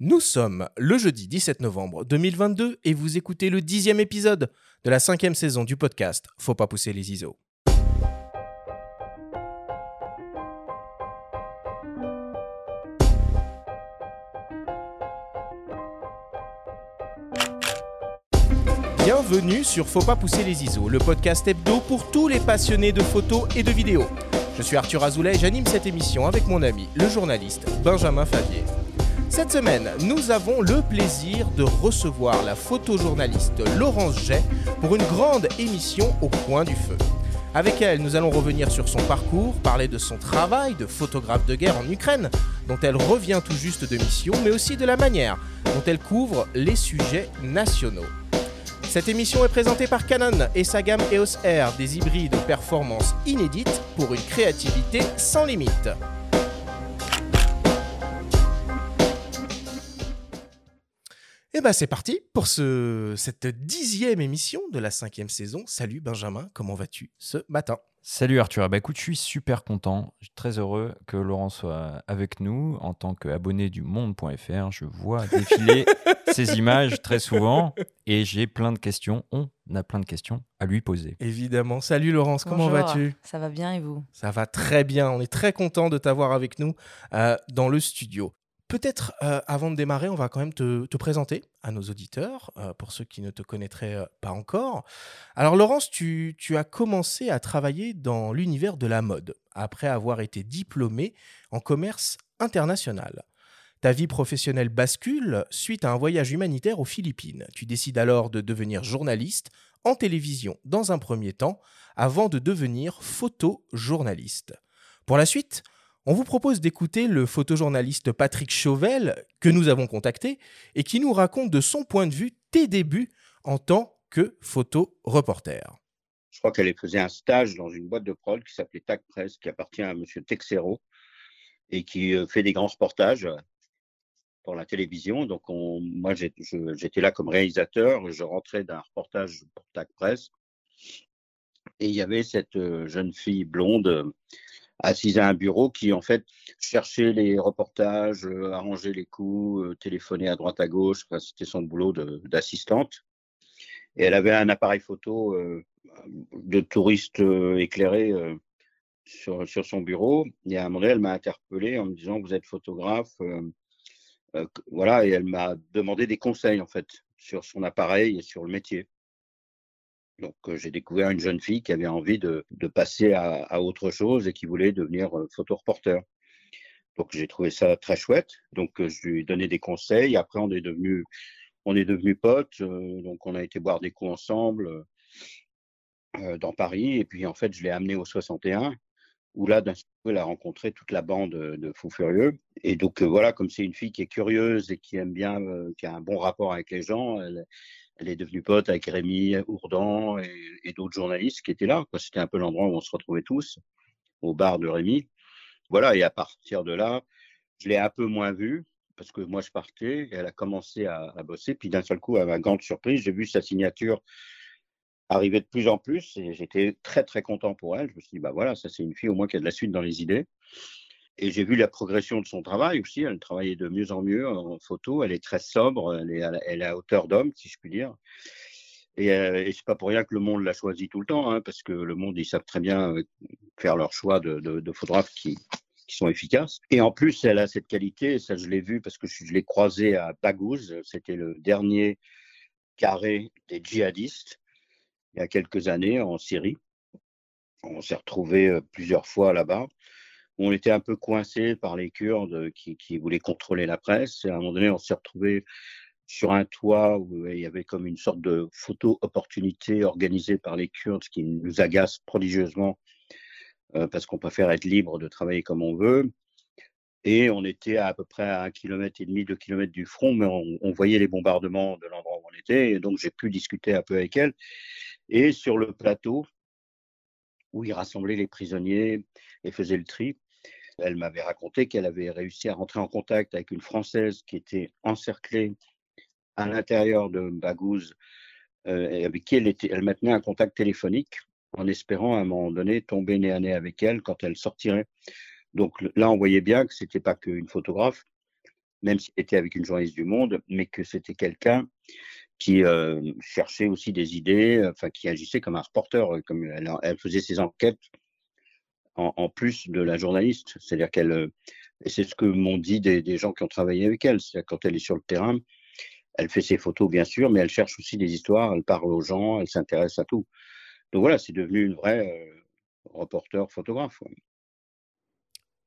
Nous sommes le jeudi 17 novembre 2022 et vous écoutez le dixième épisode de la cinquième saison du podcast Faut pas pousser les ISO. Bienvenue sur Faut pas pousser les ISO, le podcast hebdo pour tous les passionnés de photos et de vidéos. Je suis Arthur Azoulay et j'anime cette émission avec mon ami, le journaliste Benjamin Favier. Cette semaine, nous avons le plaisir de recevoir la photojournaliste Laurence Jay pour une grande émission au coin du feu. Avec elle, nous allons revenir sur son parcours, parler de son travail de photographe de guerre en Ukraine, dont elle revient tout juste de mission, mais aussi de la manière dont elle couvre les sujets nationaux. Cette émission est présentée par Canon et sa gamme EOS R, des hybrides aux performances inédites pour une créativité sans limite. Et bah c'est parti pour ce, cette dixième émission de la cinquième saison. Salut Benjamin, comment vas-tu ce matin? Salut Arthur, bah écoute, je suis super content, je suis très heureux que Laurent soit avec nous en tant qu'abonné du monde.fr. Je vois défiler ces images très souvent et j'ai plein de questions, on a plein de questions à lui poser. Évidemment. Salut Laurence, comment vas-tu? Ça va bien et vous? Ça va très bien, on est très content de t'avoir avec nous euh, dans le studio. Peut-être euh, avant de démarrer, on va quand même te, te présenter à nos auditeurs, euh, pour ceux qui ne te connaîtraient euh, pas encore. Alors Laurence, tu, tu as commencé à travailler dans l'univers de la mode, après avoir été diplômée en commerce international. Ta vie professionnelle bascule suite à un voyage humanitaire aux Philippines. Tu décides alors de devenir journaliste en télévision dans un premier temps, avant de devenir photojournaliste. Pour la suite, on vous propose d'écouter le photojournaliste Patrick Chauvel, que nous avons contacté, et qui nous raconte de son point de vue tes débuts en tant que photoreporter. Je crois qu'elle faisait un stage dans une boîte de prod qui s'appelait Tac Press, qui appartient à M. Texero et qui euh, fait des grands reportages pour la télévision. Donc, on, moi, j'étais là comme réalisateur. Je rentrais d'un reportage pour Tac Press et il y avait cette euh, jeune fille blonde assise à un bureau qui, en fait, cherchait les reportages, euh, arrangeait les coups, euh, téléphonait à droite à gauche. Enfin, C'était son boulot d'assistante. Et elle avait un appareil photo euh, de touriste euh, éclairé euh, sur, sur son bureau. Et à un moment donné, elle m'a interpellé en me disant Vous êtes photographe Voilà, et elle m'a demandé des conseils, en fait, sur son appareil et sur le métier. Donc, euh, j'ai découvert une jeune fille qui avait envie de, de passer à, à autre chose et qui voulait devenir euh, photoreporter. Donc, j'ai trouvé ça très chouette. Donc, euh, je lui ai donné des conseils. Après, on est devenus on est devenus potes. donc, on a été boire des coups ensemble dans Paris. Et puis, en fait, je l'ai amenée au 61, où là, d'un coup, elle a rencontré toute la bande de, fous furieux. Et donc, voilà, comme c'est une fille qui est curieuse et qui aime bien, euh, qui a un bon rapport avec les gens, elle, elle est devenue pote avec Rémi Ourdan et, et d'autres journalistes qui étaient là. C'était un peu l'endroit où on se retrouvait tous, au bar de Rémi. Voilà, et à partir de là, je l'ai un peu moins vue parce que moi je partais, elle a commencé à, à bosser, puis d'un seul coup, à ma grande surprise, j'ai vu sa signature arriver de plus en plus, et j'étais très très content pour elle. Je me suis dit, bah voilà, ça c'est une fille au moins qui a de la suite dans les idées. Et j'ai vu la progression de son travail aussi, elle travaillait de mieux en mieux en photo, elle est très sobre, elle est à, hauteur d'homme, si je puis dire. Et, euh, et c'est pas pour rien que le monde l'a choisi tout le temps, hein, parce que le monde, ils savent très bien euh, faire leur choix de, de, photographes qui, sont efficaces. Et en plus, elle a cette qualité, ça je l'ai vu parce que je, l'ai croisée à Baghouz, c'était le dernier carré des djihadistes il y a quelques années en Syrie. On s'est retrouvés euh, plusieurs fois là-bas. On était un peu coincés par les Kurdes qui, qui voulaient contrôler la presse. Et à un moment donné, on s'est retrouvés sur un toit où il y avait comme une sorte de photo opportunité organisée par les Kurdes, qui nous agace prodigieusement euh, parce qu'on préfère être libre de travailler comme on veut. Et on était à, à peu près à un kilomètre et demi, deux kilomètres du front, mais on, on voyait les bombardements de l'endroit où on était. Et donc j'ai pu discuter un peu avec elle. Et sur le plateau, où il rassemblait les prisonniers et faisait le tri, elle m'avait raconté qu'elle avait réussi à rentrer en contact avec une Française qui était encerclée à l'intérieur de Baghouz, euh, et avec qui elle, était, elle maintenait un contact téléphonique en espérant à un moment donné tomber nez à nez avec elle quand elle sortirait. Donc là, on voyait bien que c'était pas qu'une photographe, même s'il était avec une journaliste du Monde, mais que c'était quelqu'un qui cherchait aussi des idées, enfin qui agissait comme un reporter, comme elle, faisait ses enquêtes en, plus de la journaliste. C'est-à-dire qu'elle, et c'est ce que m'ont dit des, des, gens qui ont travaillé avec elle, c'est quand elle est sur le terrain, elle fait ses photos bien sûr, mais elle cherche aussi des histoires, elle parle aux gens, elle s'intéresse à tout. Donc voilà, c'est devenu une vraie reporter photographe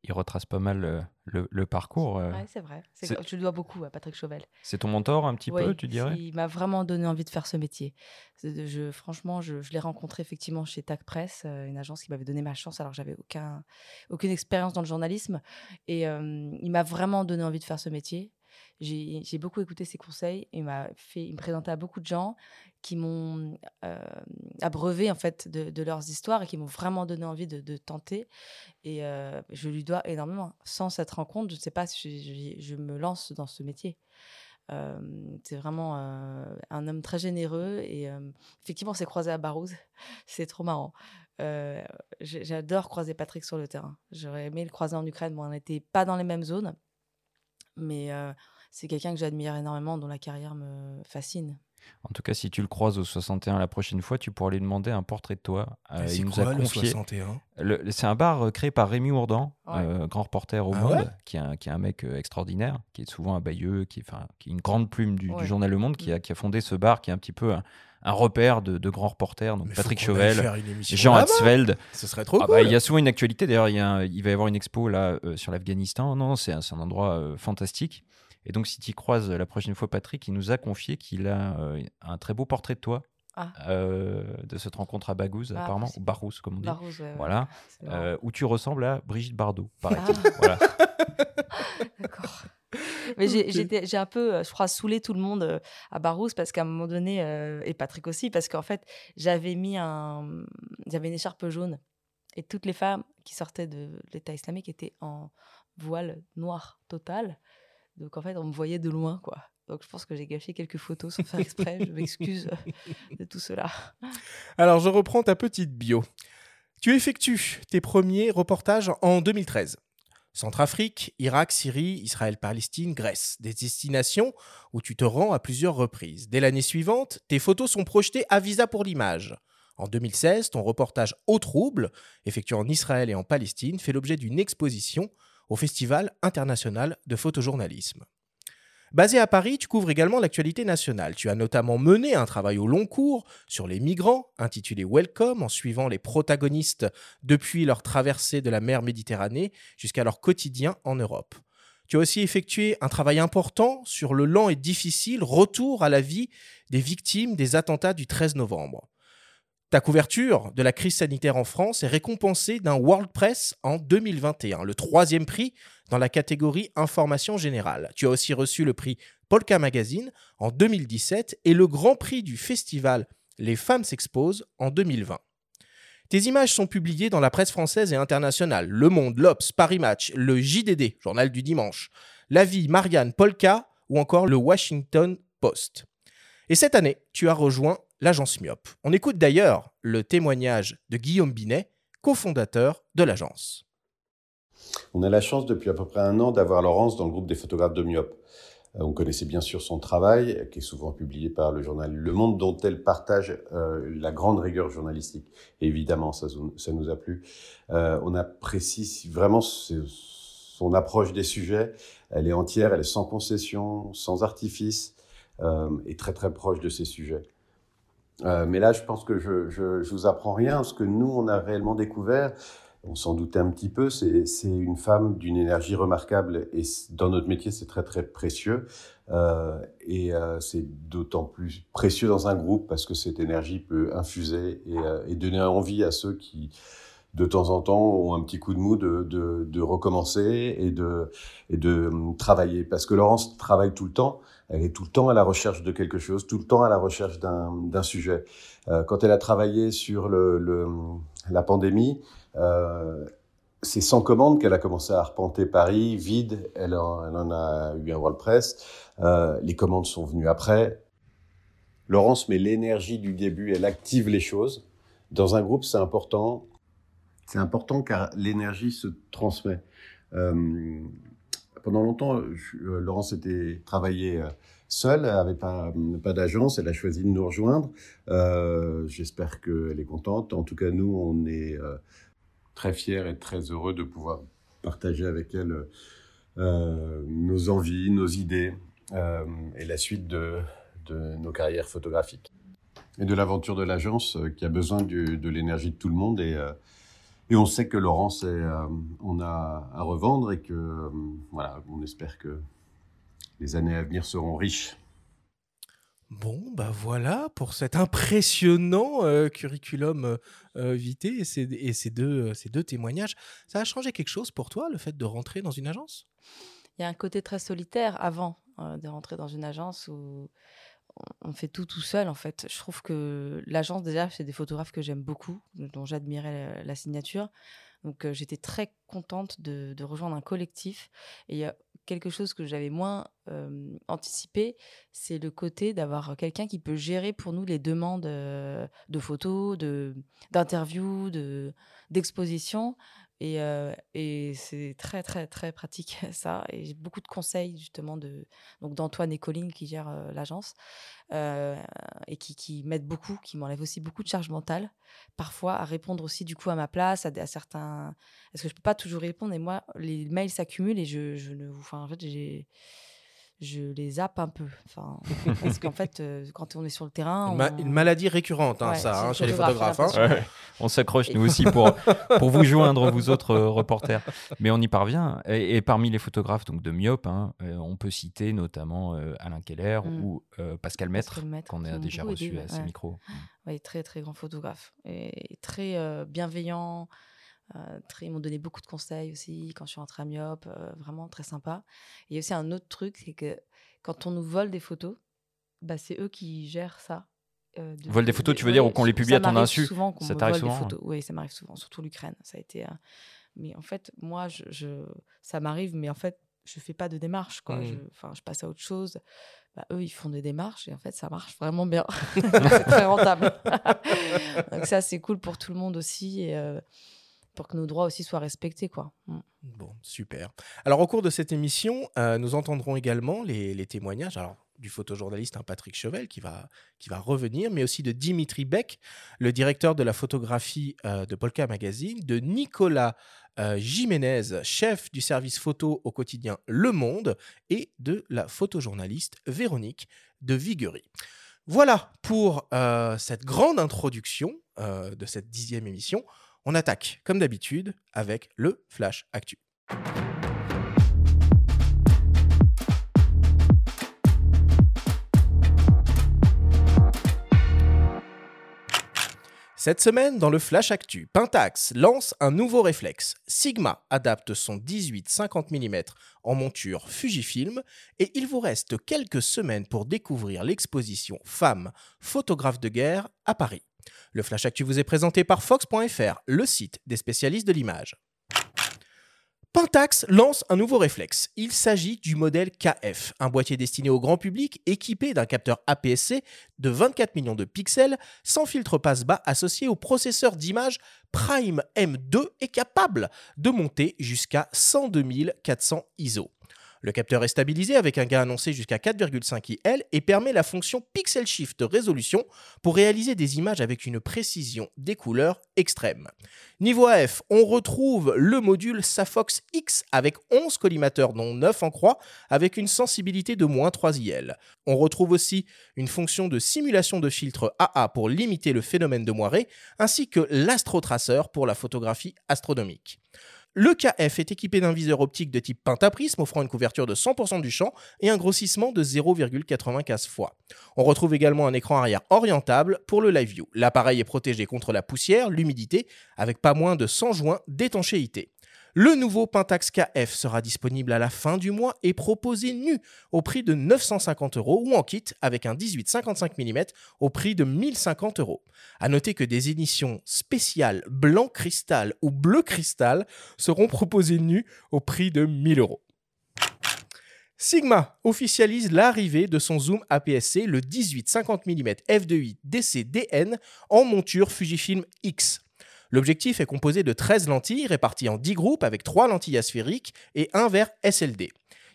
il retrace pas mal euh, le, parcours. Euh. c'est vrai. Je dois beaucoup à Patrick Chauvel. C'est ton mentor un petit peu, tu dirais? Il m'a vraiment donné envie de faire ce métier. Je, franchement, je, l'ai rencontré effectivement chez TAC Press, euh, une agence qui m'avait donné ma chance alors que j'avais aucun, aucune expérience dans le journalisme. Et il m'a vraiment donné envie de faire ce métier. J'ai beaucoup écouté ses conseils. Il m'a fait, me présentait à beaucoup de gens qui m'ont abreuvé en fait de, leurs histoires et qui m'ont vraiment donné envie de, tenter. Et je lui dois énormément. Sans cette rencontre, je ne sais pas si je, me lance dans ce métier. C'est vraiment un homme très généreux et effectivement, on s'est croisé à Barouz. c'est trop marrant. J'adore croiser Patrick sur le terrain. J'aurais aimé le croiser en Ukraine. Bon, on n'était pas dans les mêmes zones, mais c'est quelqu'un que j'admire énormément, dont la carrière me fascine. En tout cas, si tu le croises au 61 la prochaine fois, tu pourras lui demander un portrait de toi. Euh, il nous a confié. C'est un bar créé par Rémi Ourdan, euh, grand reporter au ah Monde, qui, est un, qui est un mec extraordinaire, qui est souvent un bailleux, qui est, qui est une grande plume du, journal Le Monde, qui a, mm. qui a, fondé ce bar, qui est un petit peu un, repère de, de, grands reporters. Donc Patrick Chauvel, Jean Hatzfeld. Ce serait trop ah bah, il y a souvent une actualité. D'ailleurs, il, il, va y avoir une expo là sur l'Afghanistan. Non, c'est un, un, endroit fantastique. Et donc, si tu croises la prochaine fois Patrick, il nous a confié qu'il a euh, un très beau portrait de toi. Ah. Euh, de cette rencontre à Bagouze, ah, apparemment, ou Barousse, comme on dit. voilà. Euh, où tu ressembles à Brigitte Bardot, paraît-il. Ah. Voilà. D'accord. Mais j'ai un peu, je crois, saoulé tout le monde à Barousse parce qu'à un moment donné, et Patrick aussi, parce qu'en fait, j'avais mis un. J'avais une écharpe jaune. Et toutes les femmes qui sortaient de l'État islamique étaient en voile noir total. Donc en fait, on me voyait de loin, quoi. Donc je pense que j'ai gâché quelques photos sans faire exprès. je m'excuse de tout cela. Alors je reprends ta petite bio. Tu effectues tes premiers reportages en 2013. Centrafrique, Irak, Syrie, Israël, Palestine, Grèce. Des destinations où tu te rends à plusieurs reprises. Dès l'année suivante, tes photos sont projetées à Visa pour l'image. En 2016, ton reportage Au trouble, effectué en Israël et en Palestine, fait l'objet d'une exposition au Festival international de photojournalisme. Basé à Paris, tu couvres également l'actualité nationale. Tu as notamment mené un travail au long cours sur les migrants, intitulé Welcome, en suivant les protagonistes depuis leur traversée de la mer Méditerranée jusqu'à leur quotidien en Europe. Tu as aussi effectué un travail important sur le lent et difficile retour à la vie des victimes des attentats du 13 novembre. Ta couverture de la crise sanitaire en France est récompensée d'un World Press en 2021, le troisième prix dans la catégorie information générale. Tu as aussi reçu le prix Polka Magazine en 2017 et le grand prix du festival Les femmes s'exposent en 2020. Tes images sont publiées dans la presse française et internationale, Le Monde, l'Obs, Paris Match, le JDD, journal du dimanche, La Vie, Marianne, Polka ou encore le Washington Post. Et cette année, tu as rejoint l'agence Myope. On écoute d'ailleurs le témoignage de Guillaume Binet, cofondateur de l'agence. On a la chance depuis à peu près un an d'avoir Laurence dans le groupe des photographes de Myope. Euh, on connaissait bien sûr son travail, qui est souvent publié par le journal Le Monde, dont elle partage euh, la grande rigueur journalistique. évidemment, ça, nous a plu. Euh, on apprécie vraiment son approche des sujets. Elle est entière, elle est sans concession, sans artifice, et très très proche de ces sujets. Mais là, je pense que je, je, vous apprends rien. Ce que nous, on a réellement découvert, on s'en doutait un petit peu, c'est une femme d'une énergie remarquable. Et dans notre métier, c'est très, très précieux. Euh, et euh, c'est d'autant plus précieux dans un groupe parce que cette énergie peut infuser et, euh, et, donner envie à ceux qui, de temps en temps, ont un petit coup de mou de, de, de recommencer et de, et de travailler. Parce que Laurence travaille tout le temps elle est tout le temps à la recherche de quelque chose, tout le temps à la recherche d'un sujet. Euh, quand elle a travaillé sur le, le la pandémie, euh, c'est sans commande qu'elle a commencé à arpenter Paris, vide. Elle en, a eu un World Press. Euh, les commandes sont venues après. Laurence met l'énergie du début, elle active les choses. Dans un groupe, c'est important. C'est important car l'énergie se transmet. Euh, pendant longtemps, Laurence était travaillé seule, elle n'avait pas, pas d'agence, elle a choisi de nous rejoindre. J'espère qu'elle est contente. En tout cas, nous, on est très fiers et très heureux de pouvoir partager avec elle nos envies, nos idées et la suite de, de nos carrières photographiques et de l'aventure de l'agence euh, qui a besoin de l'énergie de tout le monde. Et, euh, et on sait que Laurence, euh, on a à revendre et que, voilà, on espère que les années à venir seront riches. Bon, bah voilà pour cet impressionnant curriculum vitae et, ces, et ces deux témoignages. Ça a changé quelque chose pour toi, le fait de rentrer dans une agence? Il y a un côté très solitaire avant de rentrer dans une agence où on fait tout tout seul en fait. Je trouve que l'agence déjà c'est des photographes que j'aime beaucoup, dont j'admirais la, signature. Donc euh, j'étais très contente de, rejoindre un collectif. Et il y a quelque chose que j'avais moins euh, anticipé, c'est le côté d'avoir quelqu'un qui peut gérer pour nous les demandes euh, de photos, d'interviews, de d'expositions. Et, c'est très, très, très pratique, ça. Et j'ai beaucoup de conseils, justement, de, donc d'Antoine et Colline qui gèrent l'agence et qui, m'aident beaucoup, qui m'enlèvent aussi beaucoup de charge mentale, parfois à répondre aussi, du coup, à ma place, à, à certains. Parce que je peux pas toujours répondre. Et moi, les mails s'accumulent et je, je ne. Enfin, en fait, j'ai je les zappe un peu. Enfin, parce qu'en fait, euh, quand on est sur le terrain. Une, maladie récurrente, hein, ça, hein, chez les photographes. Hein. On s'accroche, nous aussi, pour, pour vous joindre, vous autres euh, reporters. Mais on y parvient. Et, parmi les photographes donc, de Myop, euh, on peut citer notamment Alain Keller mm. ou Pascal Maître, qu'on a déjà reçu à ces micros. Oui, très, très grand photographe. Et très bienveillant. Euh, ils m'ont donné beaucoup de conseils aussi quand je suis rentrée à Myop, euh, vraiment très sympa. il y a aussi un autre truc, c'est que quand on nous vole des photos, bah, c'est eux qui gèrent ça. Euh, Vol des photos, tu veux dire, ou qu'on les publie à ton insu? souvent Ça t'arrive souvent Oui, ça m'arrive souvent, surtout l'Ukraine. Ça a été. Mais en fait, moi, je, ça m'arrive, mais en fait, je fais pas de démarche. Quoi. Je, mmh. je passe à autre chose. Bah, eux, ils font des démarches et en fait, ça marche vraiment bien. c'est très rentable. Donc ça, c'est cool pour tout le monde aussi. Et, pour que nos droits aussi soient respectés. Quoi. Mm. Bon, super. Alors, au cours de cette émission, euh, nous entendrons également les, témoignages. Alors, du photojournaliste hein, Patrick Chevel qui va, qui va revenir, mais aussi de Dimitri Beck, le directeur de la photographie euh, de Polka Magazine, de Nicolas euh, Jiménez, chef du service photo au quotidien Le Monde, et de la photojournaliste Véronique de Viguerie. Voilà pour cette grande introduction de cette dixième émission. On attaque, comme d'habitude, avec le Flash Actu. Cette semaine, dans le Flash Actu, Pentax lance un nouveau réflexe. Sigma adapte son 18-50 mm en monture Fujifilm et il vous reste quelques semaines pour découvrir l'exposition Femmes, photographes de guerre à Paris. Le Flash Actu vous est présenté par Fox.fr, le site des spécialistes de l'image. Pentax lance un nouveau réflexe. Il s'agit du modèle KF, un boîtier destiné au grand public équipé d'un capteur APS-C de 24 millions de pixels sans filtre passe-bas associé au processeur d'image Prime M2 et capable de monter jusqu'à 102 400 ISO. Le capteur est stabilisé avec un gain annoncé jusqu'à 4,5 IL et permet la fonction Pixel Shift résolution pour réaliser des images avec une précision des couleurs extrême. Niveau AF, on retrouve le module Safox X avec 11 collimateurs dont 9 en croix avec une sensibilité de moins 3 IL. On retrouve aussi une fonction de simulation de filtre AA pour limiter le phénomène de moiré ainsi que l'astrotraceur pour la photographie astronomique. Le KF est équipé d'un viseur optique de type pentaprisme offrant une couverture de 100% du champ et un grossissement de 0,95 fois. On retrouve également un écran arrière orientable pour le live view. L'appareil est protégé contre la poussière, l'humidité, avec pas moins de 100 joints d'étanchéité. Le nouveau Pentax KF sera disponible à la fin du mois et proposé nu au prix de 950 euros ou en kit avec un 18-55 mm au prix de 1050 euros. A noter que des éditions spéciales blanc cristal ou bleu cristal seront proposées nues au prix de 1000 euros. Sigma officialise l'arrivée de son zoom APS-C, le 18-50 mm f2.8 DC-DN en monture Fujifilm X. L'objectif est composé de 13 lentilles réparties en 10 groupes avec 3 lentilles asphériques et un verre SLD.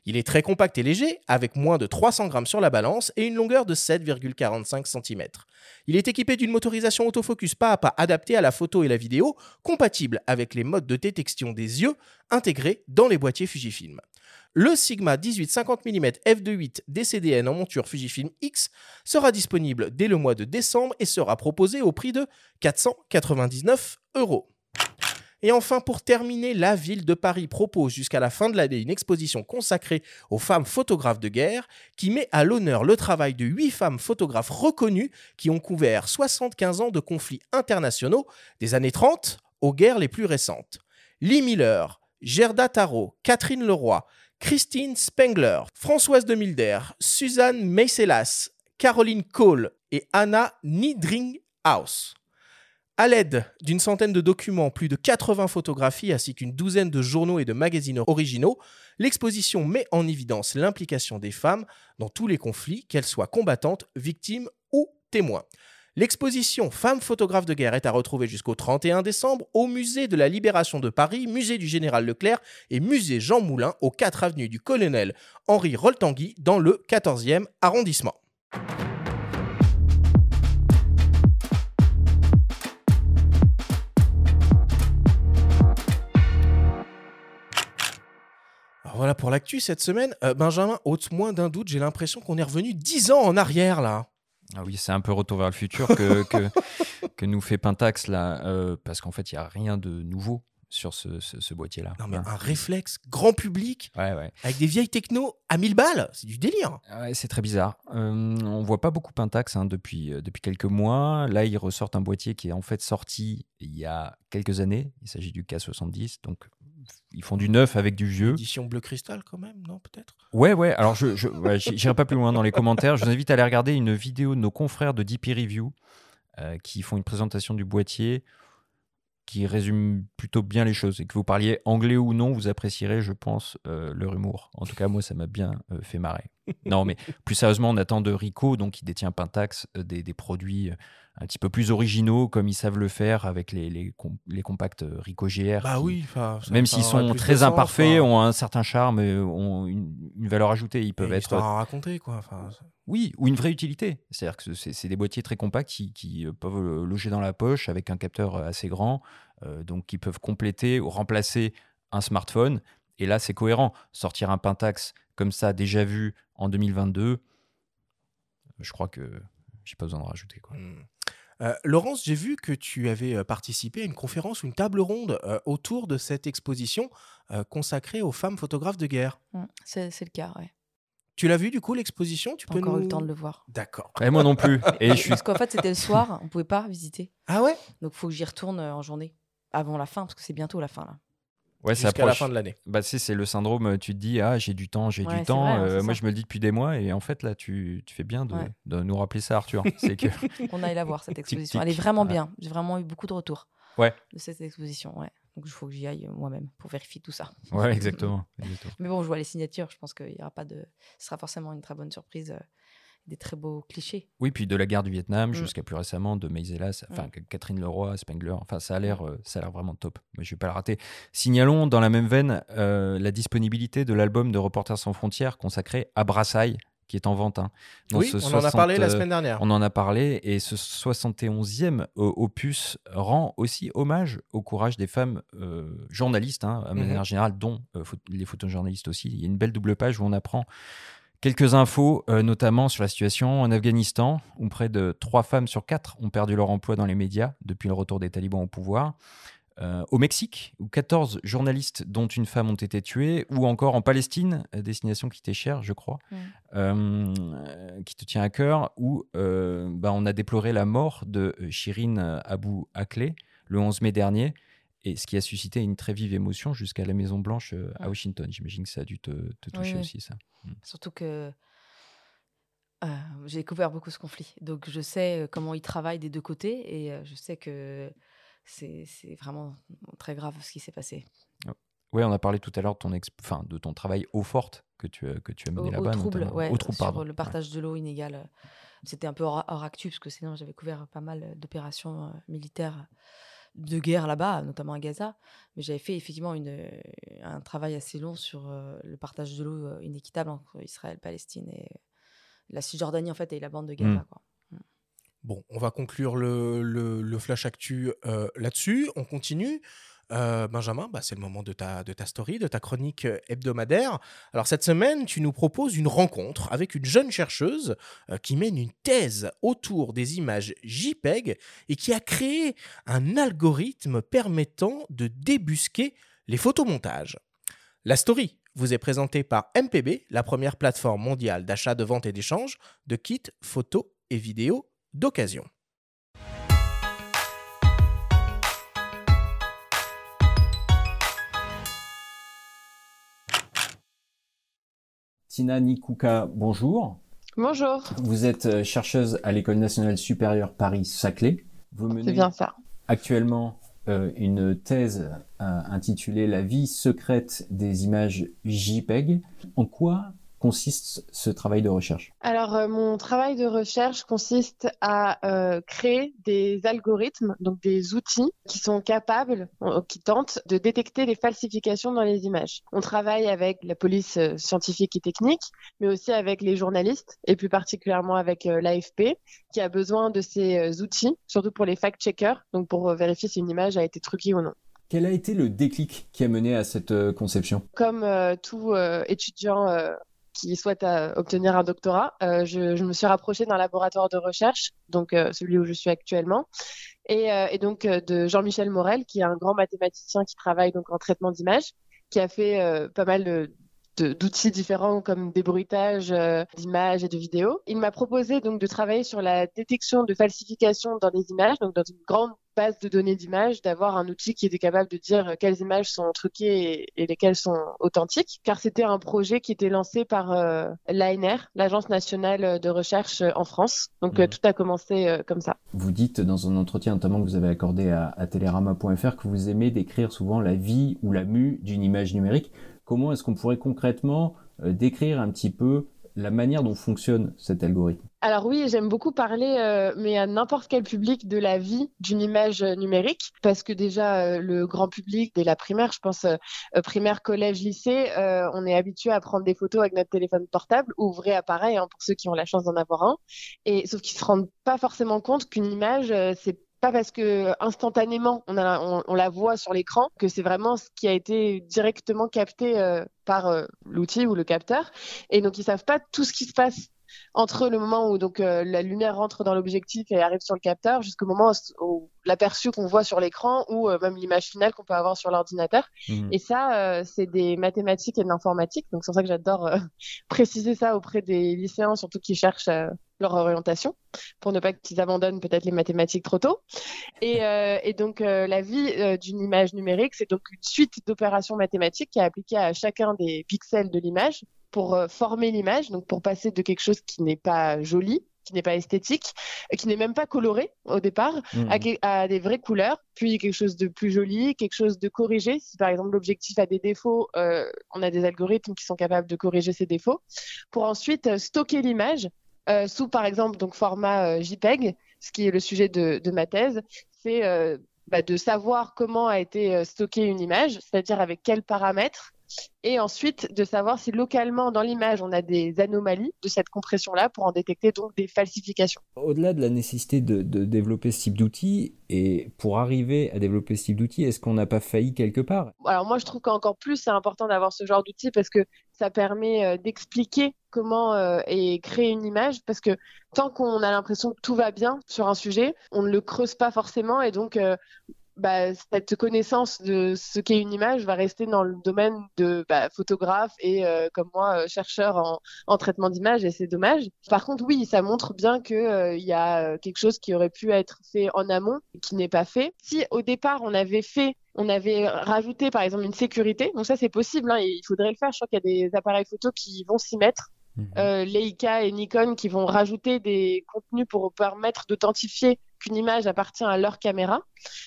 Il est très compact et léger, avec moins de 300 grammes sur la balance et une longueur de 7,45 cm. Il est équipé d'une motorisation autofocus pas à pas adaptée à la photo et la vidéo, compatible avec les modes de détection des yeux intégrés dans les boîtiers Fujifilm. Le Sigma 18-50 mm f2.8 DCDN en monture Fujifilm X sera disponible dès le mois de décembre et sera proposé au prix de 499 euros. Et enfin, pour terminer, la ville de Paris propose jusqu'à la fin de l'année une exposition consacrée aux femmes photographes de guerre qui met à l'honneur le travail de huit femmes photographes reconnues qui ont couvert 75 ans de conflits internationaux des années 30 aux guerres les plus récentes. Lee Miller, Gerda Tarot, Catherine Leroy, Christine Spengler, Françoise de Milder, Suzanne Meiselas, Caroline Cole et Anna Niedringhaus. À l'aide d'une centaine de documents, plus de 80 photographies ainsi qu'une douzaine de journaux et de magazines originaux, l'exposition met en évidence l'implication des femmes dans tous les conflits, qu'elles soient combattantes, victimes ou témoins. L'exposition Femmes photographes de guerre est à retrouver jusqu'au 31 décembre au Musée de la Libération de Paris, Musée du Général Leclerc et Musée Jean Moulin aux 4 avenues du Colonel Henri Roltanguy dans le 14e arrondissement. Voilà pour l'actu cette semaine. Euh, Benjamin, ôte moins d'un doute, j'ai l'impression qu'on est revenu 10 ans en arrière là. Ah oui, c'est un peu retour vers le futur que, que, que nous fait Pentax là, euh, parce qu'en fait, il n'y a rien de nouveau sur ce, ce- ce boîtier-là. Non mais Ouais. un réflexe grand public Ouais, ouais. avec des vieilles techno à 1000 balles, c'est du délire. Ouais, c'est très bizarre. Euh, on voit pas beaucoup Pentax hein, depuis, euh, depuis quelques mois. Là, ils ressortent un boîtier qui est en fait sorti il y a quelques années. Il s'agit du K70. Donc, ils font du neuf avec du vieux. Édition bleu cristal quand même, non peut-être? Ouais, ouais. Alors, je, je ouais, j'irai pas plus loin dans les commentaires. Je vous invite à aller regarder une vidéo de nos confrères de DP Review euh, qui font une présentation du boîtier qui résume plutôt bien les choses. Et que vous parliez anglais ou non, vous apprécierez, je pense, euh, leur humour. En tout cas, moi, ça m'a bien euh, fait marrer. Non, mais plus sérieusement, on attend de Rico, donc qui détient Pentax, des, des produits un petit peu plus originaux, comme ils savent le faire avec les, les, com- les compacts euh, Rico GR. Bah qui- oui, même s'ils sont très sens, imparfaits, ont un certain charme, et ont une, une valeur ajoutée. Ils et peuvent une être à raconter quoi. Oui, ou une vraie utilité. C'est-à-dire que c'est des boîtiers très compacts qui, qui, euh, peuvent loger dans la poche avec un capteur euh, assez grand, euh, donc qui peuvent compléter ou remplacer un smartphone. Et là, c'est cohérent. Sortir un Pentax comme ça, déjà vu en 2022, je crois que j'ai pas besoin de rajouter. Quoi. Hmm. Euh, Laurence, j'ai vu que tu avais euh, participé à une conférence ou une table ronde euh, autour de cette exposition euh, consacrée aux femmes photographes de guerre. Mm, C'est le cas, ouais. Tu l'as vu du coup l'exposition? Tu Pas peux encore eu nous- le temps de le voir. D'accord. Et moi non plus. Et je suis Parce qu'en fait, c'était le soir, on pouvait pas visiter. Ah ouais? Donc, il faut que j'y retourne en journée, avant la fin, parce que c'est bientôt la fin là. Ouais, ça Jusqu'à la fin de l'année. Bah, c'est le syndrome, euh, tu te dis, ah, j'ai du temps, j'ai Ouais, du temps. vrai, Euh, moi, ça. je me le dis depuis des mois, et en fait, là, tu, tu fais bien de, Ouais. de nous rappeler ça, Arthur. c'est que On aille la voir, cette exposition. Elle est vraiment bien. J'ai vraiment eu beaucoup de retours Ouais. de cette exposition. Ouais. Donc, il faut que j'y aille euh, moi-même pour vérifier tout ça. Ouais, exactement. exactement. Mais bon, je vois les signatures. Je pense qu'il y aura pas de. Ce sera forcément une très bonne surprise. Des très beaux clichés. Oui, puis de la guerre du Vietnam Mm. jusqu'à plus récemment de Meiselas, enfin que Catherine Leroy, Spengler, enfin ça a l'air, euh, ça a l'air vraiment top. Mais je vais pas le rater. Signalons dans la même veine euh, la disponibilité de l'album de Reporters sans frontières consacré à Brassailles, qui est en vente. hein. Dans Oui, on en a parlé la 60, euh, semaine dernière. On en a parlé et ce 71e euh, opus rend aussi hommage au courage des femmes euh, journalistes, hein, à Mhm. manière générale, dont euh, les photojournalistes aussi. Il y a une belle double page où on apprend quelques infos, euh, notamment sur la situation en Afghanistan, où près de 3 femmes sur 4 ont perdu leur emploi dans les médias depuis le retour des talibans au pouvoir. Euh, au Mexique, où 14 journalistes, dont une femme, ont été tués, ou encore en Palestine, euh, destination qui t'est chère, je crois, euh, qui te tient à cœur, où bah, on a déploré la mort de Shirin Abu Akleh le 11 mai dernier, et ce qui a suscité une très vive émotion jusqu'à la Maison Blanche euh, à. Washington. J'imagine que ça a dû te, te toucher oui. aussi, ça. Surtout que euh, j'ai découvert beaucoup ce conflit. Donc je sais euh, comment ils travaillent des deux côtés et je sais que c'est vraiment très grave ce qui s'est passé. Oui, on a parlé tout à l'heure de ton, enfin, de ton travail eau forte que tu, as- que tu as mené là-bas. ouais, Au trouble, sur pardon. le Ouais. partage de l'eau inégale. C'était un peu hors, hors actu parce que sinon j'avais couvert pas mal d'opérations militaires de guerre là-bas, notamment à Gaza. Mais j'avais fait effectivement une, un travail assez long sur le partage de l'eau inéquitable entre Israël, Palestine et la Cisjordanie en fait et la bande de Gaza. Mmh. Mmh. Bon, on va conclure le, le, flash actu là-dessus. On continue. Euh, Benjamin, bah, c'est le moment de ta, story, de ta chronique euh, hebdomadaire. Alors cette semaine, tu nous proposes une rencontre avec une jeune chercheuse euh, qui mène une thèse autour des images JPEG et qui a créé un algorithme permettant de débusquer les photomontages. La story vous est présentée par MPB, la première plateforme mondiale d'achat, de vente et d'échange de kits photos et vidéos d'occasion. Tina bonjour. Bonjour. Vous êtes euh, chercheuse à l'École nationale supérieure Paris-Saclay. Vous menez bien ça. actuellement euh, une thèse euh, intitulée La vie secrète des images JPEG. En quoi consiste ce travail de recherche Alors, euh, mon travail de recherche consiste à euh, créer des algorithmes, donc des outils qui sont capables, euh, qui tentent de détecter les falsifications dans les images. On travaille avec la police scientifique et technique, mais aussi avec les journalistes, et plus particulièrement avec l'AFP, qui a besoin de ces outils, surtout pour les fact-checkers, donc pour vérifier si une image a été truquée ou non. Quel a été le déclic qui a mené à cette conception? Comme tout étudiant qui souhaite euh, obtenir un doctorat. Euh, je, me suis rapprochée d'un laboratoire de recherche, donc euh, celui où je suis actuellement, et, et donc de Jean-Michel Morel, qui est un grand mathématicien qui travaille donc en traitement d'images, qui a fait pas mal de, d'outils différents comme des bruitages euh, d'images et de vidéos. Il m'a proposé donc de travailler sur la détection de falsification dans les images, donc dans une grande base de données d'images, d'avoir un outil qui était capable de dire quelles images sont truquées et, lesquelles sont authentiques, car c'était un projet qui était lancé par euh, l'ANR, l'Agence nationale de recherche en France. Donc euh, mmh. tout a commencé comme ça. Vous dites dans un entretien notamment que vous avez accordé à, à Télérama.fr que vous aimez décrire souvent la vie ou la mue d'une image numérique comment est-ce qu'on pourrait concrètement euh, décrire un petit peu la manière dont fonctionne cet algorithme alors oui, j'aime beaucoup parler, euh, mais à n'importe quel public, de la vie d'une image numérique, parce que déjà euh, le grand public, dès la primaire, je pense primaire, collège, lycée, on est habitué à prendre des photos avec notre téléphone portable ou vrai appareil, hein, pour ceux qui ont la chance d'en avoir un. Et sauf qu'ils se rendent pas forcément compte qu'une image, c'est pas parce que instantanément on, on, la voit sur l'écran que c'est vraiment ce qui a été directement capté euh, par euh, l'outil ou le capteur. Et donc ils savent pas tout ce qui se passe entre le moment où donc euh, la lumière rentre dans l'objectif et arrive sur le capteur jusqu'au moment où, l'aperçu qu'on voit sur l'écran ou même l'image finale qu'on peut avoir sur l'ordinateur. Mmh. Et ça, c'est des mathématiques et de l'informatique. Donc c'est pour ça que j'adore préciser ça auprès des lycéens, surtout qui cherchent leur orientation pour ne pas qu'ils abandonnent peut-être les mathématiques trop tôt. Et, euh, donc euh, la vie euh, d'une image numérique, c'est donc une suite d'opérations mathématiques qui est appliquée à chacun des pixels de l'image pour former l'image, donc pour passer de quelque chose qui n'est pas joli, qui n'est pas esthétique, qui n'est même pas coloré au départ, mmh. à, des vraies couleurs, puis quelque chose de plus joli, quelque chose de corrigé. Si par exemple l'objectif a des défauts, on a des algorithmes qui sont capables de corriger ces défauts, pour ensuite stocker l'image euh, sous par exemple donc format euh, JPEG, ce qui est le sujet de, ma thèse, c'est euh, bah, de savoir comment a été stockée une image, c'est-à-dire avec quels paramètres, et ensuite de savoir si localement dans l'image on a des anomalies de cette compression-là pour en détecter donc des falsifications. Au-delà de la nécessité de, développer ce type d'outils, et pour arriver à développer ce type d'outils, est-ce qu'on n'a pas failli quelque part? Alors moi je trouve qu'encore plus c'est important d'avoir ce genre d'outils parce que ça permet euh, d'expliquer comment euh, est créée une image. Parce que tant qu'on a l'impression que tout va bien sur un sujet, on ne le creuse pas forcément. Et donc euh, bah, cette connaissance de ce qu'est une image va rester dans le domaine de bah, photographe et euh, comme moi euh, chercheur en, en traitement d'image et c'est dommage. Par contre oui, ça montre bien que euh, il y a quelque chose qui aurait pu être fait en amont et qui n'est pas fait. Si au départ on avait fait on avait rajouté par exemple une sécurité, donc ça c'est possible, hein, il faudrait le faire. Je crois qu'il y a des appareils photo qui vont s'y mettre. Mmh. Leica et Nikon qui vont rajouter des contenus pour permettre d'authentifier qu'une image appartient à leur caméra.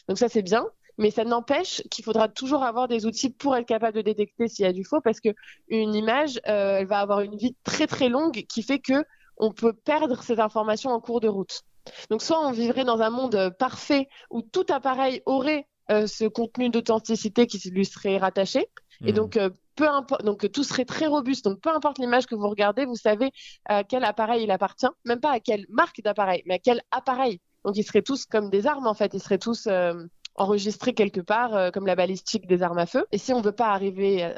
Donc ça, c'est bien. Mais ça n'empêche qu'il faudra toujours avoir des outils pour être capable de détecter s'il y a du faux, parce que une image, euh, elle va avoir une vie très très longue qui fait que on peut perdre ces informations en cours de route. Donc soit on vivrait dans un monde parfait où tout appareil aurait ce contenu d'authenticité qui lui serait rattaché. Et Hmm. donc, peu importe, donc tout serait très robuste. Donc, peu importe l'image que vous regardez, vous savez à quel appareil il appartient, même pas à quelle marque d'appareil, mais à quel appareil. Donc, ils seraient tous comme des armes en fait. Ils seraient tous euh, enregistrés quelque part, euh, comme la balistique des armes à feu. Et si on veut pas arriver euh,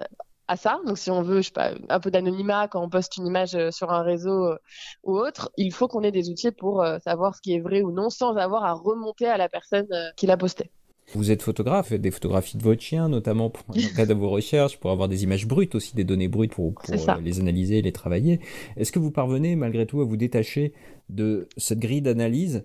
à ça, donc si on veut, je sais pas, un peu d'anonymat quand on poste une image sur un réseau ou autre, il faut qu'on ait des outils pour savoir ce qui est vrai ou non, sans avoir à remonter à la personne qui l'a posté. Vous êtes photographe, des photographies de votre chien, notamment pour, dans le cadre de vos recherches, pour avoir des images brutes aussi, des données brutes pour, pour, euh, les analyser, les travailler. Est-ce que vous parvenez malgré tout à vous détacher de cette grille d'analyse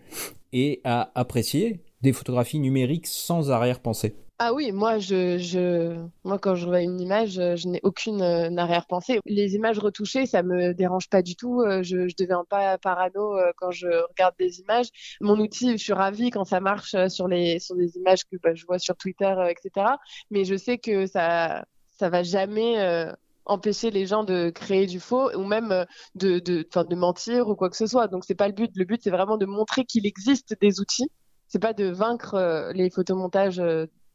et à apprécier des photographies numériques sans arrière-pensée? Ah oui, moi, je, moi, quand je vois une image, euh, je n'ai aucune euh, arrière-pensée. Les images retouchées, ça me dérange pas du tout. Euh, Je, je deviens pas parano quand je regarde des images. Mon outil, je suis ravie quand ça marche sur les, sur des images que bah, je vois sur Twitter, etc. Mais je sais que ça, ça va jamais empêcher les gens de créer du faux ou même de, de, de mentir ou quoi que ce soit. Donc c'est pas le but. Le but, c'est vraiment de montrer qu'il existe des outils. C'est pas de vaincre les photomontages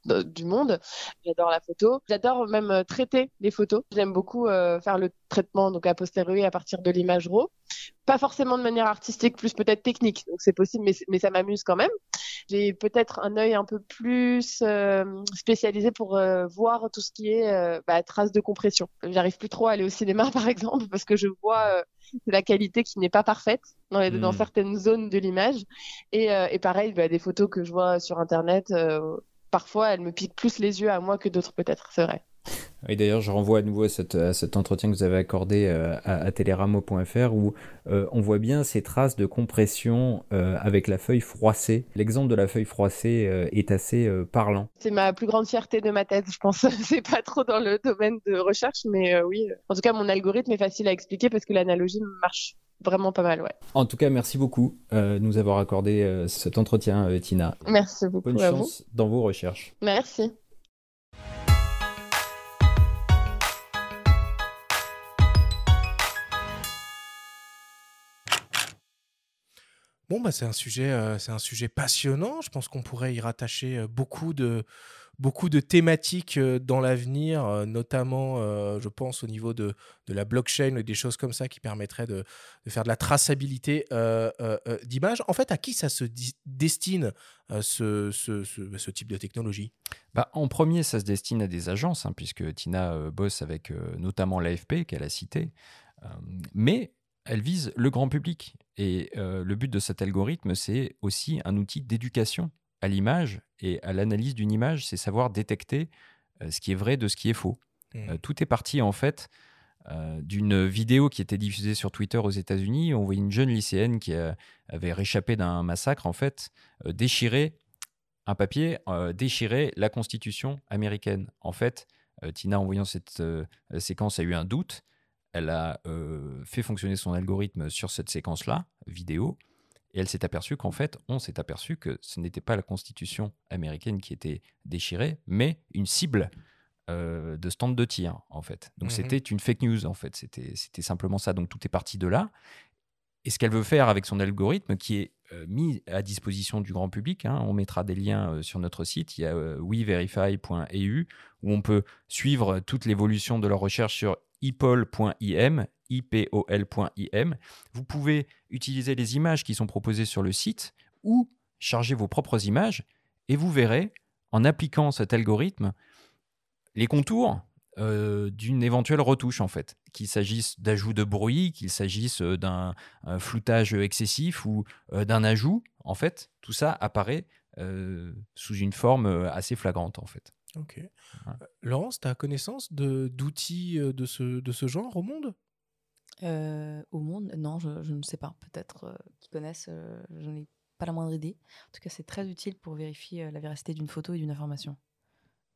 du monde. J'adore la photo. J'adore même euh, traiter les photos. J'aime beaucoup euh, faire le traitement donc a posteriori à partir de l'image RAW. Pas forcément de manière artistique, plus peut-être technique. Donc c'est possible, mais, mais ça m'amuse quand même. J'ai peut-être un œil un peu plus euh, spécialisé pour euh, voir tout ce qui est bah, traces de compression. J'arrive plus trop à aller au cinéma, par exemple, parce que je vois euh, la qualité qui n'est pas parfaite dans, les- dans Mm. certaines zones de l'image. Et, et pareil, bah, des photos que je vois sur Internet, parfois elles me piquent plus les yeux à moi que d'autres, peut-être, c'est vrai. Et d'ailleurs, je renvoie à nouveau à, cette- à cet entretien que vous avez accordé euh, à, à teleramo.fr où euh, on voit bien ces traces de compression euh, avec la feuille froissée. L'exemple de la feuille froissée euh, est assez parlant. C'est ma plus grande fierté de ma thèse, je pense. c'est pas trop dans le domaine de recherche, mais oui. En tout cas, mon algorithme est facile à expliquer parce que l'analogie marche vraiment pas mal, ouais. En tout cas, merci beaucoup euh, de nous avoir accordé euh, cet entretien, euh, Tina. Merci beaucoup Bonne à vous. chance dans vos recherches. Merci. Bon, bah, c'est un sujet, euh, un sujet passionnant. Je pense qu'on pourrait y rattacher euh, beaucoup de, beaucoup de thématiques euh, dans l'avenir, notamment, je pense, au niveau de, de la blockchain et des choses comme ça qui permettraient de, faire de la traçabilité euh, d'images. En fait, à qui ça se destine, ce, ce, ce- ce type de technologie? Bah, en premier, ça se destine à des agences, hein, puisque Tina bosse avec notamment l'AFP qu'elle a cité. Mais elle vise le grand public. Et euh, le but de cet algorithme, c'est aussi un outil d'éducation à l'image et à l'analyse d'une image, c'est savoir détecter euh, ce qui est vrai de ce qui est faux. Mhm. Euh, tout est parti en fait d'une vidéo qui était diffusée sur Twitter aux États-Unis. On voyait une jeune lycéenne qui avait réchappé d'un massacre en fait, déchirer un papier, déchirer la Constitution américaine. En fait, Tina, en voyant cette séquence, a eu un doute. Elle a euh, fait fonctionner son algorithme sur cette séquence-là, vidéo, et elle s'est aperçue qu'en fait, on s'est aperçu que ce n'était pas la Constitution américaine qui était déchirée, mais une cible euh, de stand de tir, en fait. Donc Mhm. c'était une fake news, en fait. C'était c'était simplement ça. Donc tout est parti de là. Et ce qu'elle veut faire avec son algorithme, qui est euh, mis à disposition du grand public, hein, on mettra des liens euh, sur notre site, il y a weverify.eu, où on peut suivre toute l'évolution de leur recherche sur ipol.im, ipol.im. Vous pouvez utiliser les images qui sont proposées sur le site ou charger vos propres images et vous verrez, en appliquant cet algorithme, les contours euh, d'une éventuelle retouche en fait, qu'il s'agisse d'ajout de bruit, qu'il s'agisse euh, d'un un floutage excessif ou euh, d'un ajout, en fait, tout ça apparaît euh, sous une forme euh, assez flagrante en fait. Ok. Euh, Laurence, tu as connaissance de- d'outils euh, de ce, de ce genre au monde? Euh, au monde, non, je, je ne sais pas. Peut-être euh, qu'ils connaissent, euh, je n'en ai pas la moindre idée. En tout cas, c'est très utile pour vérifier euh, la véracité d'une photo et d'une information.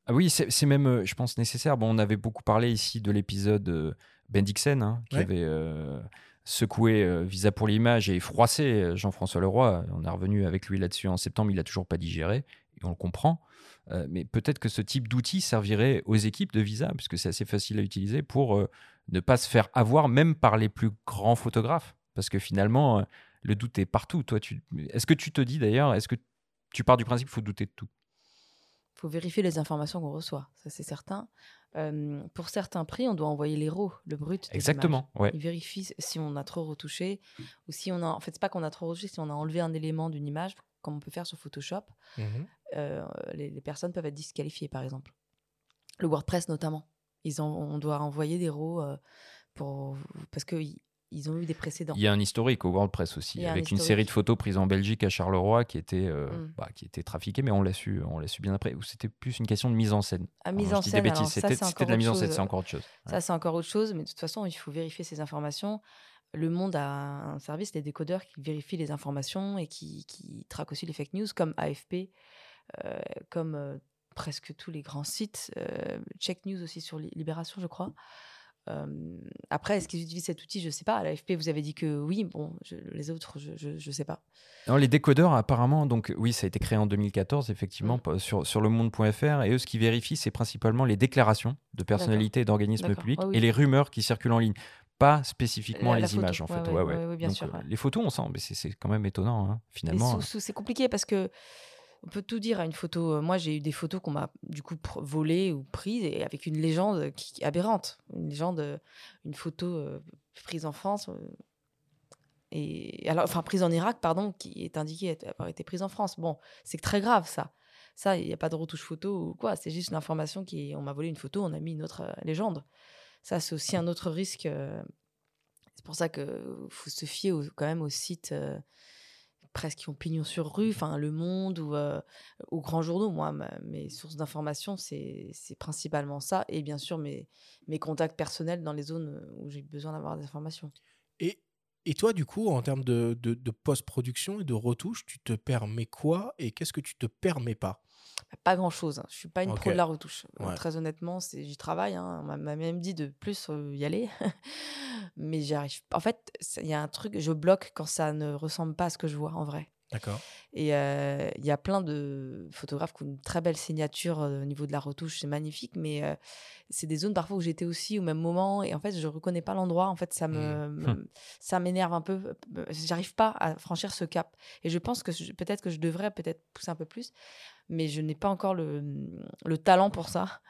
Ah oui, c'est même, euh, je pense, nécessaire. Bon, on avait beaucoup parlé ici de l'épisode euh, Ben Dixon, hein, qui Ouais. avait euh, secoué euh, Visa pour l'image et froissé Jean-François Leroy. On est revenu avec lui là-dessus en septembre. Il a toujours pas digéré, on le comprend. Euh, mais peut-être que ce type d'outil servirait aux équipes de Visa, puisque c'est assez facile à utiliser, pour euh, ne pas se faire avoir, même par les plus grands photographes. Parce que finalement, euh, le doute est partout. Toi, tu... Est-ce que tu te dis d'ailleurs, est-ce que tu pars du principe qu'il faut douter de tout? Il faut vérifier les informations qu'on reçoit, ça c'est certain. Euh, pour certains prix, on doit envoyer les RAW, le brut. des Exactement, images. ouais. Il vérifie si on a trop retouché ou si on a. En fait, c'est pas qu'on a trop retouché, si on a enlevé un élément d'une image, comme on peut faire sur Photoshop. Mhm. Euh, les, les personnes peuvent être disqualifiées, par exemple. Le WordPress notamment. Ils ont, on doit envoyer des RAW euh, pour, parce qu'ils ils ont eu des précédents. Il y a un historique au WordPress aussi, un avec une série de photos prises en Belgique à Charleroi qui était, euh, Mm. bah, qui était trafiquée, mais on l'a su, on l'a su bien après. C'était plus une question de mise en scène. À Alors, mise en scène, des C'était de la mise en scène, c'est encore autre chose. Ouais. Ça, c'est encore autre chose, mais de toute façon, il faut vérifier ces informations. Le monde a un service, les décodeurs, qui vérifient les informations et qui, qui traquent aussi les fake news, comme AFP, comme euh, presque tous les grands sites. euh, Check News aussi sur Li- Libération, je crois. Euh, après, est-ce qu'ils utilisent cet outil? Je ne sais pas. À l'AFP, vous avez dit que oui. Bon, je- les autres, je ne sais pas. Non, les décodeurs, apparemment, donc oui, ça a été créé en 2014, effectivement, Mm. sur, sur le monde.fr. Et eux, ce qu'ils vérifient, c'est principalement les déclarations de personnalités et d'organismes publics Ah oui. et les rumeurs qui circulent en ligne. Pas spécifiquement La- la les photo. images, en fait. ouais, Ouais, bien Donc, sûr, euh. Les photos, on sent, mais c'est quand même étonnant, hein, finalement. sous- c'est compliqué parce que on peut tout dire à une photo. Euh, Moi, j'ai eu des photos qu'on m'a du coup volées ou prises et avec une légende qui, aberrante. Une légende, euh, une photo euh, prise en France. et alors, enfin, prise en Irak, pardon, qui est indiquée avoir été prise en France. Bon, c'est très grave, ça. Ça, il n'y a pas de retouche photo ou quoi. C'est juste une information qui. On m'a volé une photo, on a mis une autre légende. Ça, c'est aussi un autre risque. C'est pour ça qu'il faut se fier au- quand même aux sites euh, presque qui ont pignon sur rue, enfin Le Monde ou euh, grands journaux. Moi, mes sources d'information, c'est c'est principalement ça. Et bien sûr, mes, mes contacts personnels dans les zones où j'ai besoin d'avoir des informations. Et, et toi, du coup, en termes de, de- de post-production et de retouche, tu te permets quoi et qu'est-ce que tu te permets pas? Pas grand-chose. hein. Je suis pas une pro de la retouche. Euh, Ouais. Très honnêtement, c'est- j'y travaille. hein. On m'a- même dit de plus euh, y aller. Mais j'y arrive. En fait, il y a un truc, je bloque quand ça ne ressemble pas à ce que je vois en vrai. D'accord. Et euh, il y a plein de photographes qui ont une très belle signature euh, au niveau de la retouche, c'est magnifique, mais euh, c'est des zones parfois où j'étais aussi au même moment et en fait je reconnais pas l'endroit. En fait, ça me, me- ça m'énerve un peu. J'arrive pas à franchir ce cap. Et je pense que peut-être que je devrais peut-être pousser un peu plus, mais je n'ai pas encore le, le talent pour ça.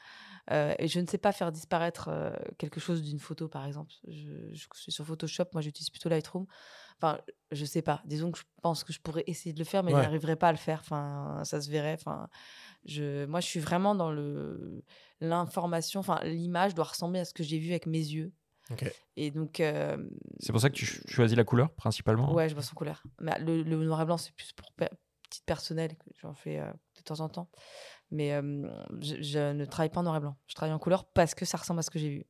Euh, et je ne sais pas faire disparaître euh, quelque chose d'une photo, par exemple. Je, je suis sur Photoshop, moi j'utilise plutôt Lightroom. Enfin, je sais pas. Disons que je pense que je pourrais essayer de le faire, mais je Ouais. n'arriverai pas à le faire. Enfin, ça se verrait. Enfin, je, moi, je suis vraiment dans le l'information. Enfin, l'image doit ressembler à ce que j'ai vu avec mes yeux. Et donc, euh, C'est pour ça que tu ch- choisis la couleur, principalement ouais, je bosse en couleur. Mais le, le noir et blanc, c'est plus pour titre personnel que j'en fais euh, de temps en temps. Mais euh, je, je ne travaille pas en noir et blanc. Je travaille en couleur parce que ça ressemble à ce que j'ai vu.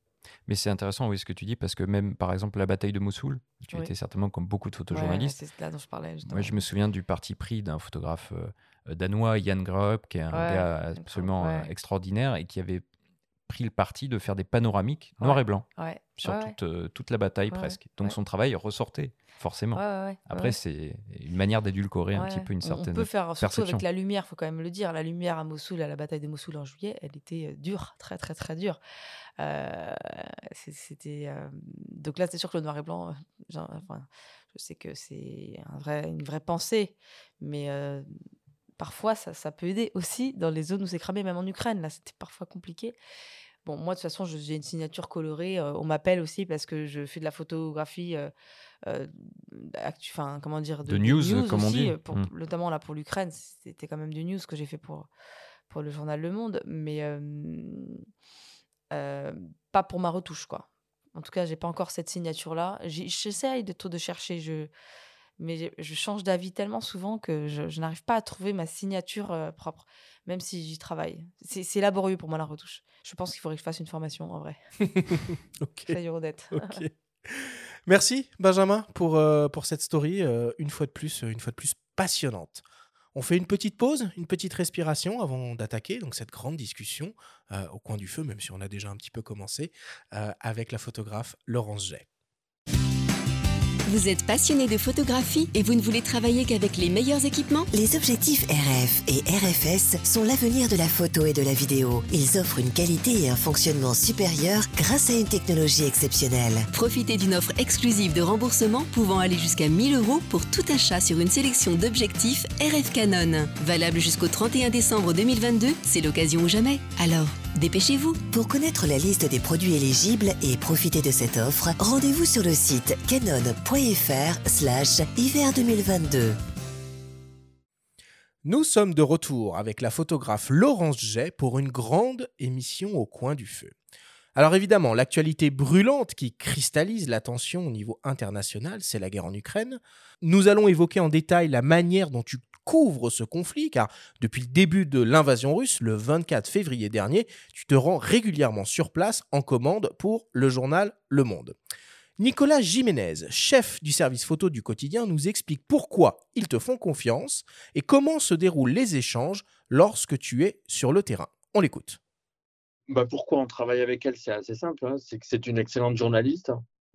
Mais c'est intéressant, oui, ce que tu dis, parce que même, par exemple, la bataille de Mossoul, tu Oui. étais certainement comme beaucoup de Ouais, photojournalistes. c'est là dont je parlais. justement. Moi, je me souviens du parti pris d'un photographe euh, danois, Jan Greup, qui est un Ouais, gars absolument ouais. extraordinaire et qui avait pris le parti de faire des panoramiques noir Ouais. et blanc Ouais, sur ouais, toute, euh, toute la bataille presque. Donc son travail ressortait, forcément. Après, c'est une manière d'édulcorer un petit peu une certaine On peut faire, surtout perception. avec la lumière, faut quand même le dire. La lumière à Mossoul, à la bataille de Mossoul en juillet, elle était euh, dure, très, très, très dure. Euh, C'était. euh, Donc là, c'est sûr que le noir et blanc, genre, enfin, je sais que c'est un vrai, une vraie pensée, mais parfois, ça, ça peut aider aussi dans les zones où c'est cramé, même en Ukraine. Là, c'était parfois compliqué. Bon, moi, de toute façon, j'ai une signature colorée. euh, on m'appelle aussi parce que je fais de la photographie, euh, euh, actu- enfin, comment dire, De news, comme on aussi, dit. euh, pour- Mm. notamment là pour l'Ukraine. C'était quand même du news que j'ai fait pour, pour le journal Le Monde, mais pas pour ma retouche, quoi. En tout cas, j'ai pas encore cette signature-là. J'essaye de, de chercher, je, mais je change d'avis tellement souvent que je, je n'arrive pas à trouver ma signature euh, propre, même si j'y travaille. C'est laborieux pour moi la retouche. Je pense qu'il faudrait que je fasse une formation en vrai. Ok. Merci Benjamin pour, euh, pour cette story, euh, une fois de plus, une fois de plus passionnante. On fait une petite pause, une petite respiration avant d'attaquer donc cette grande discussion au coin du feu, même si on a déjà un petit peu commencé, avec la photographe Laurence Jay. Vous êtes passionné de photographie et vous ne voulez travailler qu'avec les meilleurs équipements? Les objectifs RF et RFS sont l'avenir de la photo et de la vidéo. Ils offrent une qualité et un fonctionnement supérieur grâce à une technologie exceptionnelle. Profitez d'une offre exclusive de remboursement pouvant aller jusqu'à 1000 euros pour tout achat sur une sélection d'objectifs RF Canon. Valable jusqu'au 31 décembre 2022, c'est l'occasion ou jamais. Alors, dépêchez-vous. Pour connaître la liste des produits éligibles et profiter de cette offre, rendez-vous sur le site canon.fr slash hiver 2022. Nous sommes de retour avec la photographe Laurence Jay pour une grande émission au coin du feu. Alors évidemment, l'actualité brûlante qui cristallise l'attention au niveau international, c'est la guerre en Ukraine. Nous allons évoquer en détail la manière dont tu couvres ce conflit, car depuis le début de l'invasion russe, le 24 février dernier, tu te rends régulièrement sur place en commande pour le journal Le Monde. Nicolas Jiménez, chef du service photo du quotidien, nous explique pourquoi ils te font confiance et comment se déroulent les échanges lorsque tu es sur le terrain. On l'écoute. Bah pourquoi on travaille avec elle? C'est assez simple. hein. C'est que c'est une excellente journaliste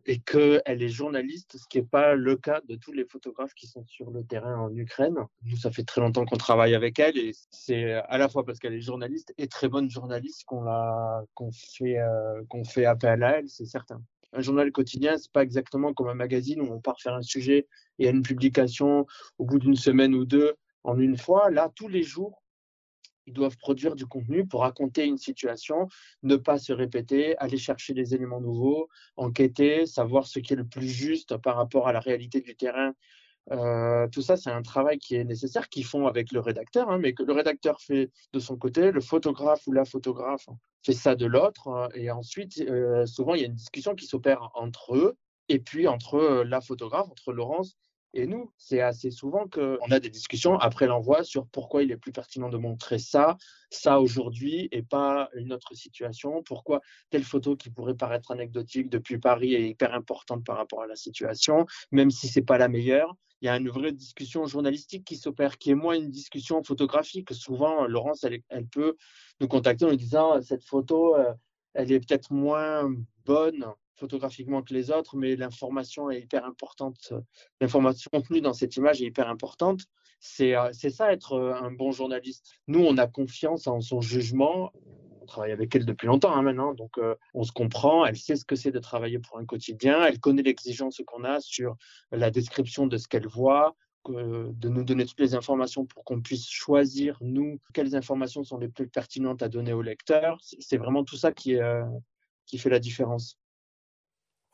et qu'elle est journaliste, ce qui n'est pas le cas de tous les photographes qui sont sur le terrain en Ukraine. Nous, ça fait très longtemps qu'on travaille avec elle et c'est à la fois parce qu'elle est journaliste et très bonne journaliste qu'on l'a qu'on fait euh, qu'on fait appel à elle, c'est certain. Un journal quotidien, c'est pas exactement comme un magazine où on part faire un sujet et une publication au bout d'une semaine ou deux en une fois. Là, tous les jours, ils doivent produire du contenu pour raconter une situation, ne pas se répéter, aller chercher des éléments nouveaux, enquêter, savoir ce qui est le plus juste par rapport à la réalité du terrain. Euh, tout ça, c'est un travail qui est nécessaire, qu'ils font avec le rédacteur, hein, mais que le rédacteur fait de son côté, le photographe ou la photographe fait ça de l'autre, euh, et ensuite, euh, souvent, il y a une discussion qui s'opère entre eux, et puis entre la photographe, entre Laurence et nous, c'est assez souvent qu'on a des discussions après l'envoi sur pourquoi il est plus pertinent de montrer ça, ça aujourd'hui et pas une autre situation. Pourquoi telle photo qui pourrait paraître anecdotique depuis Paris est hyper importante par rapport à la situation, même si c'est pas la meilleure. Il y a une vraie discussion journalistique qui s'opère, qui est moins une discussion photographique. Souvent, Laurence, elle, elle peut nous contacter en nous disant cette photo, euh, elle est peut-être moins bonne photographiquement que les autres, mais l'information est hyper importante. L'information contenue dans cette image est hyper importante. C'est euh, ça être euh, un bon journaliste. Nous, on a confiance en son jugement. On travaille avec elle depuis longtemps hein, maintenant, donc euh, on se comprend. Elle sait ce que c'est de travailler pour un quotidien. Elle connaît l'exigence qu'on a sur la description de ce qu'elle voit, de nous donner toutes les informations pour qu'on puisse choisir, nous, quelles informations sont les plus pertinentes à donner au lecteur. C'est vraiment tout ça qui, qui fait la différence.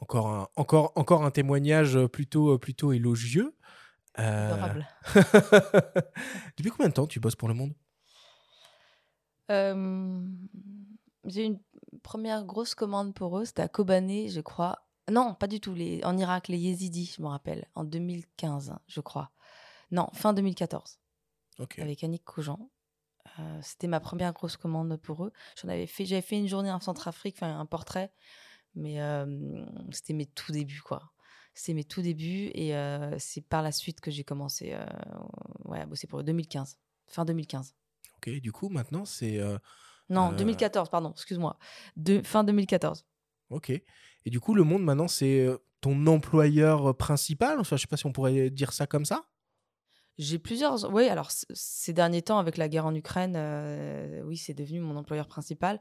Encore un, encore, encore un témoignage plutôt, plutôt élogieux. Euh, Adorable. Depuis combien de temps tu bosses pour Le Monde? Euh, J'ai eu une première grosse commande pour eux, c'était à Kobané, je crois. Non, pas du tout, les... en Irak, les Yézidis, je me rappelle, en 2015, je crois. Non, fin 2014, Ok. avec Annick Cogent. Euh, c'était ma première grosse commande pour eux. J'en avais fait, j'avais fait une journée en Centrafrique, enfin un portrait, mais c'était mes tout débuts, quoi. C'était mes tout débuts et c'est par la suite que j'ai commencé ouais, à bosser pour eux, 2015, fin 2015. Ok, du coup, maintenant, c'est. Non, Euh, 2014, pardon, excuse-moi. Fin 2014. Ok. Et du coup, Le Monde, maintenant, c'est ton employeur principal? Enfin, je sais pas si on pourrait dire ça comme ça? J'ai plusieurs. Oui, alors ces derniers temps, avec la guerre en Ukraine, euh, oui, c'est devenu mon employeur principal.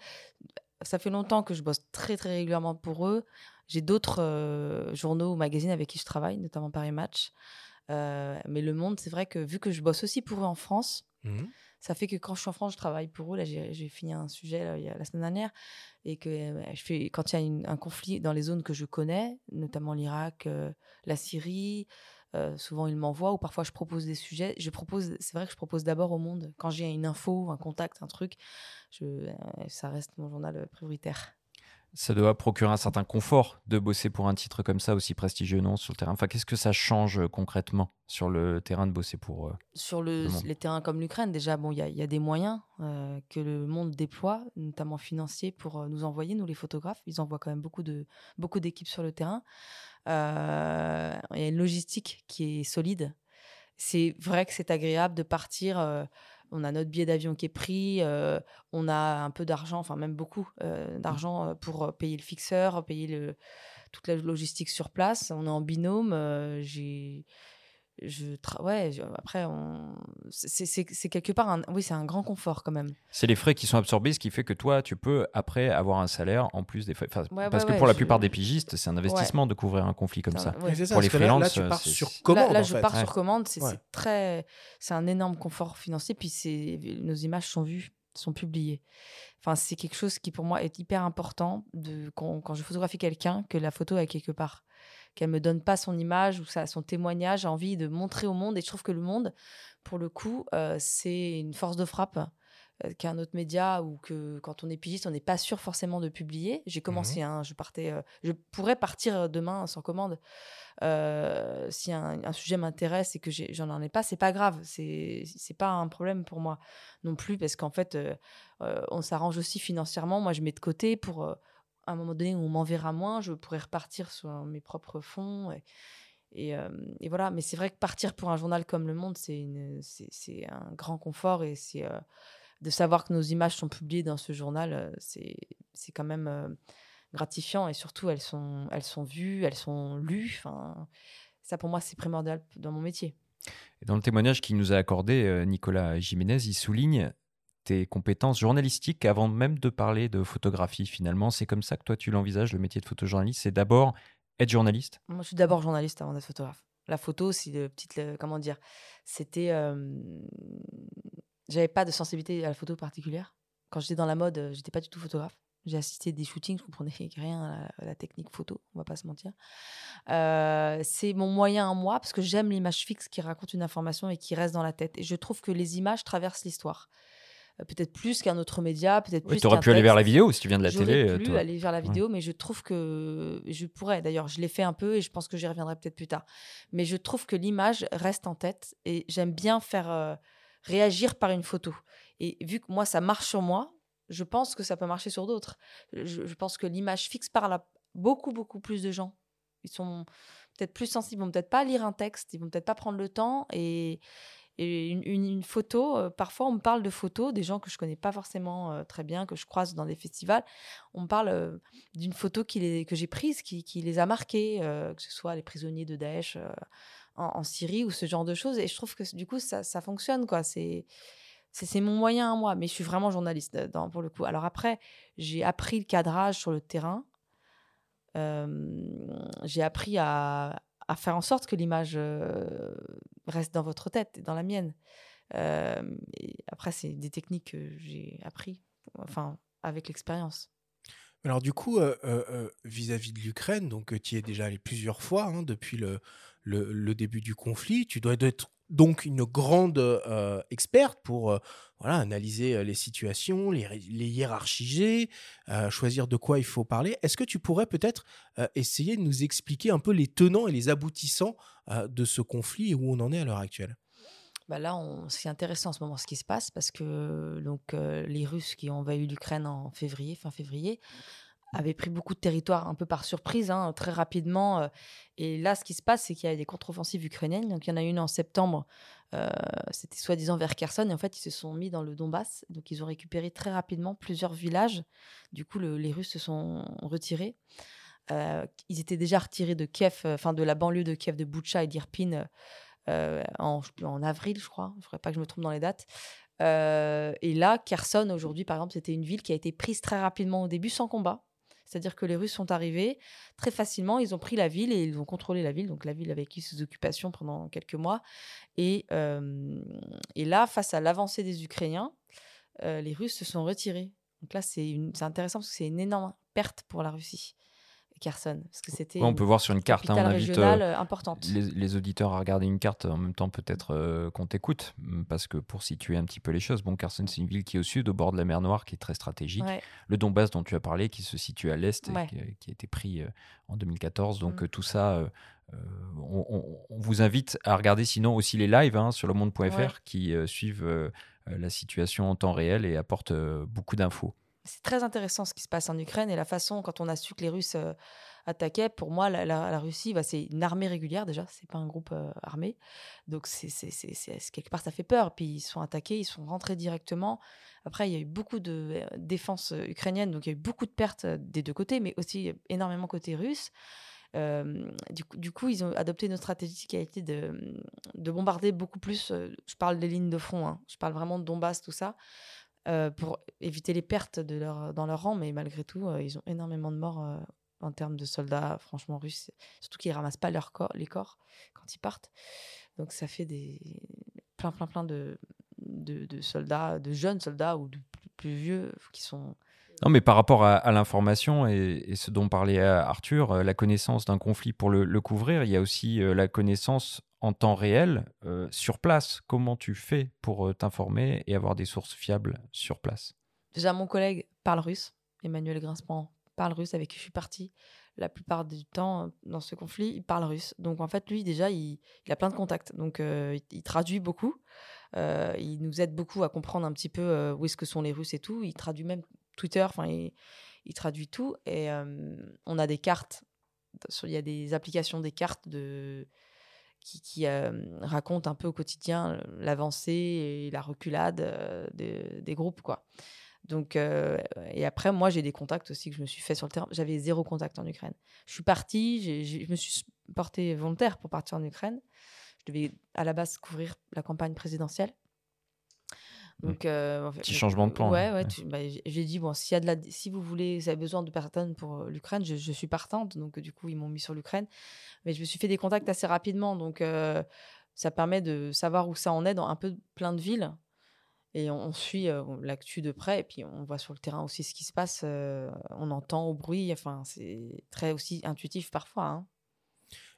Ça fait longtemps que je bosse très, très régulièrement pour eux. J'ai d'autres euh, journaux ou magazines avec qui je travaille, notamment Paris Match. Euh, mais Le Monde, c'est vrai que vu que je bosse aussi pour eux en France, Mhm. ça fait que quand je suis en France, je travaille pour eux. Là, j'ai fini un sujet là, la semaine dernière. Et que euh, je fais, quand il y a une- un conflit dans les zones que je connais, notamment l'Irak, la Syrie, euh, souvent ils m'envoient ou parfois je propose des sujets. Je propose, c'est vrai que je propose d'abord au monde. Quand j'ai une info, un contact, un truc, je, euh, ça reste mon journal euh, prioritaire. Ça doit procurer un certain confort de bosser pour un titre comme ça, aussi prestigieux, non, sur le terrain? Enfin, qu'est-ce que ça change concrètement sur le terrain de bosser pour euh, Sur le, Le Monde? les terrains comme l'Ukraine, déjà, bon, il y, a- il y a des moyens euh, que le monde déploie, notamment financiers, pour nous envoyer, nous les photographes. Ils envoient quand même beaucoup de beaucoup d'équipes sur le terrain. Euh, Il y a une logistique qui est solide. C'est vrai que c'est agréable de partir. euh, on a notre billet d'avion qui est pris, euh, on a un peu d'argent, enfin même beaucoup euh, d'argent pour payer le fixeur, payer le, toute la logistique sur place. On est en binôme. j'ai je ouais après c'est quelque part un, oui c'est un grand confort quand même. C'est les frais qui sont absorbés ce qui fait que toi tu peux après avoir un salaire en plus des frais parce que pour la plupart des pigistes c'est un investissement de couvrir un conflit comme ça, pour les freelances là, tu pars sur commande là, je pars sur commande c'est très c'est un énorme confort financier puis c'est nos images sont vues sont publiées. Enfin c'est quelque chose qui pour moi est hyper important de quand, quand je photographie quelqu'un que la photo est quelque part qu'elle me donne pas son image ou ça, son témoignage, envie de montrer au monde. Et je trouve que le monde, pour le coup, euh, c'est une force de frappe euh, qu'un autre média ou que quand on est pigiste, on n'est pas sûr forcément de publier. J'ai commencé, mmh je partais, euh, je pourrais partir demain sans commande. si un, sujet m'intéresse et que j'en en ai pas, c'est pas grave, c'est c'est pas un problème pour moi non plus parce qu'en fait, on s'arrange aussi financièrement. Moi, je mets de côté pour à un moment donné où on m'enverra moins, je pourrais repartir sur mes propres fonds. Et, voilà, mais c'est vrai que partir pour un journal comme Le Monde, c'est un grand confort et c'est de savoir que nos images sont publiées dans ce journal, c'est quand même gratifiant et surtout elles sont, vues, elles sont lues. Enfin, ça pour moi c'est primordial dans mon métier. Dans le témoignage qu'il nous a accordé, Nicolas Jiménez, il souligne tes compétences journalistiques avant même de parler de photographie finalement. C'est comme ça que toi tu l'envisages, le métier de photojournaliste? C'est d'abord être journaliste? Moi je suis d'abord journaliste avant d'être photographe. La photo, c'est de petite, comment dire, c'était, j'avais pas de sensibilité à la photo particulière. Quand j'étais dans la mode, j'étais pas du tout photographe. J'ai assisté à des shootings, je comprenais rien à la, technique photo, on va pas se mentir. c'est mon moyen à moi parce que j'aime l'image fixe qui raconte une information et qui reste dans la tête. Et je trouve que les images traversent l'histoire. Euh, peut-être plus qu'un autre média, peut-être plus. tu aurais pu aller vers la vidéo si tu viens de la télé. J'aurais pu aller vers la vidéo, mais je trouve que je pourrais. D'ailleurs, je l'ai fait un peu et je pense que j'y reviendrai peut-être plus tard. Mais je trouve que l'image reste en tête et j'aime bien faire euh, réagir par une photo. Et vu que moi, ça marche sur moi, je pense que ça peut marcher sur d'autres. Je, je, pense que l'image fixe parle à beaucoup, beaucoup plus de gens. Ils sont peut-être plus sensibles, ils vont peut-être pas lire un texte, ils vont peut-être pas prendre le temps et et une, photo, euh, parfois on me parle de photos, des gens que je connais pas forcément euh, très bien, que je croise dans des festivals. On me parle euh, d'une photo qui les, que j'ai prise, qui, qui, les a marqués, que ce soit les prisonniers de Daesh en, Syrie ou ce genre de choses. Et je trouve que du coup, ça, ça fonctionne. quoi. C'est. C'est mon moyen à moi, mais je suis vraiment journaliste pour le coup. Alors après, j'ai appris le cadrage sur le terrain. j'ai appris à, à faire en sorte que l'image euh, reste dans votre tête et dans la mienne. Euh, après, c'est des techniques que j'ai appris, enfin, avec l'expérience. Alors du coup, euh, vis-à-vis de l'Ukraine, donc tu y es déjà allé plusieurs fois hein, depuis le, le, début du conflit, tu dois être donc une grande euh, experte pour euh, voilà, analyser euh, les situations, les, hiérarchiser, choisir de quoi il faut parler. Est-ce que tu pourrais peut-être essayer de nous expliquer un peu les tenants et les aboutissants de ce conflit et où on en est à l'heure actuelle? Bah là, c'est intéressant en ce moment ce qui se passe parce que donc, les Russes qui ont envahi l'Ukraine en février, fin février, avait pris beaucoup de territoire un peu par surprise, hein, très rapidement. Euh, et là, ce qui se passe, c'est qu'il y a des contre-offensives ukrainiennes. Donc, il y en a une en septembre, euh, c'était soi-disant vers Kherson. Et en fait, ils se sont mis dans le Donbass. Donc, ils ont récupéré très rapidement plusieurs villages. Du coup, les Russes se sont retirés. Euh, ils étaient déjà retirés de Kiev, enfin de la banlieue de Kiev, de Boucha et d'Irpin en, avril, je crois. Il ne pas que je me trompe dans les dates. et là, Kherson, aujourd'hui, par exemple, c'était une ville qui a été prise très rapidement au début sans combat. C'est-à-dire que les Russes sont arrivés très facilement, ils ont pris la ville et ils ont contrôlé la ville. Donc la ville avait vécu sous occupation pendant quelques mois. Et, et là, face à l'avancée des Ukrainiens, les Russes se sont retirés. Donc là, c'est intéressant parce que c'est une énorme perte pour la Russie. Kherson. Parce que c'était on peut voir sur une carte, hein, on invite euh, importante. Les, auditeurs à regarder une carte en même temps peut-être euh, qu'on t'écoute, parce que pour situer un petit peu les choses, bon, Kherson c'est une ville qui est au sud, au bord de la mer Noire, qui est très stratégique. Le Donbass dont tu as parlé, qui se situe à l'est, et qui, a été pris euh, en 2014. Donc mm. tout ça, on, vous invite à regarder sinon aussi les lives hein, sur le monde.fr qui suivent la situation en temps réel et apportent beaucoup d'infos. C'est très intéressant ce qui se passe en Ukraine et la façon, quand on a su que les Russes euh, attaquait. Pour moi, la, Russie, bah, c'est une armée régulière déjà, c'est pas un groupe euh, armé. Donc, quelque part, ça fait peur. Puis, ils sont attaqués, ils sont rentrés directement. Après, il y a eu beaucoup de euh, défense euh, ukrainienne, donc il y a eu beaucoup de pertes des deux côtés, mais aussi énormément côté russe. Du, coup, ils ont adopté une stratégie qui a été de, de bombarder beaucoup plus. je parle des lignes de front, hein, je parle vraiment de Donbass, tout ça, euh, pour éviter les pertes de leur, dans leur rang. Mais malgré tout, euh, ils ont énormément de morts euh, en termes de soldats, franchement, russes. Surtout qu'ils ramassent pas leurs corps, les corps quand ils partent. Donc ça fait des plein, plein, plein de, de, soldats, de jeunes soldats ou de plus vieux qui sont Non, mais par rapport à, l'information et, ce dont parlait euh, Arthur, euh, la connaissance d'un conflit pour le, couvrir, il y a aussi euh, la connaissance en temps réel sur place. Comment tu fais pour t'informer et avoir des sources fiables sur place? Déjà, mon collègue parle russe. Emmanuel Grinspan parle russe avec qui je suis partie. La plupart du temps, dans ce conflit, il parle russe. Donc, en fait, lui, déjà, il, a plein de contacts. Donc, il, traduit beaucoup. Il nous aide beaucoup à comprendre un petit peu où est-ce que sont les Russes et tout. Il traduit même Twitter. Enfin, il, traduit tout. Et on a des cartes. Il y a des applications, des cartes de qui, racontent un peu au quotidien l'avancée et la reculade des- groupes, quoi. Donc, et après, moi, j'ai des contacts aussi que je me suis fait sur le terrain. J'avais zéro contact en Ukraine. Je suis partie, je me suis portée volontaire pour partir en Ukraine. Je devais à la base couvrir la campagne présidentielle. Donc, euh, en fait, Petit changement de plan, Ouais, là. ouais. Bah, j'ai dit bon, s'il y a de la, si vous voulez, vous avez besoin de personnes pour euh, l'Ukraine, je, je suis partante. Donc, du coup, ils m'ont mis sur l'Ukraine. Mais je me suis fait des contacts assez rapidement. Donc, euh, ça permet de savoir où ça en est dans un peu plein de villes. Et on, on suit euh, l'actu de près. Et puis, on voit sur le terrain aussi ce qui se passe. euh, on entend au bruit. Enfin, c'est très aussi intuitif parfois. hein.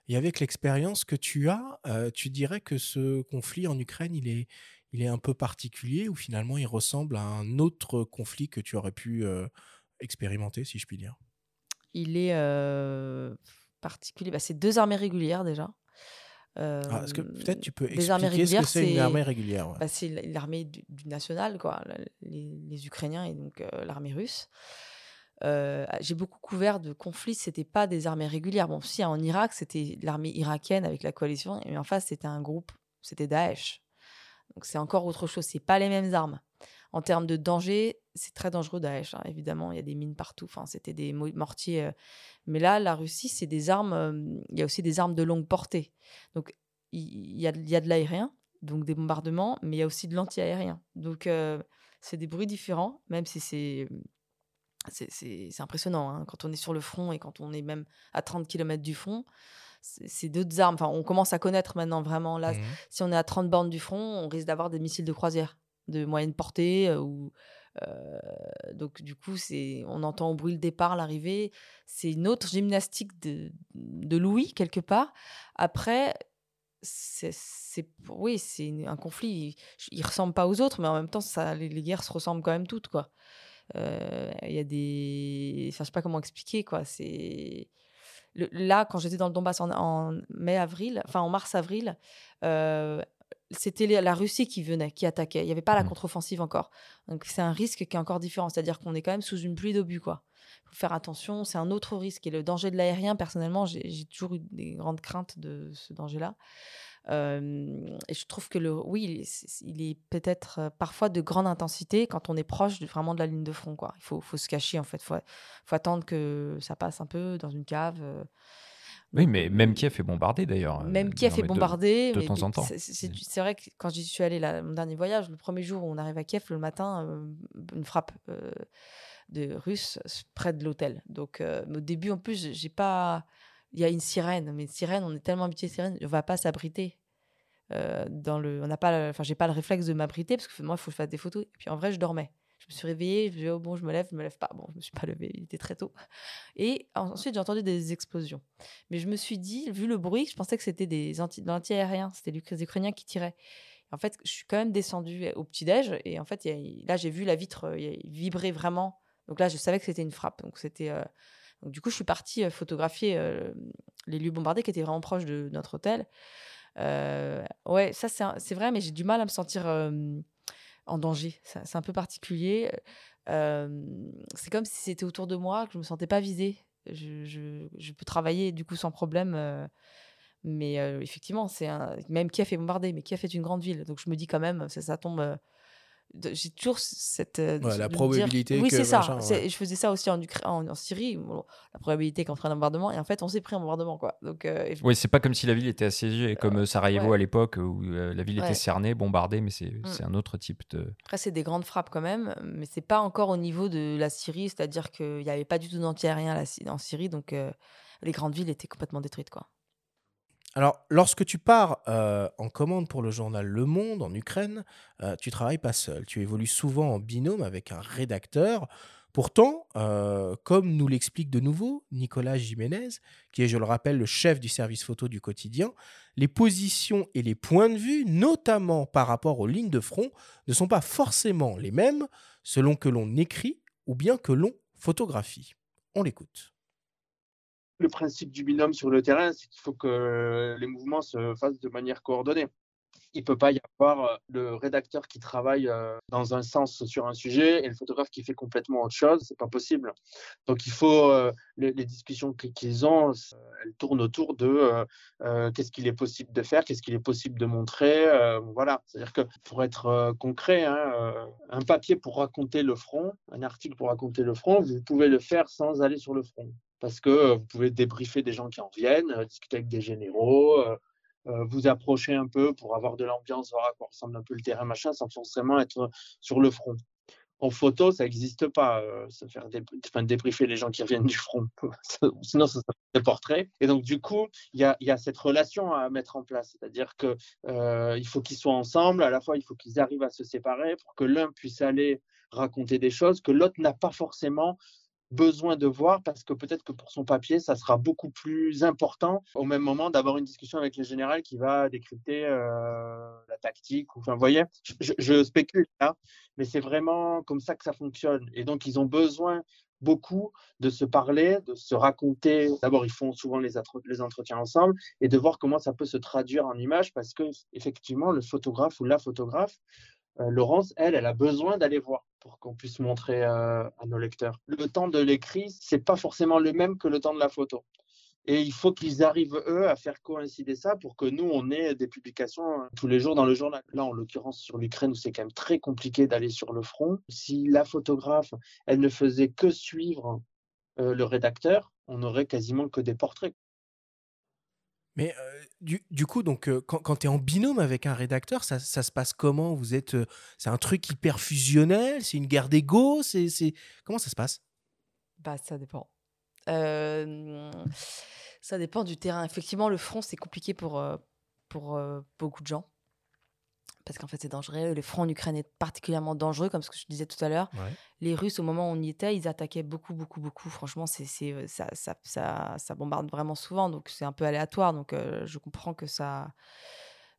Et avec l'expérience que tu as, euh, tu dirais que ce conflit en Ukraine, il est, il est un peu particulier ou finalement il ressemble à un autre conflit que tu aurais pu euh, expérimenter, si je puis dire? Il est euh, particulier. Bah, c'est deux armées régulières déjà. Ah, Est-ce que Euh, peut-être tu peux expliquer ce que c'est une armée régulière ouais? bah, c'est l'armée du, du national, quoi, les, les Ukrainiens et donc euh, l'armée russe. Euh, j'ai beaucoup couvert de conflits, c'était pas des armées régulières. Bon, si en Irak, c'était l'armée irakienne avec la coalition, et en face, c'était un groupe, c'était Daesh. Donc c'est encore autre chose, c'est pas les mêmes armes. En termes de danger, c'est très dangereux Daesh, hein, évidemment, il y a des mines partout, enfin, c'était des mo- mortiers. euh. Mais là, la Russie, c'est des armes, euh, il y a aussi des armes de longue portée. Donc il y, a, de l'aérien, donc des bombardements, mais il y a aussi de l'anti-aérien. Donc euh, c'est des bruits différents, même si c'est impressionnant hein, quand on est sur le front et quand on est même à 30 km du front. C'est d'autres armes. Enfin, on commence à connaître maintenant vraiment. Là, Mhm. si on est à 30 bornes du front, on risque d'avoir des missiles de croisière de moyenne portée. euh, ou, euh, donc, du coup, c'est on entend au bruit le départ, l'arrivée. C'est une autre gymnastique de, de Louis, quelque part. Après, c'est oui, c'est un conflit. Il, il ressemble pas aux autres, mais en même temps, ça, les, les guerres se ressemblent quand même toutes, quoi. Euh, Il y a des, enfin, je sais pas comment expliquer, quoi. C'est le- là quand j'étais dans le Donbass en, en mai avril, enfin en mars avril. euh, c'était la Russie qui venait, qui attaquait. Il n'y avait pas la Mhm. contre-offensive encore. Donc c'est un risque qui est encore différent. C'est-à-dire qu'on est quand même sous une pluie d'obus, quoi. Il faut faire attention. C'est un autre risque. Et le danger de l'aérien, personnellement, j'ai j'ai toujours eu des grandes craintes de ce danger-là. Et je trouve que le, oui, il est, c'est- il est peut-être parfois de grande intensité quand on est proche de- vraiment de la ligne de front. Quoi. Il faut, faut se cacher, en fait. Il faut, faut attendre que ça passe un peu dans une cave. Oui, mais euh, même Kiev est bombardé d'ailleurs. même Kiev est de- bombardé. de mais- temps en temps. c'est- vrai que quand j'y suis allée, là, mon dernier voyage, le premier jour où on arrive à Kiev, le matin, euh, une frappe euh, de russe s- près de l'hôtel. Donc, euh, au début, en plus, j'ai pas. Il y a une sirène, mais une sirène, on est tellement habitué aux sirènes, on va pas s'abriter. euh, dans le, on n'a pas, enfin, j'ai pas le réflexe de m'abriter parce que moi, il faut que je fasse des photos. Et puis en vrai, je dormais. Je me suis réveillée, je me suis dit, oh, bon, je me lève, je me lève pas. Bon, je me suis pas levée, il était très tôt. Et ensuite, j'ai entendu des explosions. Mais je me suis dit, vu le bruit, je pensais que c'était des anti, de l'anti-aérien, c'était les Ukrainiens qui tiraient. En fait, je suis quand même descendue au petit-déj et en fait, là, j'ai vu la vitre euh, vibrer vraiment. Donc là, je savais que c'était une frappe. Donc c'était. euh, du coup, je suis partie euh, photographier euh, les lieux bombardés qui étaient vraiment proches de notre hôtel. Euh, ouais, ça c'est vrai, mais j'ai du mal à me sentir en danger. C'est un peu particulier. C'est comme si c'était autour de moi, que je me sentais pas visée. Je, peux travailler du coup sans problème. mais effectivement, c'est même qui a fait bombarder, mais qui a fait une grande ville. Donc je me dis quand même, ça, ça tombe. J'ai toujours cette. euh, Ouais, la me dire- probabilité Oui, c'est ça. machin. Je faisais ça aussi en, Ukra- en, en Syrie. bon, la probabilité qu'on ferait un bombardement. Et en fait, on s'est pris un bombardement. Quoi. Donc, euh, je- Oui, c'est pas comme si la ville était assiégée, comme euh, Sarajevo ouais. à l'époque où euh, la ville Ouais. était cernée, bombardée, mais c'est Mm. c'est un autre type de. Après, c'est des grandes frappes quand même, mais c'est pas encore au niveau de la Syrie, c'est-à-dire qu'il n'y avait pas du tout d'antiaérien en Syrie, donc euh, les grandes villes étaient complètement détruites. Quoi. Alors, lorsque tu pars euh, en commande pour le journal Le Monde en Ukraine, euh, tu travailles pas seul. Tu évolues souvent en binôme avec un rédacteur. Pourtant, euh, comme nous l'explique de nouveau Nicolas Jiménez, qui est, je le rappelle, le chef du service photo du quotidien, les positions et les points de vue, notamment par rapport aux lignes de front, ne sont pas forcément les mêmes selon que l'on écrit ou bien que l'on photographie. On l'écoute. Le principe du binôme sur le terrain, c'est qu'il faut que les mouvements se fassent de manière coordonnée. Il ne peut pas y avoir euh, le rédacteur qui travaille euh, dans un sens sur un sujet et le photographe qui fait complètement autre chose. C'est pas possible. Donc il faut euh, les, discussions qu'- qu'ils ont, elles tournent autour de qu'est-ce qu'il est possible de faire, qu'est-ce qu'il est possible de montrer. voilà. C'est-à-dire que pour être concret, hein, un papier pour raconter le front, un article pour raconter le front, vous pouvez le faire sans aller sur le front parce que euh, vous pouvez débriefer des gens qui en viennent, euh, discuter avec des généraux, euh, vous approcher un peu pour avoir de l'ambiance, voir à quoi ressemble un peu le terrain, machin, sans forcément être sur le front. En photo, ça n'existe pas, se faire enfin, débriefer les gens qui reviennent du front. Sinon, ça serait des portraits. Et donc, du coup, il y a, cette relation à mettre en place. C'est-à-dire que euh, il faut qu'ils soient ensemble, à la fois, il faut qu'ils arrivent à se séparer pour que l'un puisse aller raconter des choses que l'autre n'a pas forcément besoin de voir parce que peut-être que pour son papier, ça sera beaucoup plus important au même moment d'avoir une discussion avec le général qui va décrypter euh, la tactique. Enfin, vous voyez, je, je- spécule là, mais c'est vraiment comme ça que ça fonctionne. Et donc, ils ont besoin beaucoup de se parler, de se raconter. D'abord, ils font souvent les entretiens ensemble et de voir comment ça peut se traduire en images parce que effectivement, le photographe ou la photographe euh, Laurence, elle, elle a besoin d'aller voir pour qu'on puisse montrer euh, à nos lecteurs. Le temps de l'écrit, c'est pas forcément le même que le temps de la photo. Et il faut qu'ils arrivent, eux, à faire coïncider ça pour que nous, on ait des publications euh, tous les jours dans le journal. Là, en l'occurrence, sur l'Ukraine, où c'est quand même très compliqué d'aller sur le front, si la photographe, elle ne faisait que suivre euh, le rédacteur, on aurait quasiment que des portraits. Mais euh, du, coup, donc, euh, quand, tu es en binôme avec un rédacteur, ça, se passe comment? Vous êtes, euh, c'est un truc hyper fusionnel? C'est une guerre d'ego? C'est. Comment ça se passe? Bah, ça dépend. Ça dépend du terrain. Effectivement, le front, c'est compliqué pour, pour beaucoup de gens. Parce qu'en fait, c'est dangereux. Le front en Ukraine est particulièrement dangereux, comme ce que je disais tout à l'heure. Ouais. Les Russes, au moment où on y était, ils attaquaient beaucoup, beaucoup, beaucoup. Franchement, c'est, c'est, euh, ça, ça, ça, ça bombarde vraiment souvent. Donc, c'est un peu aléatoire. Donc, euh, je comprends que ça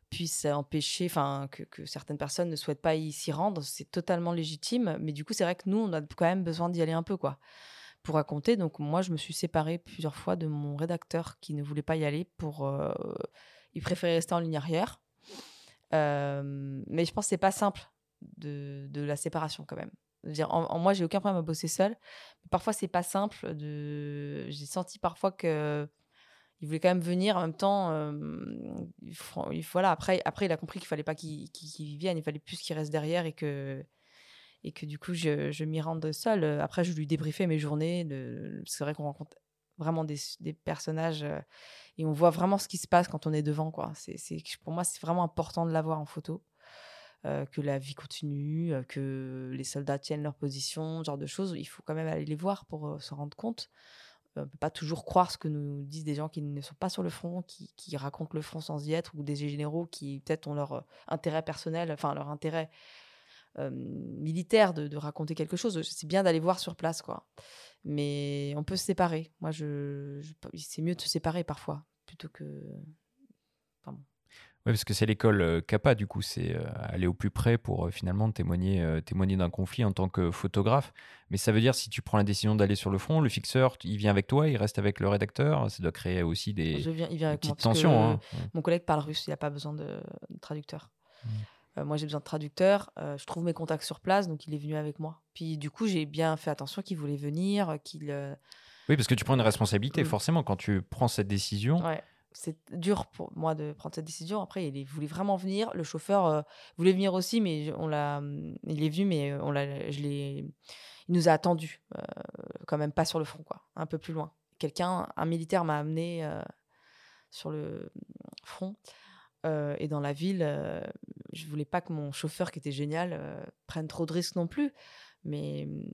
puisse empêcher, enfin, que, que certaines personnes ne souhaitent pas y s'y rendre. C'est totalement légitime. Mais du coup, c'est vrai que nous, on a quand même besoin d'y aller un peu, quoi pour raconter. Donc moi, je me suis séparée plusieurs fois de mon rédacteur qui ne voulait pas y aller pour... euh, il préférait rester en ligne arrière. Euh, mais je pense que c'est pas simple de, de la séparation quand même. Dire, en, en moi, j'ai aucun problème à bosser seul. Mais parfois, c'est pas simple. De... J'ai senti parfois que il voulait quand même venir en même temps. euh, il voilà, après, après, il a compris qu'il fallait pas qu'il vienne, il fallait plus qu'il reste derrière et que et que du coup je, je m'y rende seule. Après, je lui débriefais mes journées. C'est vrai qu'on rencontre vraiment des, personnages et on voit vraiment ce qui se passe quand on est devant. Quoi. C'est, pour moi, c'est vraiment important de l'avoir en photo. Que la vie continue, que les soldats tiennent leur position, ce genre de choses. Il faut quand même aller les voir pour s'en rendre compte. On peut pas toujours croire ce que nous disent des gens qui ne sont pas sur le front, qui, qui racontent le front sans y être, ou des généraux qui peut-être ont leur intérêt personnel, enfin leur intérêt euh, militaire de, de raconter quelque chose. C'est bien d'aller voir sur place, quoi. Mais on peut se séparer. Moi, je, je- c'est mieux de se séparer parfois plutôt que. Oui, parce que c'est l'école euh, CAPA, du coup, c'est euh, aller au plus près pour euh, finalement témoigner, euh, témoigner d'un conflit en tant que photographe. Mais ça veut dire, si tu prends la décision d'aller sur le front, le fixeur, il vient avec toi, il reste avec le rédacteur, ça doit créer aussi des, Je viens, il vient avec moi. petites que tensions. hein. Mon collègue parle russe, il n'a pas besoin de, de traducteur. Mmh. Euh, moi, j'ai besoin de traducteur. euh, je trouve mes contacts sur place, donc il est venu avec moi. Puis du coup, j'ai bien fait attention qu'il voulait venir, qu'il euh, Oui, parce que tu prends une responsabilité, Mm. forcément, quand tu prends cette décision. Ouais, c'est dur pour moi de prendre cette décision. Après, il voulait vraiment venir. Le chauffeur voulait venir aussi, mais on l'a, il est venu, mais on l'a, je l'ai, il nous a attendus, euh, quand même pas sur le front, quoi, un peu plus loin. Quelqu'un, un militaire m'a amené sur le front. Euh, et dans la ville, euh, je voulais pas que mon chauffeur, qui était génial, euh, prenne trop de risques non plus. Mais hum,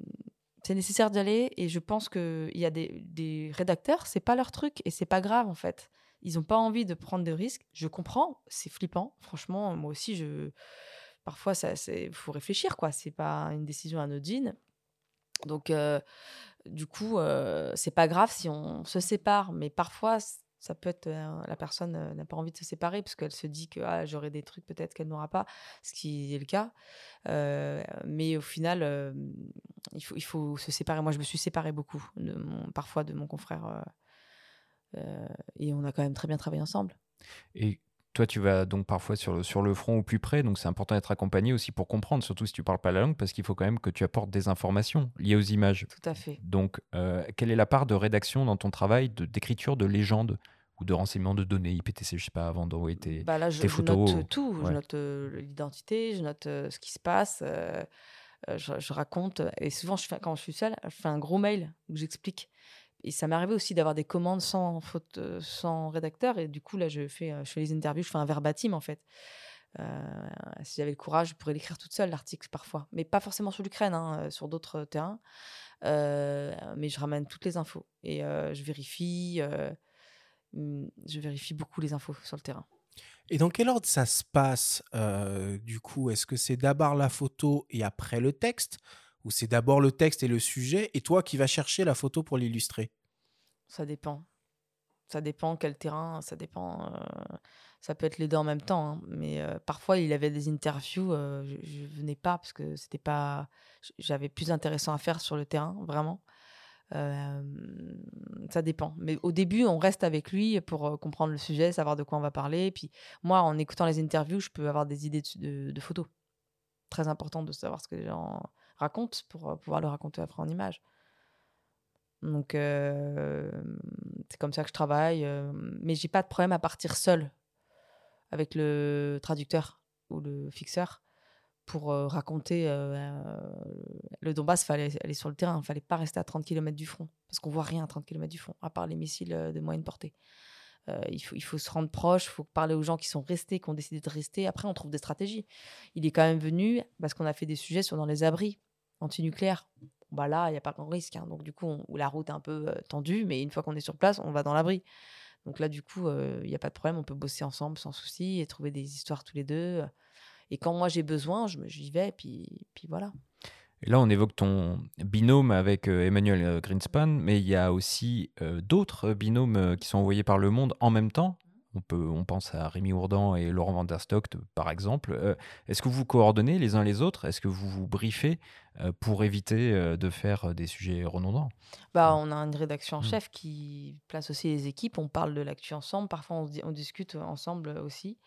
c'est nécessaire d'y aller. Et je pense qu'il y a des, des rédacteurs, c'est pas leur truc et c'est pas grave en fait. Ils n'ont pas envie de prendre de risques. Je comprends, c'est flippant. Franchement, moi aussi, je parfois ça, c'est faut réfléchir quoi. C'est pas une décision anodine. Donc, euh, du coup, c'est pas grave si on se sépare, mais parfois ça peut être la personne n'a pas envie de se séparer parce qu'elle se dit que ah, j'aurai des trucs peut-être qu'elle n'aura pas, ce qui est le cas. Mais au final, il, faut, il faut se séparer. Moi, je me suis séparée beaucoup, parfois de mon confrère, et on a quand même très bien travaillé ensemble. Et toi, tu vas donc parfois sur le, sur le front au plus près, donc c'est important d'être accompagné aussi pour comprendre, surtout si tu parles pas la langue, parce qu'il faut quand même que tu apportes des informations liées aux images. Tout à fait. Donc, euh, quelle est la part de rédaction dans ton travail, de- d'écriture de, légendes ou de renseignement de données IPTC, je sais pas, avant d'envoyer tes, Bah là, je, tes je photos note ou- euh, tout. Je note euh, l'identité, je note euh, ce qui se passe. euh, je, je raconte. Et souvent, je fais, quand je suis seule, je fais un gros mail où j'explique. Et ça m'est arrivé aussi d'avoir des commandes sans, faute, euh, sans rédacteur. Et du coup, là, je fais, euh, je fais les interviews, je fais un verbatim, en fait. Euh, si j'avais le courage, je pourrais l'écrire toute seule, l'article, parfois. Mais pas forcément sur l'Ukraine, hein, sur d'autres terrains. Mais je ramène toutes les infos. Et je vérifie. hum, je vérifie beaucoup les infos sur le terrain. Et dans quel ordre ça se passe du coup? Est-ce que c'est d'abord la photo et après le texte? Ou c'est d'abord le texte et le sujet et toi qui vas chercher la photo pour l'illustrer? Ça dépend. Ça dépend quel terrain, ça dépend. euh, ça peut être les deux en même temps. hein, Mais euh, parfois, il avait des interviews, euh, je, je venais pas parce que c'était pas. J'avais plus intéressant à faire sur le terrain, vraiment. Ça dépend. Mais au début, on reste avec lui pour comprendre le sujet, savoir de quoi on va parler. Et puis, moi, en écoutant les interviews, je peux avoir des idées de photos. Très important de savoir ce que les gens racontent pour euh, pouvoir le raconter après en images. Donc, euh, c'est comme ça que je travaille. euh, mais j'ai pas de problème à partir seule avec le traducteur ou le fixeur pour euh, raconter le Donbass. fallait aller sur le terrain. Il fallait pas rester à 30 km du front parce qu'on voit rien à 30 km du front, à part les missiles de moyenne portée. Il, faut, il faut se rendre proche, il faut parler aux gens qui sont restés, qui ont décidé de rester. Après, on trouve des stratégies. Il est quand même venu parce qu'on a fait des sujets sur dans les abris antinucléaires. Bah là, il n'y a pas grand risque. hein. Donc, du coup, où la route est un peu euh, tendue, mais une fois qu'on est sur place, on va dans l'abri. Donc là, du coup, euh, il n'y a pas de problème. On peut bosser ensemble sans souci et trouver des histoires tous les deux. Et quand moi j'ai besoin, je j'y vais, puis, puis voilà. Et là, on évoque ton binôme avec euh, Emmanuel euh, Greenspan, mais il y a aussi euh, d'autres binômes euh, qui sont envoyés par le monde en même temps. On, peut, on pense à Rémi Ourdan et Laurent Van der Stock, par exemple. Euh, Est-ce que vous vous coordonnez les uns les autres? Est-ce que vous vous briefez euh, pour éviter euh, de faire des sujets redondants? Bah, on a une rédaction en Mm. chef qui place aussi les équipes. On parle de l'actu ensemble. Parfois, on, on discute ensemble aussi.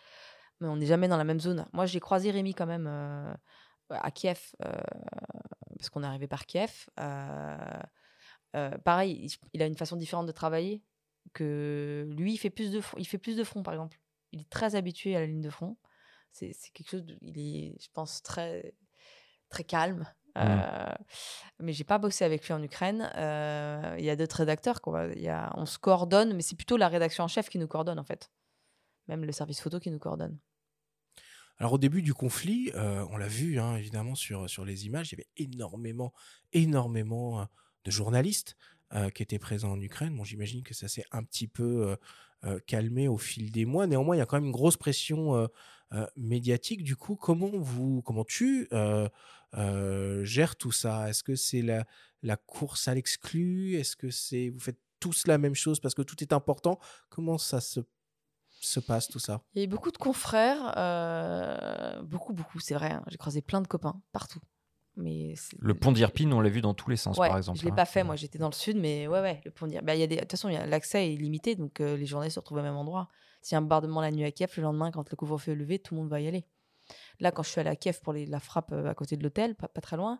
Mais on n'est jamais dans la même zone. Moi, j'ai croisé Rémi quand même à Kiev, parce qu'on est arrivé par Kiev. Pareil, il, il a une façon différente de travailler que lui. Il fait plus de, fr- il fait plus de front, par exemple. Il est très habitué à la ligne de front. C'est quelque chose. de- il est, je pense, très très calme. Euh, mais j'ai pas bossé avec lui en Ukraine. Euh, Il y a d'autres rédacteurs. Quoi. Il y a, on se coordonne, mais c'est plutôt la rédaction en chef qui nous coordonne en fait. Même le service photo qui nous coordonne. Alors au début du conflit, euh, on l'a vu hein, évidemment sur, sur les images, il y avait énormément, énormément euh, de journalistes euh, qui étaient présents en Ukraine. Bon, j'imagine que ça s'est un petit peu euh, euh, calmé au fil des mois. Néanmoins, il y a quand même une grosse pression médiatique. Du coup, comment vous, comment tu gères tout ça? Est-ce que c'est la, course à l'exclu? Est-ce que c'est vous faites tous la même chose parce que tout est important? Comment ça se se passe tout ça? Il y a beaucoup de confrères, beaucoup, beaucoup, c'est vrai. hein. J'ai croisé plein de copains partout. Mais Le pont d'Irpine, on l'a vu dans tous les sens, Ouais, par exemple. Je l'ai hein. pas fait, moi j'étais dans le sud, mais ouais, ouais, le pont d'Ir- bah, il y a des... De toute façon, l'accès est limité, donc euh, les journalistes se retrouvent au même endroit. S'il y a un bombardement la nuit à Kiev, le lendemain, quand le couvre-feu est levé, tout le monde va y aller. Là, quand je suis allée à Kiev pour les- la frappe euh, à côté de l'hôtel, pas, pas très loin,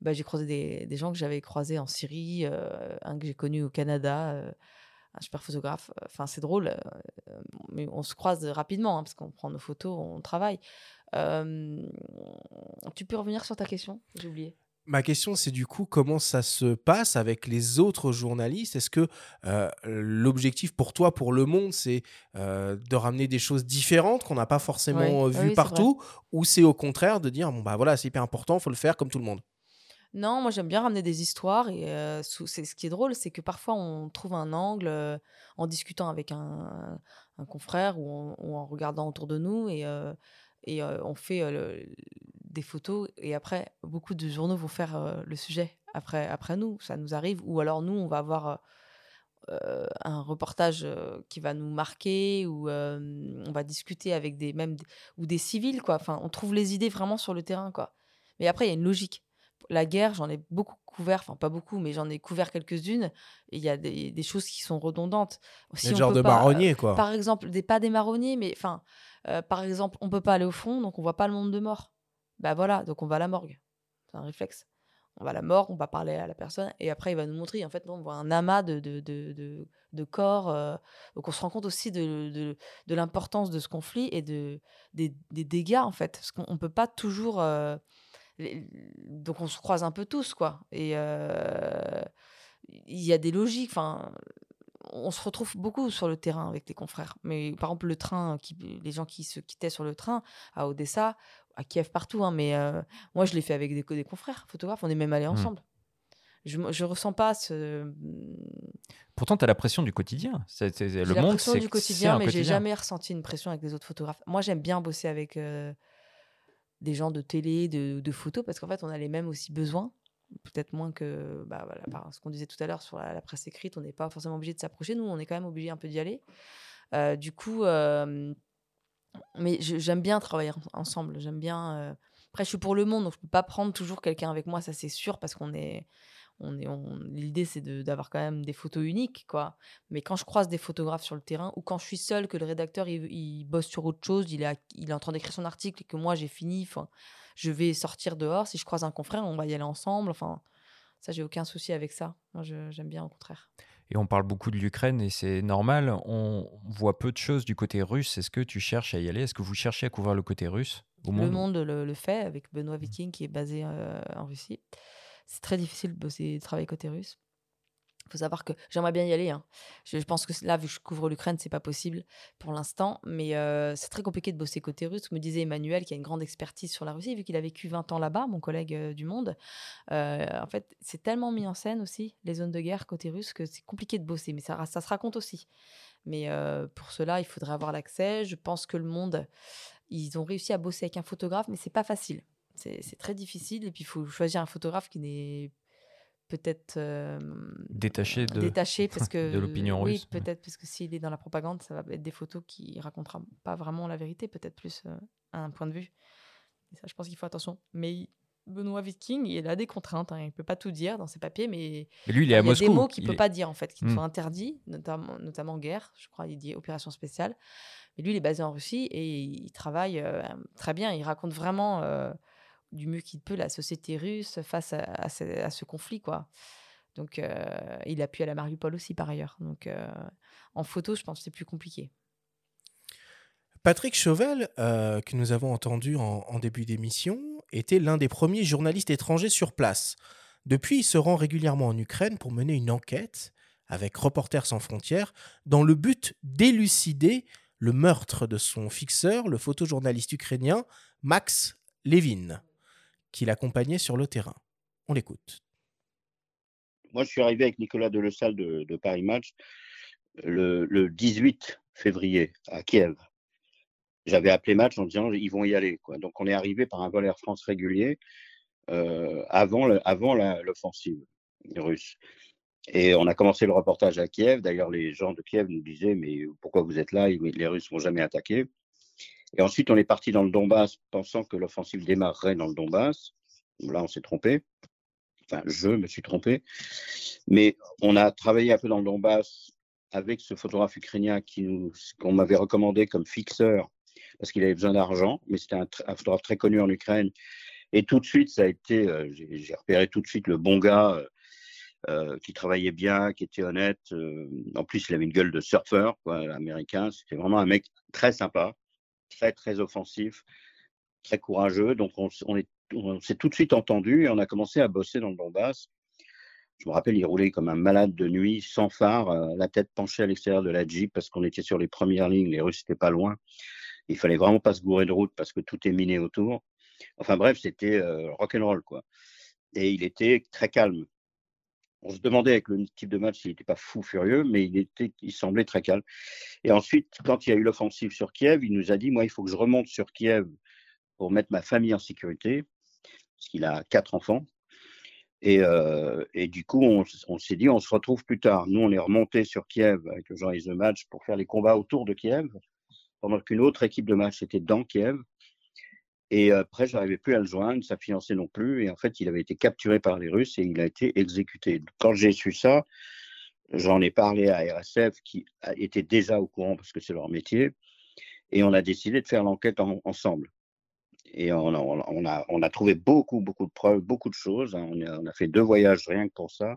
bah, j'ai croisé des, des gens que j'avais croisés en Syrie, euh, un que j'ai connu au Canada, euh, un super photographe. Enfin, c'est drôle, mais on se croise rapidement hein, parce qu'on prend nos photos, on travaille. Euh, tu peux revenir sur ta question J'ai oublié. Ma question, c'est du coup, comment ça se passe avec les autres journalistes? Est-ce que euh, l'objectif pour toi, pour le monde, c'est euh, de ramener des choses différentes qu'on n'a pas forcément Oui, oui, vues partout? Ou c'est au contraire de dire, bon, bah voilà, c'est hyper important, il faut le faire comme tout le monde? Non, moi j'aime bien ramener des histoires et euh, c'est ce qui est drôle, c'est que parfois on trouve un angle euh, en discutant avec un, un confrère ou en, ou en regardant autour de nous et, euh, et on fait des photos et après beaucoup de journaux vont faire le sujet après après nous, ça nous arrive ou alors nous on va avoir un reportage qui va nous marquer ou on va discuter avec des même ou des civils quoi. Enfin, on trouve les idées vraiment sur le terrain quoi. Mais après il y a une logique. La guerre, j'en ai beaucoup couvert, enfin pas beaucoup, mais j'en ai couvert quelques-unes. Il y a des, des choses qui sont redondantes. Le on genre peut de pas, euh, marronnier, quoi. Par exemple, des, pas des marronniers, mais enfin, euh, par exemple, on peut pas aller au front, donc on voit pas le monde de mort. Bah voilà, donc on va à la morgue. C'est un réflexe. On va à la morgue, on va parler à la personne, et après il va nous montrer. En fait, on voit un amas de, de, de, de- de corps. euh, donc on se rend compte aussi de, de, de l'importance de ce conflit et de, des, des dégâts, en fait. Parce qu'on on peut pas toujours. euh, les- donc on se croise un peu tous, quoi. Et euh, il y a des logiques. Enfin, on se retrouve beaucoup sur le terrain avec les confrères. Mais par exemple, le train, qui, les gens qui se quittaient sur le train à Odessa, à Kiev, partout. hein, mais euh, moi, je l'ai fait avec des, des confrères photographes. On est même allés Hmm. ensemble. Je, je ressens pas ce. Pourtant, tu as la pression du quotidien. C'est- le la monde, pression c'est du quotidien, mais j'ai jamais ressenti une pression avec des autres photographes. Moi, j'aime bien bosser avec euh, des gens de télé, de, de photos, parce qu'en fait, on a les mêmes aussi besoins. Peut-être moins que bah, ce qu'on disait tout à l'heure sur la, presse écrite, on n'est pas forcément obligé de s'approcher. Nous, on est quand même obligé un peu d'y aller. Euh, du coup, euh, mais j'aime bien travailler en- ensemble. J'aime bien. euh, Après, je suis pour le monde, donc je peux pas prendre toujours quelqu'un avec moi, ça c'est sûr, parce qu'on est. On est on- L'idée, c'est de- d'avoir quand même des photos uniques, quoi. Mais quand je croise des photographes sur le terrain, ou quand je suis seule, que le rédacteur il, il bosse sur autre chose, il il est en train d'écrire son article et que moi j'ai fini, enfin, je vais sortir dehors. Si je croise un confrère, on va y aller ensemble. Enfin, ça, j'ai aucun souci avec ça. Moi, je- j'aime bien au contraire. Et on parle beaucoup de l'Ukraine et c'est normal. On voit peu de choses du côté russe. Est-ce que tu cherches à y aller? Est-ce que vous cherchez à couvrir le côté russe au Le monde? Monde le, le fait avec Benoît Viking qui est basé euh, en Russie. C'est très difficile de bosser, de travailler côté russe. Il faut savoir que j'aimerais bien y aller. hein. Je, pense que là, vu que je couvre l'Ukraine, c'est pas possible pour l'instant. Mais euh, c'est très compliqué de bosser côté russe. Me disait Emmanuel, qui a une grande expertise sur la Russie, vu qu'il a vécu 20 ans là-bas, mon collègue euh, du Monde. Euh, en fait, c'est tellement mis en scène aussi, les zones de guerre côté russe, que c'est compliqué de bosser. Mais ça, ça se raconte aussi. Mais pour cela, il faudrait avoir l'accès. Je pense que le Monde, ils ont réussi à bosser avec un photographe, mais c'est pas facile. C'est très difficile. Et puis, il faut choisir un photographe qui n'est peut-être euh, Détaché de, détaché parce que de l'opinion oui, russe. peut-être parce que s'il est dans la propagande, ça va être des photos qui racontera pas vraiment la vérité, peut-être plus euh, à un point de vue. Et ça, je pense qu'il faut attention. Mais Benoît Viking, il a des contraintes. Hein. Il peut pas tout dire dans ses papiers, mais Mais lui, il est à y a Moscou. des mots qu'il Il peut est- pas dire en fait, qui Hmm. sont interdits, notamment notamment guerre. Je crois il dit opération spéciale. Mais lui, il est basé en Russie et il travaille euh, très bien. Il raconte vraiment euh, du mieux qu'il peut la société russe face à, ce conflit, quoi. Donc, euh, il appuie à la Mariupol aussi, par ailleurs. Donc, euh, en photo, je pense que c'est plus compliqué. Patrick Chauvel, euh, que nous avons entendu en, en début d'émission, était l'un des premiers journalistes étrangers sur place. Depuis, il se rend régulièrement en Ukraine pour mener une enquête avec Reporters sans frontières dans le but d'élucider le meurtre de son fixeur, le photojournaliste ukrainien Max Levin, qui l'accompagnait sur le terrain. On l'écoute. Moi, je suis arrivé avec Nicolas Delessal de, de Paris Match le, le 18 février à Kiev. J'avais appelé Match en disant ils vont y aller. Donc, on est arrivé par un vol Air France régulier euh, avant avant l'offensive russe. Et on a commencé le reportage à Kiev. D'ailleurs, les gens de Kiev nous disaient mais pourquoi vous êtes là? Les Russes vont jamais attaquer. Et ensuite, on est parti dans le Donbass pensant que l'offensive démarrerait dans le Donbass. Là, on s'est trompé. Enfin, je me suis trompé. Mais on a travaillé un peu dans le Donbass avec ce photographe ukrainien qu'on m'avait recommandé comme fixeur parce qu'il avait besoin d'argent, mais c'était un, un photographe très connu en Ukraine Et tout de suite, ça a été, euh, j'ai repéré tout de suite le bon gars qui travaillait bien, qui était honnête. en plus, il avait une gueule de surfeur, américain. C'était vraiment un mec très sympa, très, très offensif, très courageux. Donc, on, s'est tout de suite entendu et on a commencé à bosser dans le Donbass. Je me rappelle, il roulait comme un malade de nuit, sans phare, euh, la tête penchée à l'extérieur de la Jeep parce qu'on était sur les premières lignes, les Russes n'étaient pas loin. Il fallait vraiment pas se gourer de route parce que tout est miné autour. Enfin bref, c'était euh, rock'n'roll quoi. Et il était très calme. On se demandait avec le type de match s'il n'était pas fou furieux, mais il, était, il semblait très calme. Et ensuite, quand il y a eu l'offensive sur Kiev, il nous a dit, moi, il faut que je remonte sur Kiev pour mettre ma famille en sécurité, parce qu'il a quatre enfants. Et, euh, et, du coup, on, s'est dit, on se retrouve plus tard. Nous, on est remonté sur Kiev avec le Jean de Match pour faire les combats autour de Kiev, pendant qu'une autre équipe de match était dans Kiev. Et après, je n'arrivais plus à le joindre, sa fiancée non plus. Et en fait, il avait été capturé par les Russes et il a été exécuté. Quand j'ai su ça, j'en ai parlé à RSF qui était déjà au courant parce que c'est leur métier. Et on a décidé de faire l'enquête ensemble. Et on a, trouvé beaucoup, beaucoup de preuves, beaucoup de choses. Hein. On a, on a, fait deux voyages rien que pour ça.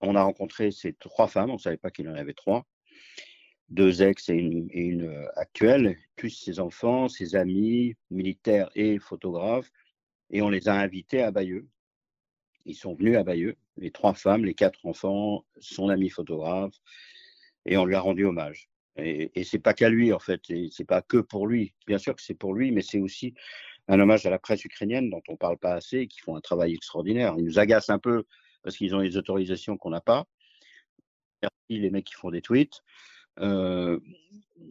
On a rencontré ces trois femmes, on ne savait pas qu'il en avait trois, deux ex et une, une, euh, actuelle, plus ses enfants, ses amis, militaires et photographes. Et on les a invités à Bayeux. Ils sont venus à Bayeux, les trois femmes, les quatre enfants, son ami photographe, et on lui a rendu hommage. Et, et c'est pas qu'à lui, en fait, c'est pas que pour lui. Bien sûr que c'est pour lui, mais c'est aussi un hommage à la presse ukrainienne dont on parle pas assez, qui font un travail extraordinaire. Ils nous agacent un peu parce qu'ils ont des autorisations qu'on n'a pas. Merci les mecs qui font des tweets. Euh,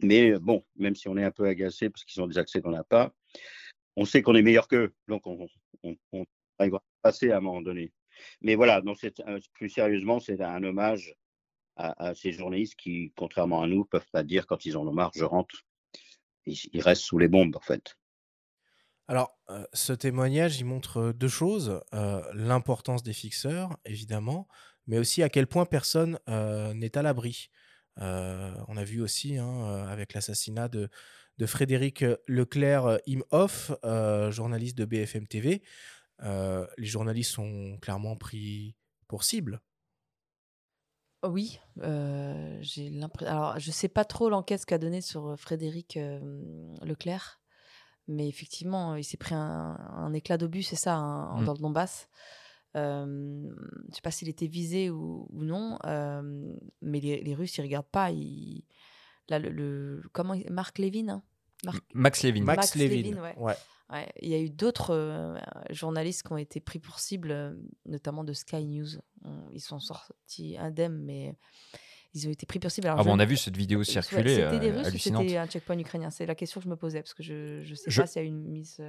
mais bon, même si on est un peu agacé parce qu'ils ont des accès qu'on n'a pas, on sait qu'on est meilleur qu'eux. Donc on, on, on, arrivera à passer à un moment donné. Mais voilà, donc euh, plus sérieusement, c'est un hommage à, ces journalistes qui, contrairement à nous, peuvent pas dire quand ils en ont marre, je rentre. Ils, restent sous les bombes, en fait. Alors, euh, ce témoignage, il montre deux choses. Euh, l'importance des fixeurs, évidemment, mais aussi à quel point personne euh, n'est à l'abri. On a vu aussi, hein, avec l'assassinat de, de, Frédéric Leclerc Imhoff, journaliste de BFM TV, les journalistes sont clairement pris pour cible. Oui, j'ai l'impression. Alors, je sais pas trop l'enquête qu'a donnée sur Frédéric Leclerc, mais effectivement, il s'est pris un, éclat d'obus, c'est ça, hein, mmh. dans le Donbass. Euh, je sais pas s'il était visé ou, non, mais les, Russes, ils regardent pas. Là, le, comment Marc Lévin hein? Max Lévin. Max, Lévin, ouais. Il y a eu d'autres journalistes qui ont été pris pour cible, notamment de Sky News. Ils sont sortis indemnes, mais ils ont été pris pour cible. Alors, ah on a vu cette vidéo circuler. c'était des Russes c'était un checkpoint ukrainien? C'est la question que je me posais, parce que je ne sais pas s'il y a une mise.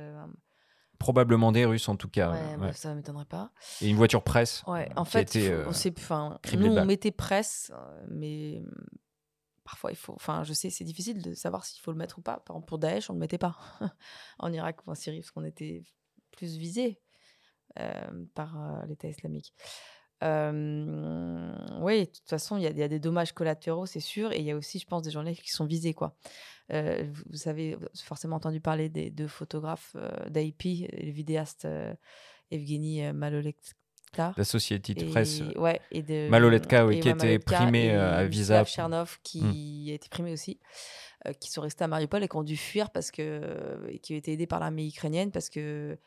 Probablement des Russes en tout cas. Ouais, ça ne m'étonnerait pas. Et une voiture presse. Ouais, en fait, on, enfin, nous on mettait presse, mais parfois il faut enfin je sais c'est difficile de savoir s'il faut le mettre ou pas par exemple pour Daesh on le mettait pas en Irak ou en Syrie parce qu'on était plus visé euh, par euh, l'État islamique oui de toute façon il y, a des dommages collatéraux c'est sûr et il y a aussi je pense des journalistes qui sont visés quoi euh, vous, avez forcément entendu parler des deux photographes d'AIP le vidéaste Evgeny Malolek la société de presse. Ouais, et de, Maloletka, oui, qui était primé euh, à Visa. Chernov, qui a été primé aussi, euh, qui sont restés à Mariupol et qui ont dû fuir parce que, et qui ont été aidés par l'armée ukrainienne parce que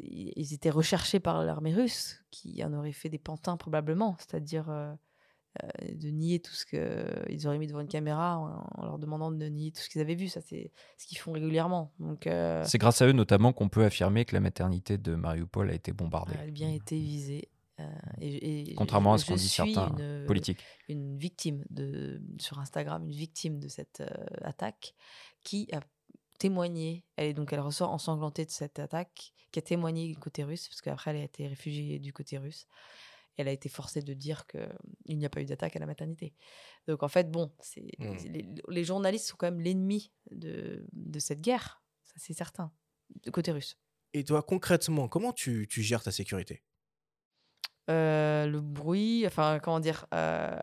ils étaient recherchés par l'armée russe, qui en aurait fait des pantins probablement, c'est-à-dire euh, euh, de nier tout ce qu'ils auraient mis devant une caméra en, leur demandant de nier tout ce qu'ils avaient vu. Ça, c'est ce qu'ils font régulièrement. Donc, euh, C'est grâce à eux notamment qu'on peut affirmer que la maternité de Mariupol a été bombardée. Elle a bien été visée. Euh, et, Contrairement à ce qu'ont dit certains politiques. Une victime de, sur Instagram, une victime de cette attaque qui a témoigné. Elle, est, donc, elle ressort ensanglantée de cette attaque, qui a témoigné du côté russe, parce qu'après, elle a été réfugiée du côté russe elle a été forcée de dire qu'il n'y a pas eu d'attaque à la maternité. Donc en fait, bon, c'est mmh. les, journalistes sont quand même l'ennemi de, de, cette guerre, ça c'est certain, de côté russe. Et toi, concrètement, comment tu, tu gères ta sécurité? Euh, Le bruit, enfin, comment dire, euh,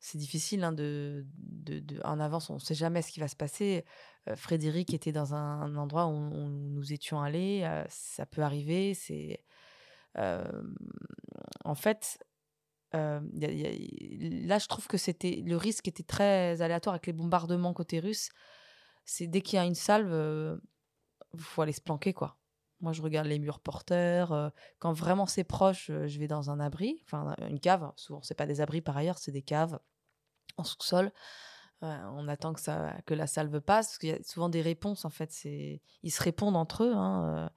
c'est difficile hein, de, de, en avance. On ne sait jamais ce qui va se passer. Euh, Frédéric était dans un, endroit où, nous étions allés. euh, ça peut arriver. C'est en fait. euh, là, je trouve que c'était le risque était très aléatoire avec les bombardements côté russe. C'est dès qu'il y a une salve, il faut aller se planquer quoi. Moi, je regarde les murs porteurs. quand vraiment c'est proche, je vais dans un abri, enfin une cave. Souvent, c'est pas des abris par ailleurs, c'est des caves en sous-sol. On attend que, ça, que la salve passe, parce qu'il y a souvent des réponses, en fait. C'est, ils se répondent entre eux, hein, euh,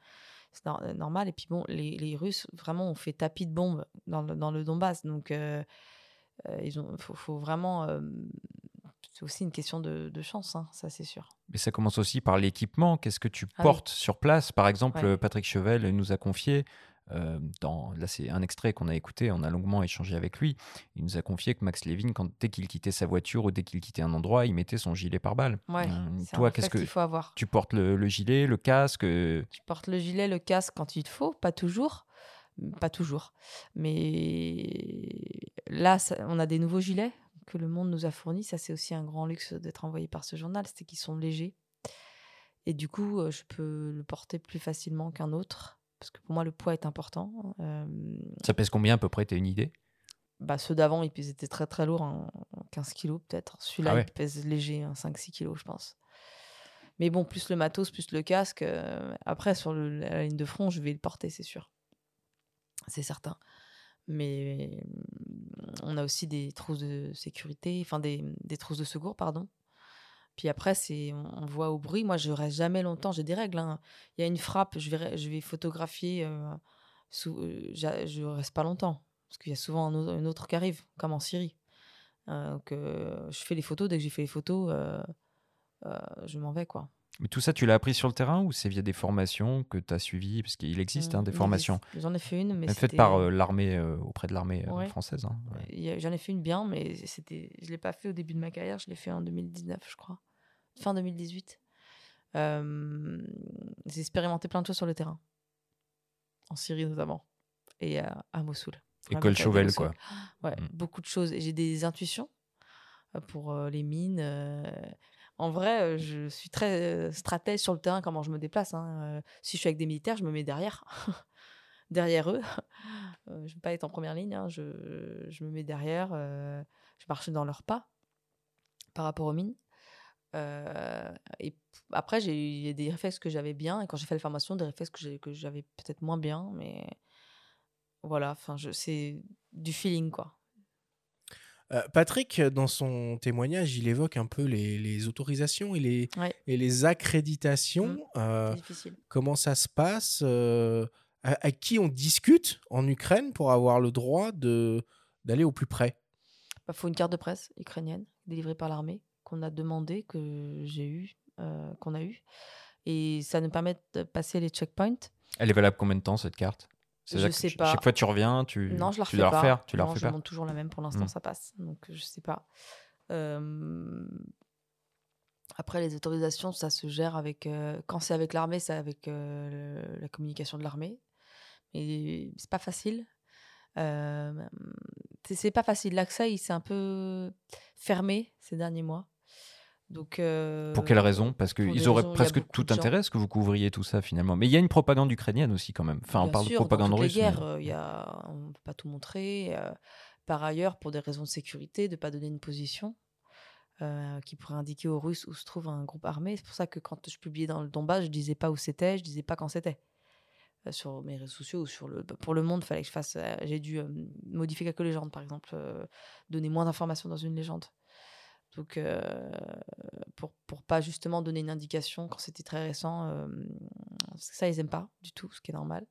c'est euh, normal. Et puis bon, les, les Russes, vraiment, ont fait tapis de bombes dans le, dans le Donbass. Donc, euh, euh, il faut, faut vraiment... c'est aussi une question de, de chance, hein, ça c'est sûr. Mais ça commence aussi par l'équipement. Qu'est-ce que tu Ah oui. portes sur place? Par exemple, Ouais. Patrick Chevel nous a confié, euh, dans, là c'est un extrait qu'on a écouté, on a longuement échangé avec lui. Il nous a confié que Max Levin, quand, dès qu'il quittait sa voiture ou dès qu'il quittait un endroit, il mettait son gilet pare-balles. Ouais, Euh, toi, qu'est-ce que faut avoir. tu portes le, le gilet, le casque euh, Tu portes le gilet, le casque quand il te faut, pas toujours. Pas toujours. Mais là, ça- on a des nouveaux gilets que le monde nous a fournis. Ça, c'est aussi un grand luxe d'être envoyé par ce journal, c'est qu'ils sont légers. Et du coup, je peux le porter plus facilement qu'un autre. Parce que pour moi, le poids est important. Euh, Ça pèse combien à peu près T'as une idée? bah, ceux d'avant, ils étaient très très lourds, hein, 15 kilos peut-être. Celui-là, Ah ouais. il pèse léger, hein, 5-6 kilos, je pense. Mais bon, plus le matos, plus le casque. euh, après, sur le- la ligne de front, je vais le porter, c'est sûr. C'est certain. Mais mm, on a aussi des trousses de sécurité, enfin des, des trousses de secours, pardon. Puis après, on voit au bruit. Moi, je reste jamais longtemps. J'ai des règles. hein. Il y a une frappe, je vais, photographier. euh, sous, euh, je reste pas longtemps parce qu'il y a souvent un, au- un autre qui arrive, comme en Syrie. Donc, euh, je fais les photos. Dès que j'ai fait les photos, euh, je m'en vais quoi. Mais tout ça, tu l'as appris sur le terrain ou c'est via des formations que tu as suivies Parce qu'il existe hein, Mm, des formations. J'en ai fait une, mais Faites c'était- par euh, l'armée, euh, auprès de l'armée euh, Ouais. française. hein. Ouais. J'en ai fait une bien, mais c'était, je l'ai pas fait au début de ma carrière. Je l'ai fait en 2019, je crois, fin 2018. Euh, j'ai expérimenté plein de choses sur le terrain, en Syrie notamment, et à, à Mossoul. École Chauvel, quoi. Ouais, Mm. beaucoup de choses. J'ai des intuitions pour les mines. En vrai, euh, je suis très euh, stratège sur le terrain, comment je me déplace. hein. Euh, si je suis avec des militaires, je me mets derrière, derrière eux. Je ne veux pas être en première ligne. hein. Je, je me mets derrière. je marche dans leurs pas par rapport aux mines. Euh, et après, j'ai eu des réflexes que j'avais bien. Et quand j'ai fait la formation, des réflexes que j'avais peut-être moins bien. Mais voilà, c'est du feeling, quoi. Euh, Patrick, dans son témoignage, il évoque un peu les, les autorisations et les, Ouais. et les accréditations. Mm. Euh, comment ça se passe euh, à, à qui on discute en Ukraine pour avoir le droit d'aller au plus près? Il Bah, faut une carte de presse ukrainienne délivrée par l'armée qu'on a demandé, que j'ai eu, euh, qu'on a eu. Et ça nous permet de passer les checkpoints. Elle est valable combien de temps cette carte? Je C'est-à-dire que sais pas. Chaque fois tu reviens, tu, non, je la tu refais dois pas. refaire, tu la non, refais je pas. monte toujours la même. Pour l'instant, Mm. ça passe. Donc, je sais pas. Euh, Après, les autorisations, ça se gère avec. euh, Quand c'est avec l'armée, c'est avec euh, la communication de l'armée. Mais c'est pas facile. C'est pas facile. L'accès, il s'est un peu fermé ces derniers mois. Donc, Pour quelle euh, raison? Parce qu'ils auraient raisons- presque tout intérêt à ce que vous couvriez tout ça finalement. Mais il y a une propagande ukrainienne aussi quand même. Enfin, on parle sûr, de propagande dans toutes russe. les mais- guerres, euh, il y a, on ne peut pas tout montrer. euh, par ailleurs, pour des raisons de sécurité, de ne pas donner une position euh, qui pourrait indiquer aux Russes où se trouve un groupe armé. C'est pour ça que quand je publiais dans le Donbass, je disais pas où c'était, je disais pas quand c'était. Euh, sur mes réseaux sociaux ou sur le pour le monde, fallait que je fasse. euh, J'ai dû euh, modifier quelques légendes, par exemple, euh, donner moins d'informations dans une légende. Donc, euh, pour, pour pas justement donner une indication quand c'était très récent, euh, ça, ils aiment pas du tout, ce qui est normal.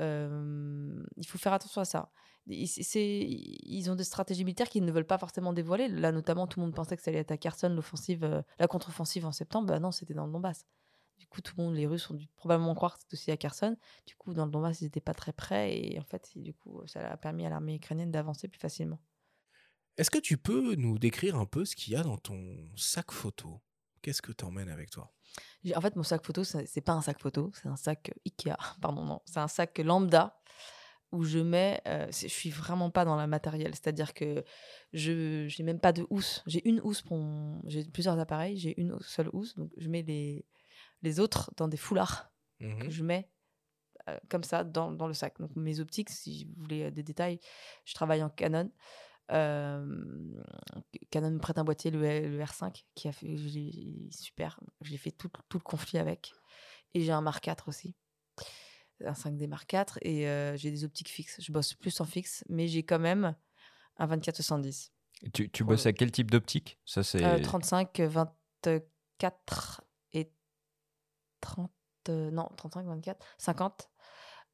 Euh, il faut faire attention à ça. Ils, ont des stratégies militaires qu'ils ne veulent pas forcément dévoiler. Là, notamment, tout le monde pensait que ça allait être à Kherson, l'offensive, la contre-offensive en septembre. Bah non, c'était dans le Donbass. Du coup, tout le monde, les Russes ont dû probablement croire que c'était aussi à Kherson. Du coup, dans le Donbass, ils n'étaient pas très près. Et en fait, du coup, ça a permis à l'armée ukrainienne d'avancer plus facilement. Est-ce que tu peux nous décrire un peu ce qu'il y a dans ton sac photo? Qu'est-ce que tu emmènes avec toi? En fait, mon sac photo, c'est pas un sac photo, c'est un sac Ikea. Pardon, non, c'est un sac lambda où je mets, euh, je suis vraiment pas dans la matériel, c'est-à-dire que je j'ai même pas de housse. J'ai une housse pour mon- j'ai plusieurs appareils, j'ai une seule housse, donc je mets les les autres dans des foulards que je mets euh, comme ça dans, dans le sac. Donc mes optiques, si vous voulez euh, des détails, je travaille en Canon. Euh, Canon me prête un boîtier, le, le R5, qui a fait, je super. J'ai fait tout, tout le conflit avec. Et j'ai un Mark IV aussi, un 5D Mark IV. Et euh, j'ai des optiques fixes. Je bosse plus en fixe, mais j'ai quand même un 24-70. Tu, tu bosses à quel type d'optique? Ça, c'est. Euh, 35, 24 et 30. euh, non, 35, 24, 50.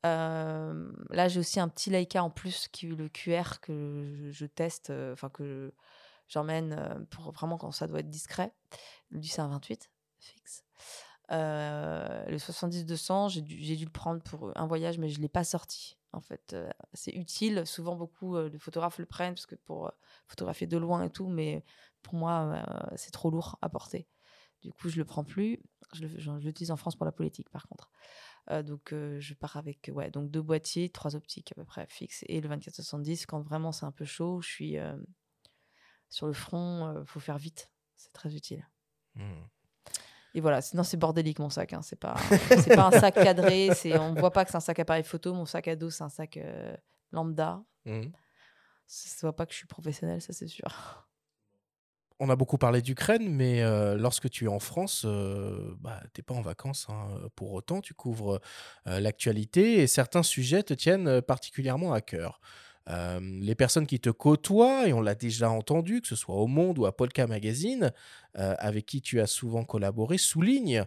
Là, j'ai aussi un petit Leica en plus, qui le QR que je, teste, euh, enfin que j'emmène euh, pour vraiment quand ça doit être discret. Lui, c'est un 28 fixe. Euh, le 70-200, j'ai dû, le prendre pour un voyage, mais je ne l'ai pas sorti. En fait, c'est utile. Souvent, beaucoup de photographes le prennent parce que pour photographier de loin et tout, mais pour moi, c'est trop lourd à porter. Du coup, je le prends plus. Je l'utilise en France pour la politique, par contre. Euh, donc, euh, je pars avec ouais, donc deux boîtiers, trois optiques à peu près fixes et le 24-70. Quand vraiment c'est un peu chaud, je suis euh, sur le front, il faut faire vite. C'est très utile. Mhm. Et voilà, sinon c'est bordélique mon sac. Hein. C'est pas, c'est pas un sac cadré. C'est, on voit pas que c'est un sac appareil photo. Mon sac à dos, c'est un sac euh, lambda. Mhm. Ça se voit pas que je suis professionnelle, ça c'est sûr. On a beaucoup parlé d'Ukraine, mais euh, lorsque tu es en France, euh, bah, t'es pas en vacances. hein. Pour autant, tu couvres euh, l'actualité et certains sujets te tiennent particulièrement à cœur. Les personnes qui te côtoient, et on l'a déjà entendu, que ce soit au Monde ou à Polka Magazine, avec qui tu as souvent collaboré, soulignent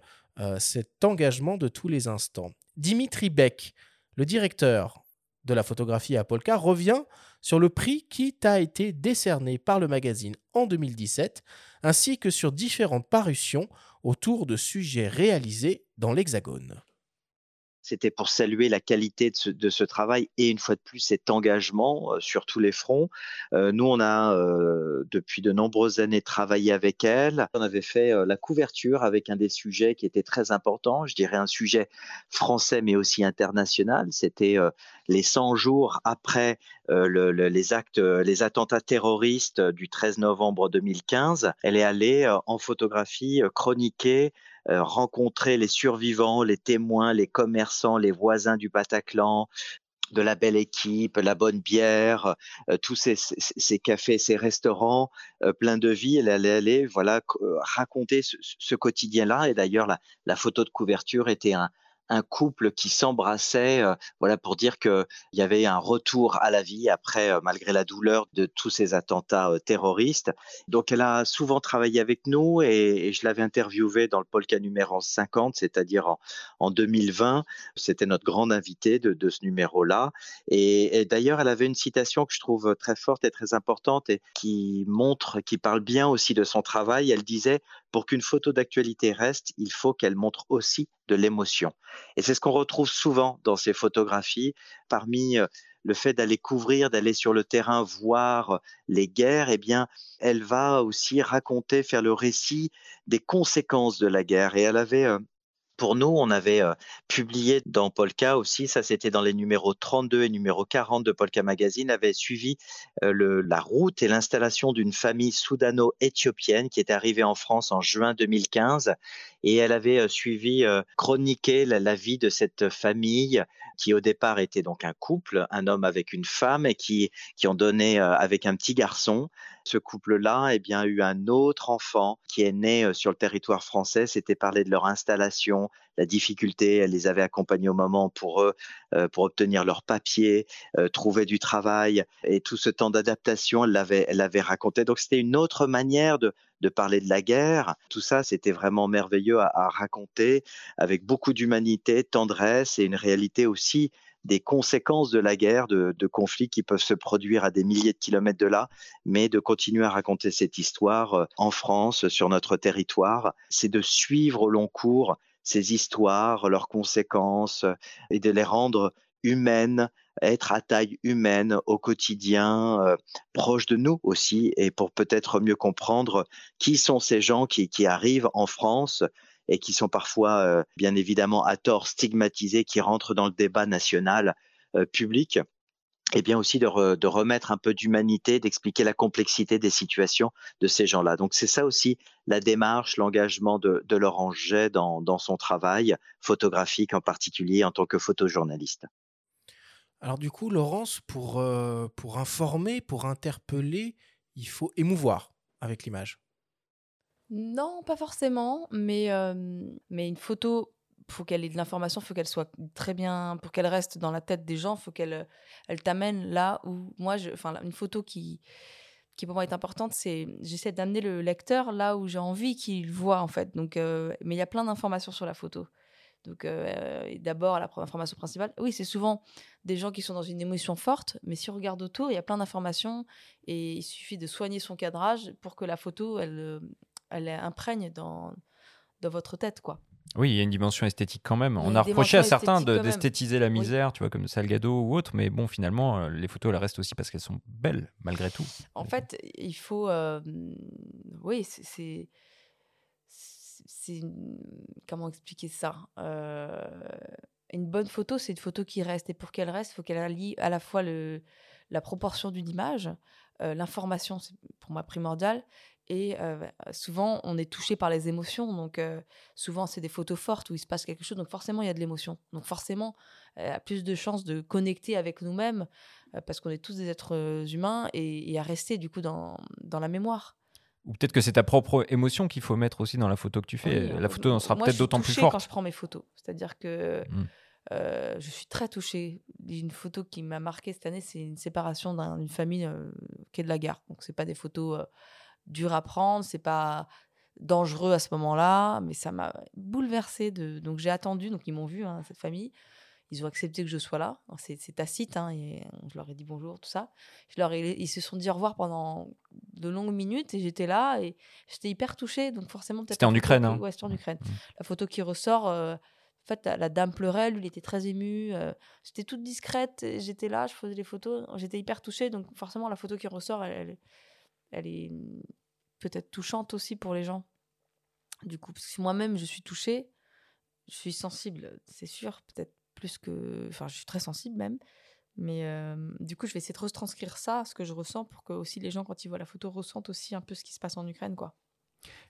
cet engagement de tous les instants. Dimitri Beck, le directeur de la photographie à Polka, revient sur le prix qui t'a été décerné par le magazine en 2017, ainsi que sur différentes parutions autour de sujets réalisés dans l'Hexagone. C'était pour saluer la qualité de ce, travail et une fois de plus cet engagement euh, sur tous les fronts. Euh, nous, on a euh, depuis de nombreuses années travaillé avec elle. On avait fait la couverture avec un des sujets qui était très important, je dirais un sujet français mais aussi international. C'était les 100 jours après euh, le, le, les actes, les attentats terroristes du 13 novembre 2015. Elle est allée euh, en photographie chroniquer euh, rencontrer les survivants, les témoins, les commerçants, les voisins du Bataclan, de la belle équipe, la bonne bière, euh, tous ces, cafés, ces restaurants euh, pleins de vie. Elle allait aller voilà, raconter ce, quotidien-là. Et d'ailleurs, la, photo de couverture était un, un couple qui s'embrassait, euh, voilà pour dire qu'il y avait un retour à la vie après, euh, malgré la douleur de tous ces attentats euh, terroristes. Donc elle a souvent travaillé avec nous et, je l'avais interviewée dans le Polka numéro 50, c'est-à-dire en, en, 2020. C'était notre grande invitée de, de ce numéro-là. Et, et d'ailleurs, elle avait une citation que je trouve très forte et très importante et qui montre, qui parle bien aussi de son travail. Elle disait pour qu'une photo d'actualité reste, il faut qu'elle montre aussi de l'émotion. Et c'est ce qu'on retrouve souvent dans ces photographies, parmi le fait d'aller couvrir, d'aller sur le terrain voir les guerres, eh bien, elle va aussi raconter, faire le récit des conséquences de la guerre. Et elle avait pour nous, on avait euh, publié dans Polka aussi, ça c'était dans les numéros 32 et numéro 40 de Polka Magazine, avait suivi euh, la route et l'installation d'une famille soudano-éthiopienne qui était arrivée en France en juin 2015 et elle avait euh, suivi, chroniqué la, la, vie de cette famille qui au départ était donc un couple, un homme avec une femme et qui, qui ont donné avec un petit garçon. Ce couple-là eh bien, a eu un autre enfant qui est né sur le territoire français. C'était parler de leur installation, la difficulté. Elle les avait accompagnés au moment pour pour obtenir leurs papiers, trouver du travail. Et tout ce temps d'adaptation, elle l'avait, elle raconté. Donc c'était une autre manière de, de parler de la guerre. Tout ça, c'était vraiment merveilleux à, à raconter avec beaucoup d'humanité, tendresse et une réalité aussi des conséquences de la guerre, de, conflits qui peuvent se produire à des milliers de kilomètres de là, mais de continuer à raconter cette histoire en France, sur notre territoire, c'est de suivre au long cours ces histoires, leurs conséquences, et de les rendre humaines, être à taille humaine au quotidien, euh, proche de nous aussi, et pour peut-être mieux comprendre qui sont ces gens qui arrivent en France et qui sont parfois, euh, bien évidemment, à tort stigmatisés, qui rentrent dans le débat national euh, public. et bien aussi de, remettre un peu d'humanité, d'expliquer la complexité des situations de ces gens-là. Donc c'est ça aussi la démarche, l'engagement de, Laurent Jet dans, son travail photographique en particulier en tant que photojournaliste. Alors du coup, Laurence, pour, euh, pour informer, pour interpeller, il faut émouvoir avec l'image. Non, pas forcément, mais, mais une photo faut qu'elle ait de l'information, faut qu'elle soit très bien, pour qu'elle reste dans la tête des gens, faut qu'elle elle t'amène là où moi, enfin, une photo qui qui pour moi est importante, c'est j'essaie d'amener le lecteur là où j'ai envie qu'il voit en fait. Donc, mais il y a plein d'informations sur la photo. Donc, d'abord, la information principale, oui, c'est souvent des gens qui sont dans une émotion forte, mais si on regarde autour, il y a plein d'informations et il suffit de soigner son cadrage pour que la photo, elle, elle imprègne dans, dans votre tête, quoi. Oui, il y a une dimension esthétique quand même. On a reproché à certains d'esthétiser la misère, tu vois, comme Salgado ou autre, mais bon, finalement, euh, les photos, elles restent aussi parce qu'elles sont belles, malgré tout. En fait, il faut. Euh, oui, c'est. Comment expliquer ça euh, Une bonne photo, c'est une photo qui reste. Et pour qu'elle reste, il faut qu'elle allie à la fois le, la proportion d'une image, l'information, c'est pour moi primordial, et souvent, on est touché par les émotions. Donc, souvent, c'est des photos fortes où il se passe quelque chose. Donc, forcément, il y a de l'émotion. Donc, forcément, il y a plus de chances de connecter avec nous-mêmes parce qu'on est tous des êtres humains et, à rester, du coup, dans, dans la mémoire. Ou peut-être que c'est ta propre émotion qu'il faut mettre aussi dans la photo que tu fais. la photo en sera peut-être d'autant plus forte. quand je prends mes photos. C'est-à-dire que mmh. je suis très touchée. Une photo qui m'a marqué cette année, c'est une séparation d'une famille qui est de la gare. Donc, c'est pas des photos dur à prendre, c'est pas dangereux à ce moment-là, mais ça m'a bouleversée. De... Donc j'ai attendu, donc ils m'ont vu, hein, cette famille. Ils ont accepté que je sois là. C'est tacite, hein, et je leur ai dit bonjour, tout ça. Je leur ai... Ils se sont dit au revoir pendant de longues minutes et j'étais là et j'étais hyper touchée. Donc forcément, C'était en Ukraine. Hein. Ouais, c'était en Ukraine. Mmh. La photo qui ressort, euh, en fait, la, dame pleurait, lui, il était très ému. Euh, j'étais toute discrète, j'étais là, je faisais les photos. J'étais hyper touchée, donc forcément, la photo qui ressort, elle, elle est mmh, peut-être touchante aussi pour les gens. Du coup, parce que moi-même, je suis touchée, je suis sensible, c'est sûr, peut-être plus que. Enfin, je suis très sensible même. Mais du coup, je vais essayer de retranscrire ça, ce que je ressens, pour que aussi les gens, quand ils voient la photo, ressentent aussi un peu ce qui se passe en Ukraine, quoi.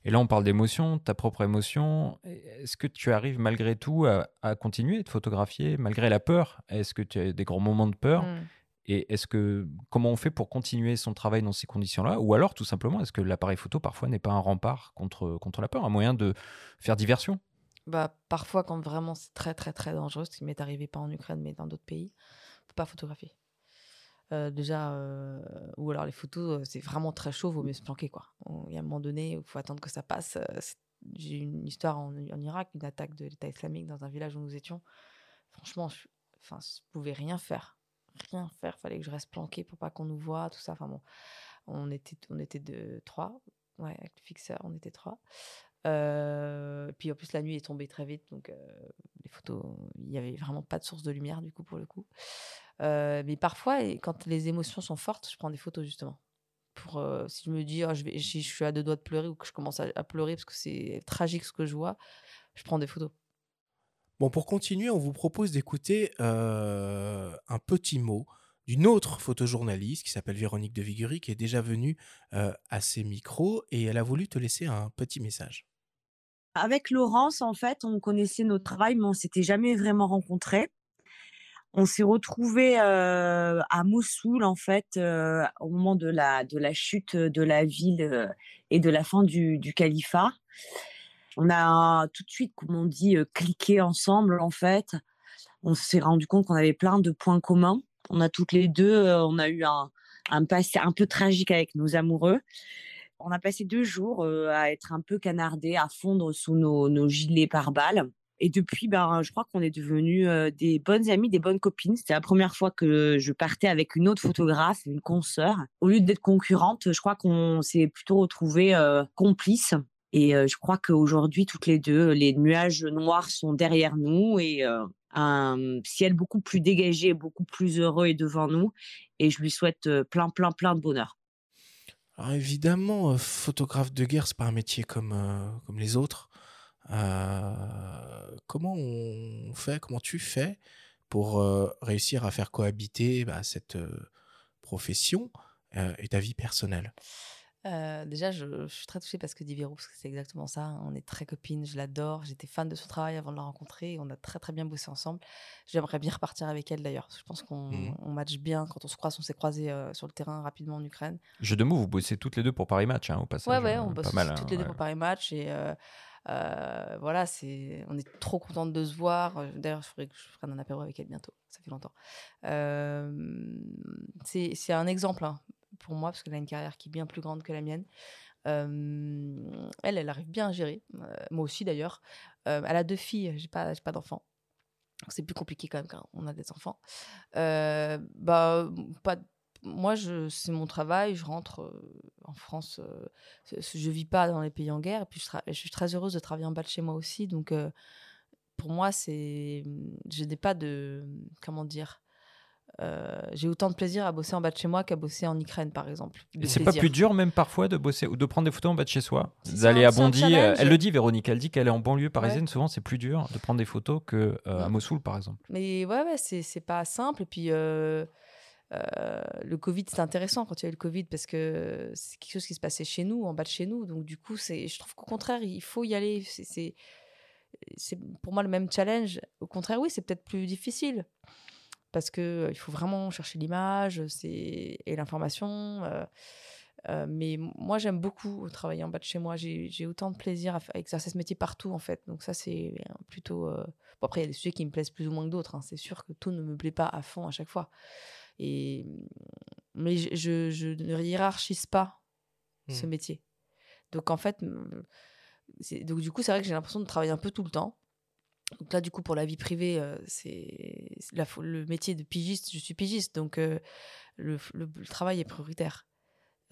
Et là, on parle d'émotion, ta propre émotion. Est-ce que tu arrives malgré tout à, continuer de photographier, malgré la peur? Est-ce que tu as des grands moments de peur? Mmh. Et est-ce que comment on fait pour continuer son travail dans ces conditions-là? Ou alors, tout simplement, est-ce que l'appareil photo parfois n'est pas un rempart contre, contre la peur, un moyen de faire diversion? Bah, Parfois, quand vraiment c'est très très très dangereux, ce qui m'est arrivé pas en Ukraine mais dans d'autres pays, on peut pas photographier. Euh, déjà, euh, ou alors les photos, euh, c'est vraiment très chaud, vaut mieux se planquer. Il y a un moment donné il faut attendre que ça passe. J'ai une histoire en, Irak, une attaque de l'État islamique dans un village où nous étions. Franchement, je, enfin, je pouvais rien faire rien faire. Fallait que je reste planqué pour pas qu'on nous voit, tout ça. Enfin bon, on était, on était de trois. Ouais, avec le fixeur, on était trois. Euh, puis en plus, la nuit est tombée très vite, donc euh, les photos, il n'y avait vraiment pas de source de lumière du coup pour le coup. Euh, mais parfois, quand les émotions sont fortes, je prends des photos justement. Pour si je me dis, oh, je, suis à deux doigts de pleurer ou que je commence à pleurer parce que c'est tragique ce que je vois, je prends des photos. Bon, pour continuer, on vous propose d'écouter euh, un petit mot d'une autre photojournaliste qui s'appelle Véronique de Viguerie, qui est déjà venue euh, à ses micros et elle a voulu te laisser un petit message. Avec Laurence, en fait, on connaissait notre travail, mais on s'était jamais vraiment rencontrés. On s'est retrouvés euh, à Mossoul, en fait, au moment de la, chute de la ville et de la fin du califat. On a tout de suite, comme on dit, cliqué ensemble, en fait. On s'est rendu compte qu'on avait plein de points communs. On a toutes les deux, on a eu un, passé un peu tragique avec nos amoureux. On a passé deux jours à être un peu canardés, à fondre sous nos, gilets par balles. Et depuis, ben, je crois qu'on est devenus des bonnes amies, des bonnes copines. C'était la première fois que je partais avec une autre photographe, une consoeur. Au lieu d'être concurrente, je crois qu'on s'est plutôt retrouvés complices. Et je crois qu'aujourd'hui, toutes les deux, les nuages noirs sont derrière nous et un ciel beaucoup plus dégagé, beaucoup plus heureux est devant nous. Et je lui souhaite plein, plein, plein de bonheur. Alors évidemment, photographe de guerre, c'est pas un métier comme, comme les autres. comment on fait, comment tu fais pour réussir à faire cohabiter bah, cette profession et ta vie personnelle? Euh, déjà, je, je suis très touchée parce que Diviero, parce que c'est exactement ça. hein. On est très copines, je l'adore. J'étais fan de son travail avant de la rencontrer. et On a très très bien bossé ensemble. J'aimerais bien repartir avec elle d'ailleurs. Je pense qu'on on match bien quand on se croise. On s'est croisés euh, sur le terrain rapidement en Ukraine. Jeu de mots, vous bossez toutes les deux pour Paris Match, hein, au passage. Ouais, ouais, euh, on bosse mal. toutes hein, les deux ouais. pour Paris Match et euh, euh, voilà, c'est, on est trop contente de se voir. D'ailleurs, je ferai que je ferai un apéro avec elle bientôt. Ça fait longtemps. Euh, c'est, c'est un exemple hein, pour moi parce qu'elle a une carrière qui est bien plus grande que la mienne. Elle, elle arrive bien à gérer. moi aussi d'ailleurs. Elle a deux filles. J'ai pas, pas d'enfants. C'est plus compliqué quand même quand on a des enfants. Bah, pas, moi, c'est mon travail. Je rentre en France. je- vis pas dans les pays en guerre. Et puis, je, suis très heureuse de travailler en bas de chez moi aussi. Donc, pour moi, c'est, je n'ai pas de, comment dire, euh, j'ai autant de plaisir à bosser en bas de chez moi qu'à bosser en Ukraine, par exemple. Et c'est pas plus dur même parfois de bosser ou de prendre des photos en bas de chez soi, d'aller à Bondy. euh, elle le dit, Véronique, elle dit qu'elle est en banlieue parisienne. Ouais. Souvent, c'est plus dur de prendre des photos que euh. Mossoul, par exemple. Mais ouais, ouais c'est, pas simple. Et puis, euh, le Covid, c'est intéressant quand il y a eu le Covid parce que c'est quelque chose qui se passait chez nous, en bas de chez nous. Donc, du coup, je trouve qu'au contraire, il faut y aller. C'est pour moi le même challenge. Au contraire, oui, c'est peut-être plus difficile parce que il faut vraiment chercher l'image c'est, et l'information. euh, mais moi, j'aime beaucoup travailler en bas de chez moi. J'ai, autant de plaisir à, exercer ce métier partout, en fait. Donc, ça, c'est euh, plutôt. euh, Bon, après, il y a des sujets qui me plaisent plus ou moins que d'autres. hein. C'est sûr que tout ne me plaît pas à fond à chaque fois. Et... Mais je, je, je ne hiérarchise pas ce Hmm. métier. Donc, en fait, mm, c'est- donc, du coup, c'est vrai que j'ai l'impression de travailler un peu tout le temps. Donc là, du coup, pour la vie privée, euh, c'est le métier de pigiste. Je suis pigiste, donc euh, le, travail est prioritaire.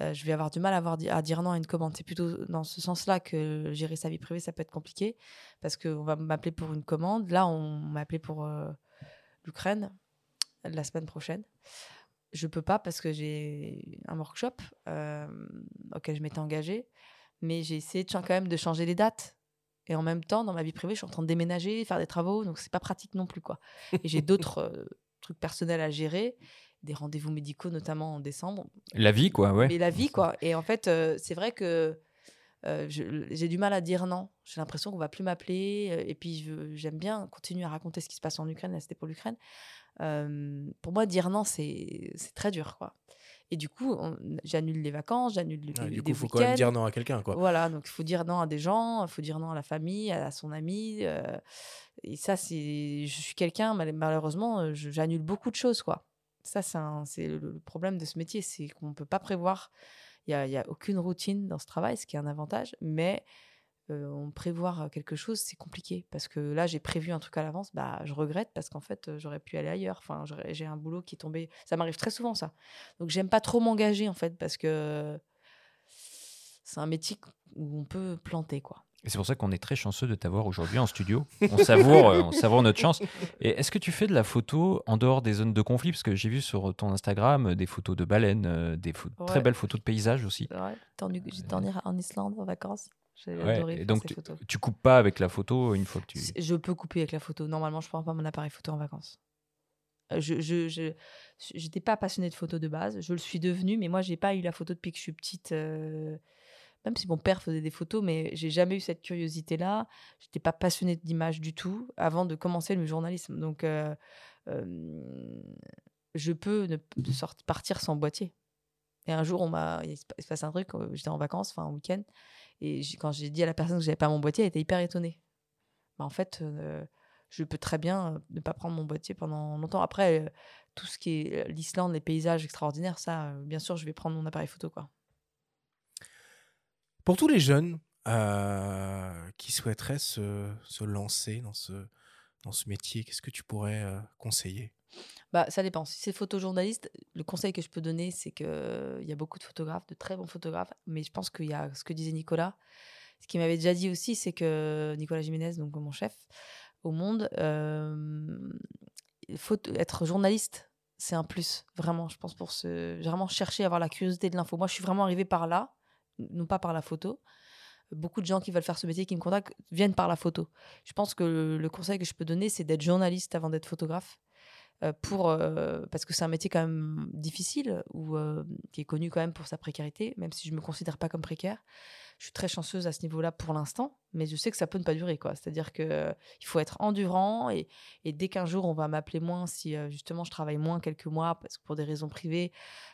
Euh, je vais avoir du mal à, dire non à une commande. C'est plutôt dans ce sens-là que gérer sa vie privée, ça peut être compliqué. Parce qu'on va m'appeler pour une commande. Là, on m'a appelé pour l'Ukraine la semaine prochaine. Je peux pas parce que j'ai un workshop auquel je m'étais engagée. Mais j'ai essayé quand même de changer les dates. Et en même temps, dans ma vie privée, je suis en train de déménager, faire des travaux. Donc, c'est pas pratique non plus. quoi. Et j'ai d'autres euh, trucs personnels à gérer, des rendez-vous médicaux, notamment en décembre. La vie, quoi, ouais. Mais la vie, quoi. Et en fait, euh, c'est vrai que euh, j'ai du mal à dire non. J'ai l'impression qu'on va plus m'appeler. Et puis, j'aime bien continuer à raconter ce qui se passe en Ukraine. Là, c'était pour l'Ukraine. Pour moi, dire non, c'est très dur, quoi. Et du coup, on- j'annule les vacances, j'annule les, Ouais, du coup, il faut quand même dire non à quelqu'un, quoi. Voilà, donc il faut dire non à des gens, il faut dire non à la famille, à son ami. euh, et ça, c'est. Je suis quelqu'un, mal- malheureusement, euh, je- j'annule beaucoup de choses, quoi. Ça, c'est un- c'est le, problème de ce métier, c'est qu'on ne peut pas prévoir. Il n'y a, y a aucune routine dans ce travail, ce qui est un avantage, mais on prévoir quelque chose, c'est compliqué. Parce que là, j'ai prévu un truc à l'avance, bah, je regrette parce qu'en fait, euh, j'aurais pu aller ailleurs. Enfin, j'ai un boulot qui est tombé. Ça m'arrive très souvent, ça. Donc, j'aime pas trop m'engager, en fait, parce que c'est un métier où on peut planter, quoi. Et c'est pour ça qu'on est très chanceux de t'avoir aujourd'hui en studio. On savoure, euh, on savoure notre chance. Et est-ce que tu fais de la photo en dehors des zones de conflit? Parce que j'ai vu sur ton Instagram euh, des photos de baleines, euh, des très belles photos de paysages aussi. Ouais, j'étais en, en Islande en vacances? J'ai Ouais, adoré et faire donc ces tu, photos. tu coupes pas avec la photo une fois que tu. Je peux couper avec la photo. Normalement, je prends pas mon appareil photo en vacances. Euh, Je, je, je, j'étais pas passionnée de photo de base. Je le suis devenue, mais moi, j'ai pas eu la photo depuis que je suis petite. euh, Même si mon père faisait des photos, mais j'ai jamais eu cette curiosité-là. J'étais pas passionnée d'image du tout avant de commencer le journalisme. Donc, euh, euh, je peux ne, sortir, partir sans boîtier. Et un jour, on m'a, il se passe un truc. J'étais en vacances, enfin, un week-end. Et quand j'ai dit à la personne que j'avais pas mon boîtier, elle était hyper étonnée. Bah, en fait, euh, je peux très bien euh, ne pas prendre mon boîtier pendant longtemps. Après, euh, tout ce qui est l'Islande, les paysages extraordinaires, ça, bien sûr, je vais prendre mon appareil photo, quoi. Pour tous les jeunes qui souhaiteraient se, lancer dans ce, métier, qu'est-ce que tu pourrais conseiller? Bah, ça dépend. Si c'est photojournaliste, le conseil que je peux donner, c'est qu'il y a beaucoup de photographes, de très bons photographes, mais je pense qu'il y a ce que disait Nicolas. Ce qu'il m'avait déjà dit aussi, c'est que Nicolas Jiménez, donc mon chef au Monde, euh, faut être journaliste, c'est un plus, vraiment, je pense, pour se, vraiment chercher à avoir la curiosité de l'info. Moi, je suis vraiment arrivée par là, non pas par la photo. Beaucoup de gens qui veulent faire ce métier, qui me contactent, viennent par la photo. Je pense que le, conseil que je peux donner, c'est d'être journaliste avant d'être photographe euh, pour, euh, parce que c'est un métier quand même difficile, ou euh, qui est connu quand même pour sa précarité, même si je me considère pas comme précaire. Je suis très chanceuse à ce niveau-là pour l'instant, mais je sais que ça peut ne pas durer. quoi. C'est-à-dire qu'il faut être endurant, et, et dès qu'un jour on va m'appeler moins, si justement je travaille moins quelques mois, parce que pour des raisons privées,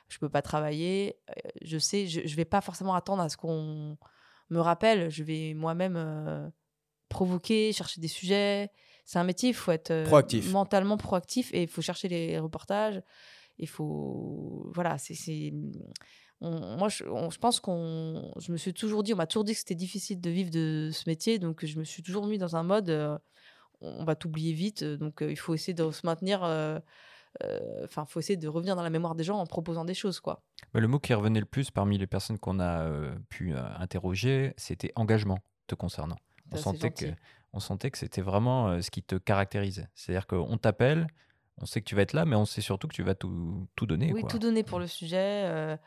je ne peux pas travailler, je sais, je ne vais pas forcément attendre à ce qu'on me rappelle, je vais moi-même provoquer, chercher des sujets. C'est un métier, il faut être euh, Proactif. mentalement proactif et il faut chercher les reportages. Il faut. Voilà, c'est. on- moi, je, on- je pense qu'on. Je me suis toujours dit, on m'a toujours dit que c'était difficile de vivre de ce métier, donc je me suis toujours mis dans un mode, euh, on va t'oublier vite, euh, donc euh, il faut essayer de se maintenir. euh, euh, Enfin, il faut essayer de revenir dans la mémoire des gens en proposant des choses, quoi. Bah, le mot qui revenait le plus parmi les personnes qu'on a euh, pu euh, interroger, c'était engagement te concernant. On Ça, sentait, que. On sentait que c'était vraiment euh, ce qui te caractérisait. C'est-à-dire qu'on t'appelle, on sait que tu vas être là, mais on sait surtout que tu vas tout, tout donner. Oui, quoi. tout donner pour le sujet. euh,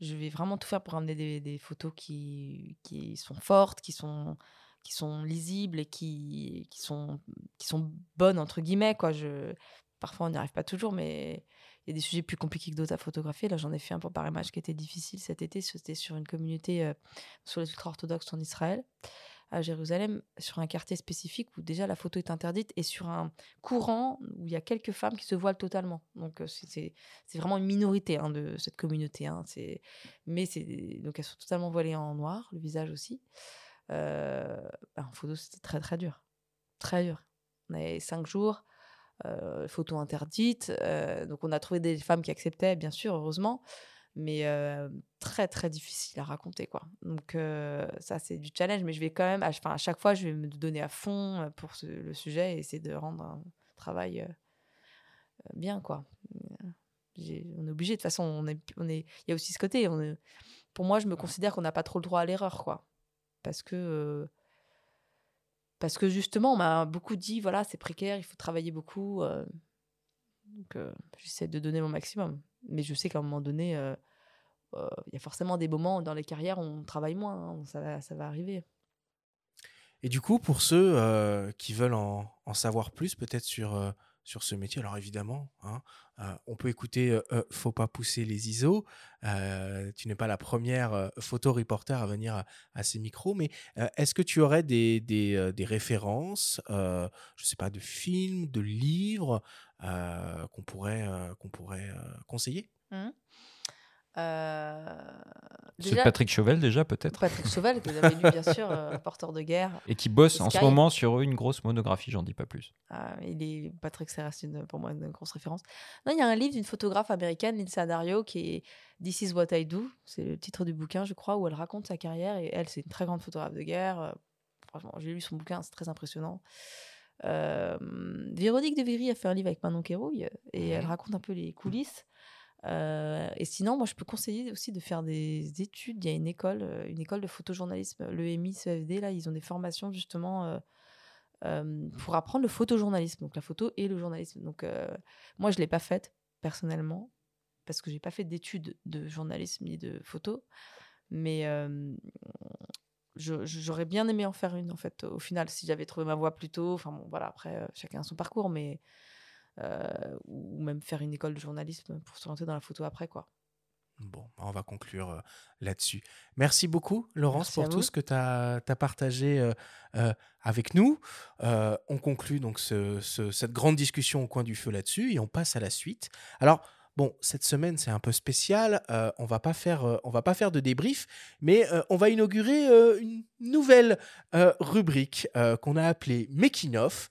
je vais vraiment tout faire pour amener des, des photos qui, qui sont fortes, qui sont, qui sont lisibles et qui, qui, sont, qui sont bonnes, entre guillemets. Quoi. Je, parfois, on n'y arrive pas toujours, mais il y a des sujets plus compliqués que d'autres à photographier. Là, j'en ai fait un pour Paris Match qui était difficile cet été. C'était sur une communauté, euh, sur les ultra-orthodoxes en Israël, à Jérusalem, sur un quartier spécifique où déjà la photo est interdite et sur un courant où il y a quelques femmes qui se voilent totalement. Donc, euh, c'est- vraiment une minorité hein, de cette communauté. hein. Mais donc elles sont totalement voilées en noir, le visage aussi. Euh, bah, en photo, c'était très très dur. Très dur. On avait cinq jours, euh, photo interdite. donc on a trouvé des femmes qui acceptaient, bien sûr, heureusement. Mais euh, très très difficile à raconter quoi. Donc euh, ça c'est du challenge, mais je vais quand même, à, chaque fois je vais me donner à fond euh, pour le sujet et essayer de rendre un travail bien quoi. On est obligé de toute façon, on est, on est, il y a aussi ce côté. Pour moi, je me considère qu'on n'a pas trop le droit à l'erreur quoi, parce que parce que justement, on m'a beaucoup dit voilà c'est précaire, il faut travailler beaucoup. donc j'essaie de donner mon maximum, mais je sais qu'à un moment donné, euh, euh, il y a forcément des moments dans les carrières où on travaille moins, hein, ça, va, ça va arriver. Et du coup, pour ceux euh, qui veulent en, en savoir plus, peut-être sur, sur ce métier, alors évidemment, hein, euh, on peut écouter euh, euh, Faut pas pousser les ISO. Tu n'es pas la première euh, photo-reporter à venir à, ces micros, mais est-ce que tu aurais des, références, je sais pas, de films, de livres qu'on pourrait, conseiller? Mhm. Euh, C'est déjà- Patrick Chauvel déjà peut-être Patrick Chauvel, que vous avez lu bien sûr, euh, Porteur de guerre. Et qui bosse en ce moment sur une grosse monographie, j'en dis pas plus. Ah, il est Patrick Serra, c'est une- pour moi une grosse référence. Non, il y a un livre d'une photographe américaine, Lindsay Dario, qui est This is what I do. C'est le titre du bouquin, je crois, où elle raconte sa carrière. Et elle, c'est une très grande photographe de guerre. Euh, Franchement, j'ai lu son bouquin, c'est très impressionnant. Euh, Véronique de Viry a fait un livre avec Manon Kérouille et elle raconte un peu les coulisses. Euh, et sinon, moi, je peux conseiller aussi de faire des études. Il y a une école, euh, une école de photojournalisme, l'EMI, CFD, là, ils ont des formations justement euh, pour apprendre le photojournalisme, donc la photo et le journalisme. Donc, moi, je ne l'ai pas faite personnellement parce que j'ai pas fait d'études de journalisme ni de photo, mais je- je- j'aurais bien aimé en faire une en fait. Au final, si j'avais trouvé ma voie plus tôt, enfin bon, voilà, après chacun son parcours, mais ou même faire une école de journalisme pour se lancer dans la photo après quoi. Bon, on va conclure euh, là-dessus. Merci beaucoup, Laurence, Merci pour tout vous. ce que tu as, partagé euh, euh, avec nous. Euh, on conclut donc ce- ce- cette grande discussion au coin du feu là-dessus et on passe à la suite. Alors, bon, cette semaine, c'est un peu spécial. euh, on va pas faire, euh, va pas faire de débrief, mais euh, on va inaugurer une nouvelle rubrique qu'on a appelée Making of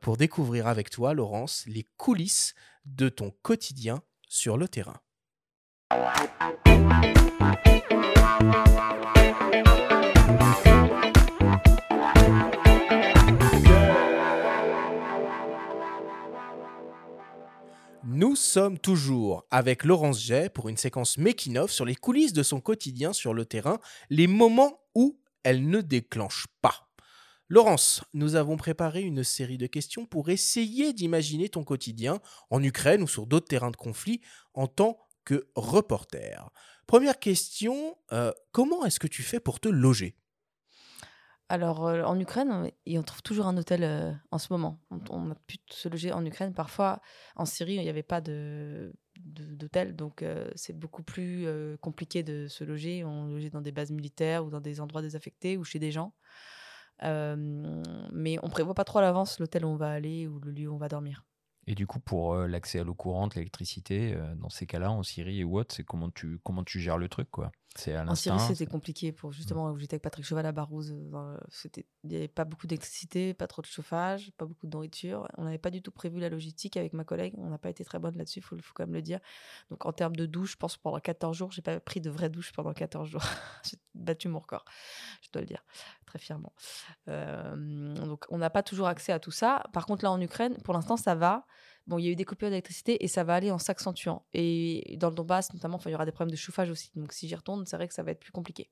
pour découvrir avec toi, Laurence, les coulisses de ton quotidien sur le terrain. Nous sommes toujours avec Laurence Jay pour une séquence making-of sur les coulisses de son quotidien sur le terrain, les moments où elle ne déclenche pas. Laurence, nous avons préparé une série de questions pour essayer d'imaginer ton quotidien en Ukraine ou sur d'autres terrains de conflit en tant que reporter. Première question, euh, comment est-ce que tu fais pour te loger? Alors, euh, en Ukraine, on- et trouve toujours un hôtel euh, en ce moment. On a pu se loger en Ukraine. Parfois, en Syrie, il n'y avait pas de de- d'hôtel, donc euh, c'est beaucoup plus compliqué de se loger. On logeait dans des bases militaires ou dans des endroits désaffectés ou chez des gens. Mais on prévoit pas trop à l'avance l'hôtel où on va aller ou le lieu où on va dormir. Et du coup, pour l'accès à l'eau courante, l'électricité, dans ces cas-là, en Syrie ou autre, c'est comment tu, comment tu gères le truc, quoi? En Syrie, c'était compliqué pour justement où j'étais avec Patrick Cheval à Barouze. euh, le- c'était- Il n'y avait pas beaucoup d'électricité, pas trop de chauffage, pas beaucoup de nourriture. On n'avait pas du tout prévu la logistique avec ma collègue. On n'a pas été très bonne là-dessus, il faut, faut quand même le dire. Donc en termes de douche, je pense que pendant 14 jours, j'ai pas pris de vraie douche pendant 14 jours. j'ai battu mon record, je dois le dire, très fièrement. Euh, donc on n'a pas toujours accès à tout ça. Par contre, là en Ukraine, pour l'instant, ça va. Bon, il y a eu des coupures d'électricité et ça va aller en s'accentuant. Et dans le Donbass, notamment, il y aura des problèmes de chauffage aussi. Donc si j'y retourne, c'est vrai que ça va être plus compliqué.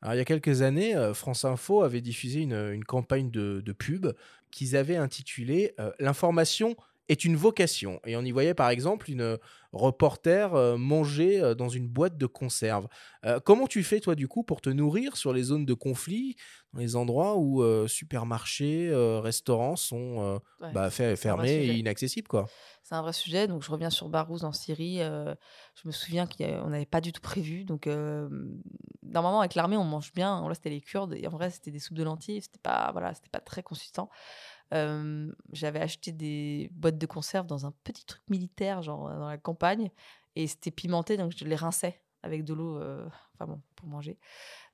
Alors, il y a quelques années, euh, France Info avait diffusé une, campagne de, pub qu'ils avaient intitulée euh, L'information est une vocation. Et on y voyait par exemple une reporter euh, manger dans une boîte de conserve. Comment tu fais, toi, du coup, pour te nourrir sur les zones de conflit, dans les endroits où euh, supermarchés, euh, restaurants sont euh, Ouais, bah, fermés et inaccessibles, quoi C'est un vrai sujet. Donc, je reviens sur Barouz en Syrie. je me souviens qu'on n'avait pas du tout prévu. Donc, normalement, avec l'armée, on mange bien. Là, c'était les Kurdes. Et en vrai, c'était des soupes de lentilles. C'était pas, voilà, c'était pas très consistant. J'avais acheté des boîtes de conserve dans un petit truc militaire, genre dans la campagne. Et c'était pimenté. Donc, je les rinçais avec de l'eau, enfin bon, pour manger.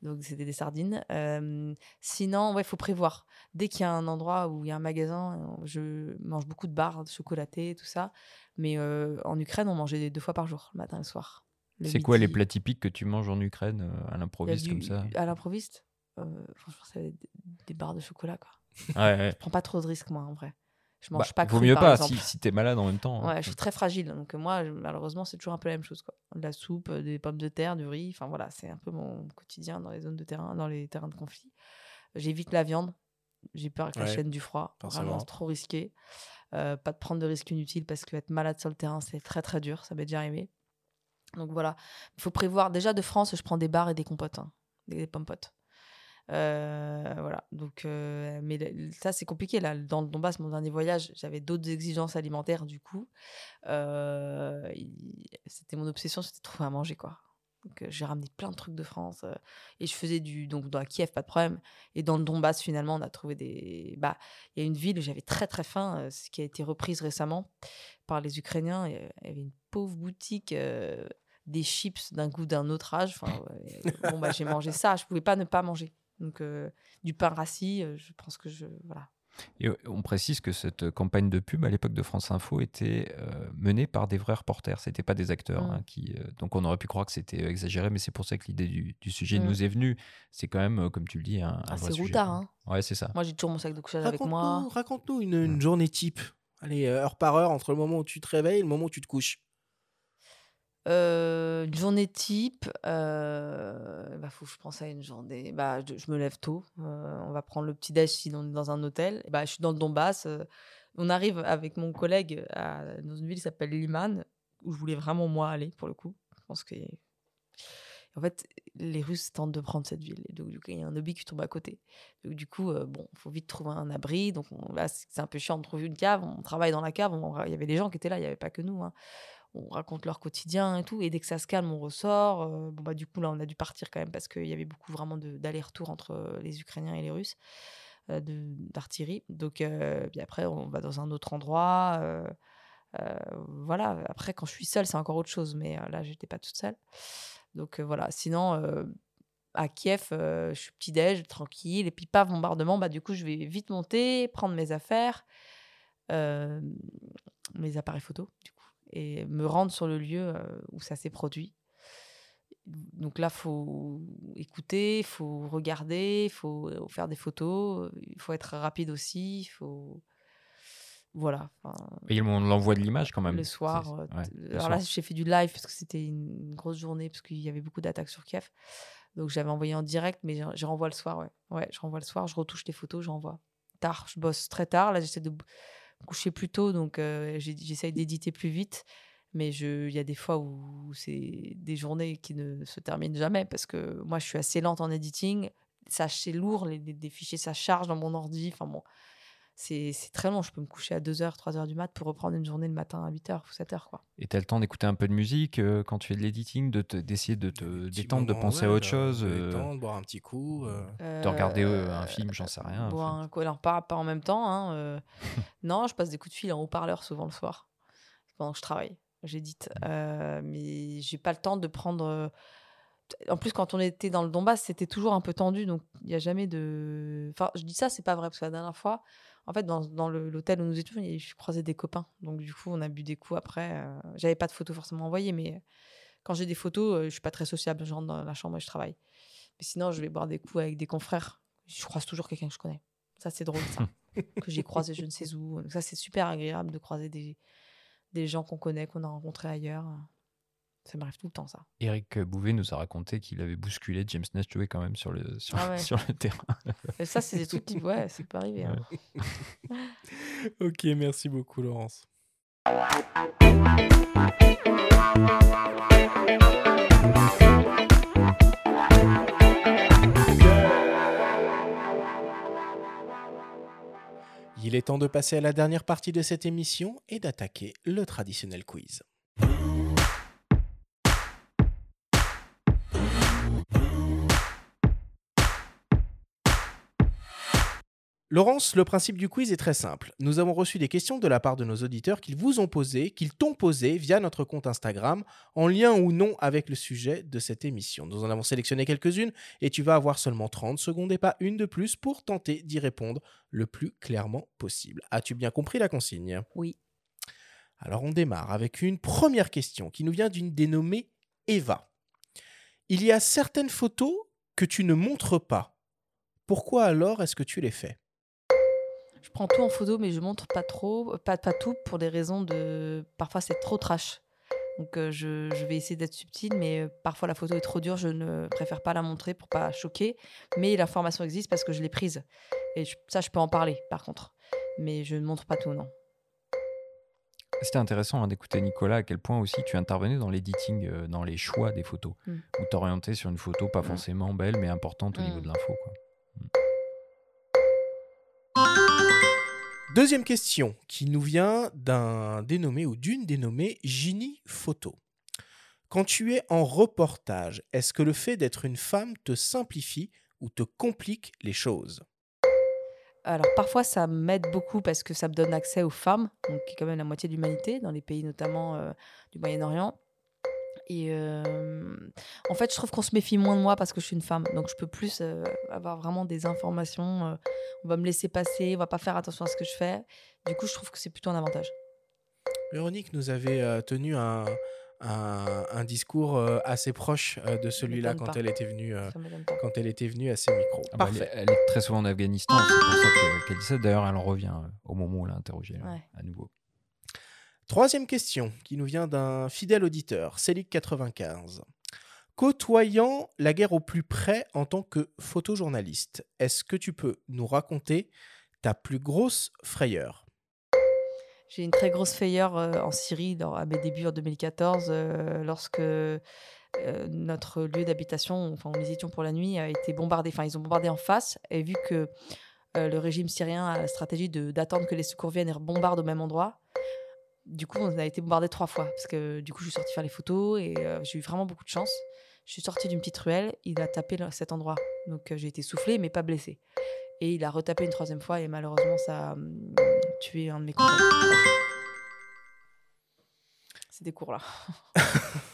Donc, c'était des sardines. Euh, sinon, ouais, il faut prévoir. Dès qu'il y a un endroit où il y a un magasin, je mange beaucoup de barres chocolatées, tout ça. Mais euh, en Ukraine, on mangeait deux fois par jour, le matin et le soir. Le C'est quoi les plats typiques que tu manges en Ukraine à l'improviste comme ça? À l'improviste Franchement, c'est des, des barres de chocolat, quoi. Ouais, ouais. Je prends pas trop de risques, moi, en vrai. Je Bah, mange pas vaut cru, mieux par pas exemple. si, si t'es malade en même temps. hein. Ouais, je suis très fragile. Donc, moi, je- malheureusement, c'est toujours un peu la même chose. Quoi. De la soupe, euh, des pommes de terre, du riz. Enfin, voilà, c'est un peu mon quotidien dans les zones de terrain, dans les terrains de conflit. J'évite la viande. J'ai peur avec la chaîne du froid. Vraiment, c'est trop risqué. Euh, pas de prendre de risques inutiles parce que être malade sur le terrain, c'est très, très dur. Ça m'est déjà arrivé. Donc, voilà. Il faut prévoir. Déjà, de France, je prends des bars et des compotes. hein, des, des pommes potes. Euh, voilà, donc, euh, mais ça c'est compliqué là. Dans le Donbass, mon dernier voyage, j'avais d'autres exigences alimentaires du coup. Euh, c'était mon obsession, c'était de trouver à manger quoi. Donc j'ai ramené plein de trucs de France et je faisais du donc dans Kiev pas de problème et dans le Donbass finalement on a trouvé des bah il y a une ville où j'avais très très faim ce qui a été reprise récemment par les Ukrainiens il y avait une pauvre boutique des chips d'un goût d'un autre âge enfin bon bah j'ai mangé ça je pouvais pas ne pas manger donc euh, du pain rassis euh, je pense que je voilà Et euh, on précise que cette campagne de pub à l'époque de France Info était euh, menée par des vrais reporters. C'était pas des acteurs. Mm. hein, qui, euh, donc on aurait pu croire que c'était exagéré, mais c'est pour ça que l'idée du, du sujet Mm. nous est venue. C'est quand même, comme tu le dis, un, un Ah, vrai c'est sujet. routard hein Ouais, c'est ça. moi j'ai toujours mon sac de couchage avec moi Raconte-nous une, une journée type. Allez, heure par heure, entre le moment où tu te réveilles et le moment où tu te couches. Euh, une journée type, euh, bah, faut que je pense à une journée. Bah, je, me lève tôt. euh, on va prendre le petit déj si on est dans un hôtel. Bah, je suis dans le Donbass. on arrive avec mon collègue dans une ville qui s'appelle Liman, où je voulais vraiment moi aller pour le coup. Je pense que en fait, les Russes tentent de prendre cette ville. Et donc, du coup, il y a un hobby qui tombe à côté. Donc, du coup, bon, faut vite trouver un abri. Donc, on- là, c'est un peu chiant de trouver une cave. On travaille dans la cave. Il y avait des gens qui étaient là, il n'y avait pas que nous. hein. On raconte leur quotidien et tout. Et dès que ça se calme, on ressort. Euh, bon, bah, du coup, là, on a dû partir quand même parce qu'il y avait beaucoup vraiment d'allers-retours entre euh, les Ukrainiens et les Russes euh, d'artillerie. Donc, puis après, on va dans un autre endroit. voilà. Après, quand je suis seule, c'est encore autre chose. Mais là, j'étais pas toute seule. Donc, voilà. Sinon, à Kiev, je suis petit-déj, tranquille. Et puis, pas bombardement. Bah, du coup, je vais vite monter, prendre mes affaires, mes appareils photo, du et me rendre sur le lieu euh, où ça s'est produit. Donc là, faut écouter, il faut regarder, il faut euh, faire des photos, il faut être rapide aussi, il faut... Voilà. Et on l'envoie de l'image quand même. le soir. euh, ouais, alors là, j'ai fait du live parce que c'était une grosse journée, parce qu'il y avait beaucoup d'attaques sur Kiev. Donc j'avais envoyé en direct, mais je, je renvoie le soir, ouais. Ouais, je renvoie le soir, je retouche les photos, j'envoie. Tard, je bosse très tard. Là, j'essaie de coucher plus tôt, donc j'essaye d'éditer plus vite. Mais il y a des fois où c'est des journées qui ne se terminent jamais parce que moi, je suis assez lente en editing. Ça, c'est lourd, les fichiers, ça charge dans mon ordi. Enfin bon, c'est très long. Je peux me coucher à 2h, 3h du mat pour reprendre une journée le matin à 8h ou 7h. Quoi. Et tu as le temps d'écouter un peu de musique euh, quand tu fais de l'editing, de te- d'essayer de te détendre, de penser à autre de- chose, de euh, détendre, boire un petit coup. euh. de regarder euh, Euh, un film, j'en sais rien. Enfin. un- quoi, alors pas, pas en même temps. hein, euh, non, je passe des coups de fil en haut-parleur souvent le soir pendant que je travaille. J'édite. Euh, mais j'ai pas le temps de prendre. euh, En plus, quand on était dans le Donbass, c'était toujours un peu tendu. Donc, il n'y a jamais de. Enfin, je dis ça, c'est pas vrai. Parce que la dernière fois, en fait, dans, l'hôtel où nous étions, je croisais des copains. Donc, du coup, on a bu des coups après. euh, J'avais pas de photos forcément envoyées. Mais quand j'ai des photos, euh, je suis pas très sociable. Je rentre dans la chambre et je travaille. Mais sinon, je vais boire des coups avec des confrères. Je croise toujours quelqu'un que je connais. Ça, c'est drôle, ça. que j'ai croisé je ne sais où. Donc ça, c'est super agréable de croiser des, des gens qu'on connaît, qu'on a rencontrés ailleurs. Ça m'arrive tout le temps, ça. Eric Bouvet nous a raconté qu'il avait bousculé James Naismith quand même sur le, sur, Ah ouais. sur le terrain. Et ça, c'est des trucs qui. Ouais, ça peut arriver. hein. ok, merci beaucoup, Laurence. Il est temps de passer à la dernière partie de cette émission et d'attaquer le traditionnel quiz. Laurence, le principe du quiz est très simple. Nous avons reçu des questions de la part de nos auditeurs qu'ils vous ont posées, qu'ils t'ont posées via notre compte Instagram, en lien ou non avec le sujet de cette émission. Nous en avons sélectionné quelques-unes et tu vas avoir seulement 30 secondes et pas une de plus pour tenter d'y répondre le plus clairement possible. As-tu bien compris la consigne? Oui. Alors on démarre avec une première question qui nous vient d'une dénommée Eva. Il y a certaines photos que tu ne montres pas. Pourquoi alors est-ce que tu les fais? Je prends tout en photo, mais je montre pas trop, pas, pas tout, pour des raisons de. Parfois, c'est trop trash. Donc, euh, je, je vais essayer d'être subtile, mais euh, parfois la photo est trop dure. Je ne préfère pas la montrer pour pas choquer. Mais l'information existe parce que je l'ai prise. Et je- ça, je peux en parler, par contre. Mais je ne montre pas tout, non. C'était intéressant hein, d'écouter Nicolas à quel point aussi tu intervenais dans l'editing, euh, dans les choix des photos, Mm. où t'orientais sur une photo pas forcément belle mais importante au niveau Mm. de l'info. quoi. Deuxième question qui nous vient d'un dénommé ou d'une dénommée Ginny Photo. Quand tu es en reportage, est-ce que le fait d'être une femme te simplifie ou te complique les choses? Alors parfois ça m'aide beaucoup parce que ça me donne accès aux femmes, qui est quand même la moitié de l'humanité, dans les pays notamment euh, du Moyen-Orient. Et euh, en fait, je trouve qu'on se méfie moins de moi parce que je suis une femme, donc je peux plus euh, avoir vraiment des informations. euh, on va me laisser passer, on va pas faire attention à ce que je fais. Du coup, je trouve que c'est plutôt un avantage. Véronique nous avait euh, tenu un, un- un discours euh, assez proche euh, de celui-là quand pas. elle était venue euh, quand elle était venue à ses micros. Ah bah, elle, est- Parfait. elle est très souvent en Afghanistan, c'est pour ça que- qu'elle dit ça. D'ailleurs, elle en revient euh, au moment où on l'a interrogée Ouais. à nouveau. Troisième question qui nous vient d'un fidèle auditeur, Célic95. Côtoyant la guerre au plus près en tant que photojournaliste, est-ce que tu peux nous raconter ta plus grosse frayeur? J'ai une très grosse frayeur euh, en Syrie dans- à mes débuts en 2014, euh, lorsque euh, notre lieu d'habitation, enfin où nous étions pour la nuit, a été bombardé. Enfin, ils ont bombardé en face. Et vu que euh, le régime syrien a la stratégie d'attendre que les secours viennent et bombardent au même endroit, du coup, on a été bombardé trois fois. Parce que du coup, je suis sortie faire les photos et euh, j'ai eu vraiment beaucoup de chance. Je suis sortie d'une petite ruelle, il a tapé cet endroit. Donc euh, j'ai été soufflée, mais pas blessée. Et il a retapé une troisième fois et malheureusement, ça a hum, tué un de mes. C'est des cours là.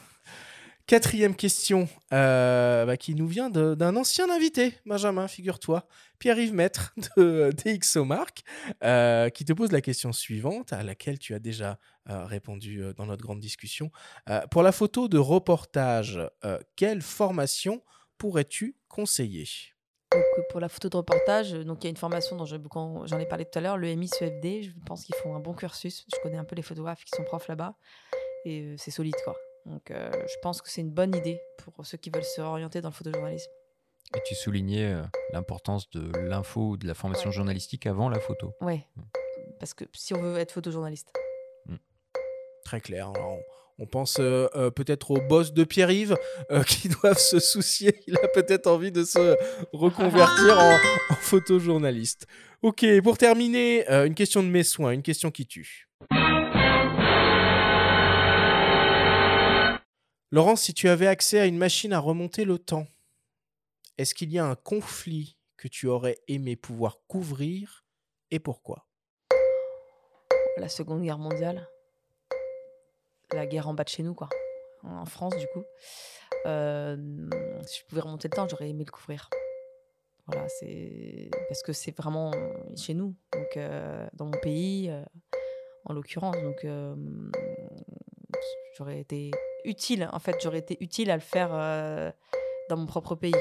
Quatrième question euh, bah, qui nous vient d'un ancien invité, Benjamin, figure-toi, Pierre-Yves Maître de DxOMark, euh, qui te pose la question suivante, à laquelle tu as déjà euh, répondu dans notre grande discussion. Pour la photo de reportage, quelle formation pourrais-tu conseiller? Pour la photo de reportage, donc il y a une formation dont j'en ai parlé tout à l'heure, le MICEFD. Je pense qu'ils font un bon cursus. Je connais un peu les photographes qui sont profs là-bas et c'est solide quoi. Donc euh, je pense que c'est une bonne idée pour ceux qui veulent se orienter dans le photojournalisme. Et tu soulignais euh, l'importance de l'info ou de la formation Ouais. journalistique avant la photo. Ouais, parce que si on veut être photojournaliste. Très clair. Alors, on, on pense euh, euh, peut-être aux boss de Pierre-Yves euh, qui doivent se soucier. Il a peut-être envie de se reconvertir en, en photojournaliste. Ok, pour terminer, euh, une question de mes soins, une question qui tue. Laurence, si tu avais accès à une machine à remonter le temps, est-ce qu'il y a un conflit que tu aurais aimé pouvoir couvrir et pourquoi? La Seconde Guerre mondiale. La guerre en bas de chez nous, quoi. En France, du coup. Euh, si je pouvais remonter le temps, j'aurais aimé le couvrir. Parce que c'est vraiment chez nous, euh, dans mon pays, euh, en l'occurrence. J'aurais été utile. En fait, j'aurais été utile à le faire euh, dans mon propre pays.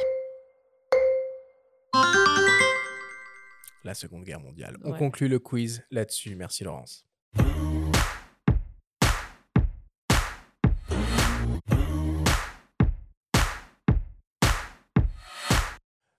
La Seconde Guerre mondiale. On Ouais. conclut le quiz là-dessus. Merci Laurence.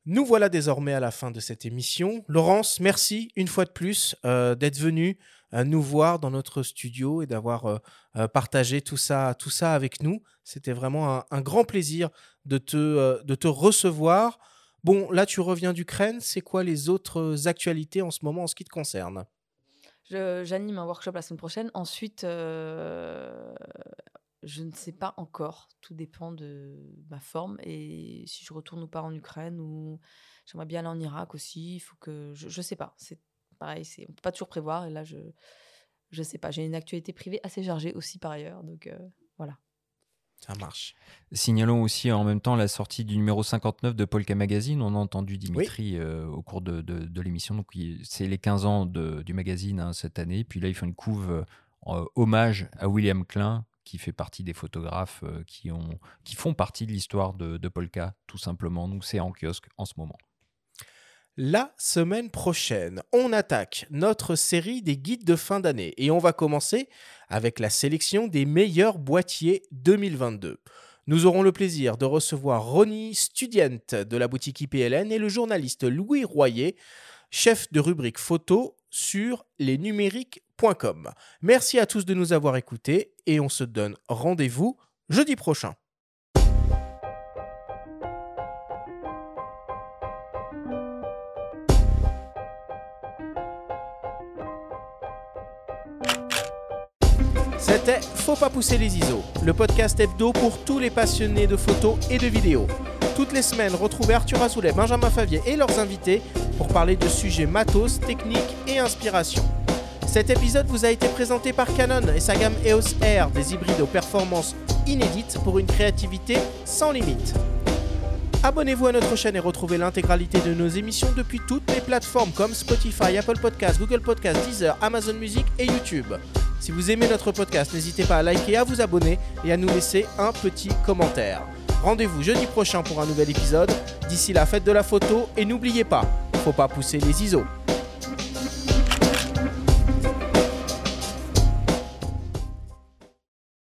Nous voilà désormais à la fin de cette émission. Laurence, merci une fois de plus euh, d'être venue euh, nous voir dans notre studio et d'avoir euh, euh, partagé tout ça, tout ça avec nous. C'était vraiment un, grand plaisir de te, euh, de te recevoir. Bon, là, tu reviens d'Ukraine. C'est quoi les autres actualités en ce moment en ce qui te concerne? J'anime un workshop la semaine prochaine. Ensuite, je ne sais pas encore. Tout dépend de ma forme et si je retourne ou pas en Ukraine ou j'aimerais bien aller en Irak aussi. Il faut que je, je sais pas. C'est pareil, c'est on peut pas toujours prévoir et là je je sais pas. J'ai une actualité privée assez chargée aussi par ailleurs, donc euh, voilà. Ça marche. Signalons aussi en même temps la sortie du numéro 59 de Polka Magazine. On a entendu Dimitri euh, au cours de, de- de l'émission. Donc, il- c'est les 15 ans de- du magazine hein, cette année. Puis là, ils font une couve euh, en hommage à William Klein, qui fait partie des photographes euh, qui, ont, qui font partie de l'histoire de, de Polka, tout simplement. Donc, c'est en kiosque en ce moment. La semaine prochaine, on attaque notre série des guides de fin d'année et on va commencer avec la sélection des meilleurs boîtiers 2022. Nous aurons le plaisir de recevoir Ronnie Studient de la boutique IPLN et le journaliste Louis Royer, chef de rubrique photo sur lesnumériques.com. Merci à tous de nous avoir écoutés et on se donne rendez-vous jeudi prochain. C'était Faut pas pousser les ISO, le podcast hebdo pour tous les passionnés de photos et de vidéos. Toutes les semaines, retrouvez Arthur Azoulay, Benjamin Favier et leurs invités pour parler de sujets matos, techniques et inspiration. Cet épisode vous a été présenté par Canon et sa gamme EOS R, des hybrides aux performances inédites pour une créativité sans limite. Abonnez-vous à notre chaîne et retrouvez l'intégralité de nos émissions depuis toutes les plateformes comme Spotify, Apple Podcasts, Google Podcasts, Deezer, Amazon Music et YouTube. Si vous aimez notre podcast, n'hésitez pas à liker, à vous abonner et à nous laisser un petit commentaire. Rendez-vous jeudi prochain pour un nouvel épisode. D'ici la fête de la photo et n'oubliez pas, faut pas pousser les ISO.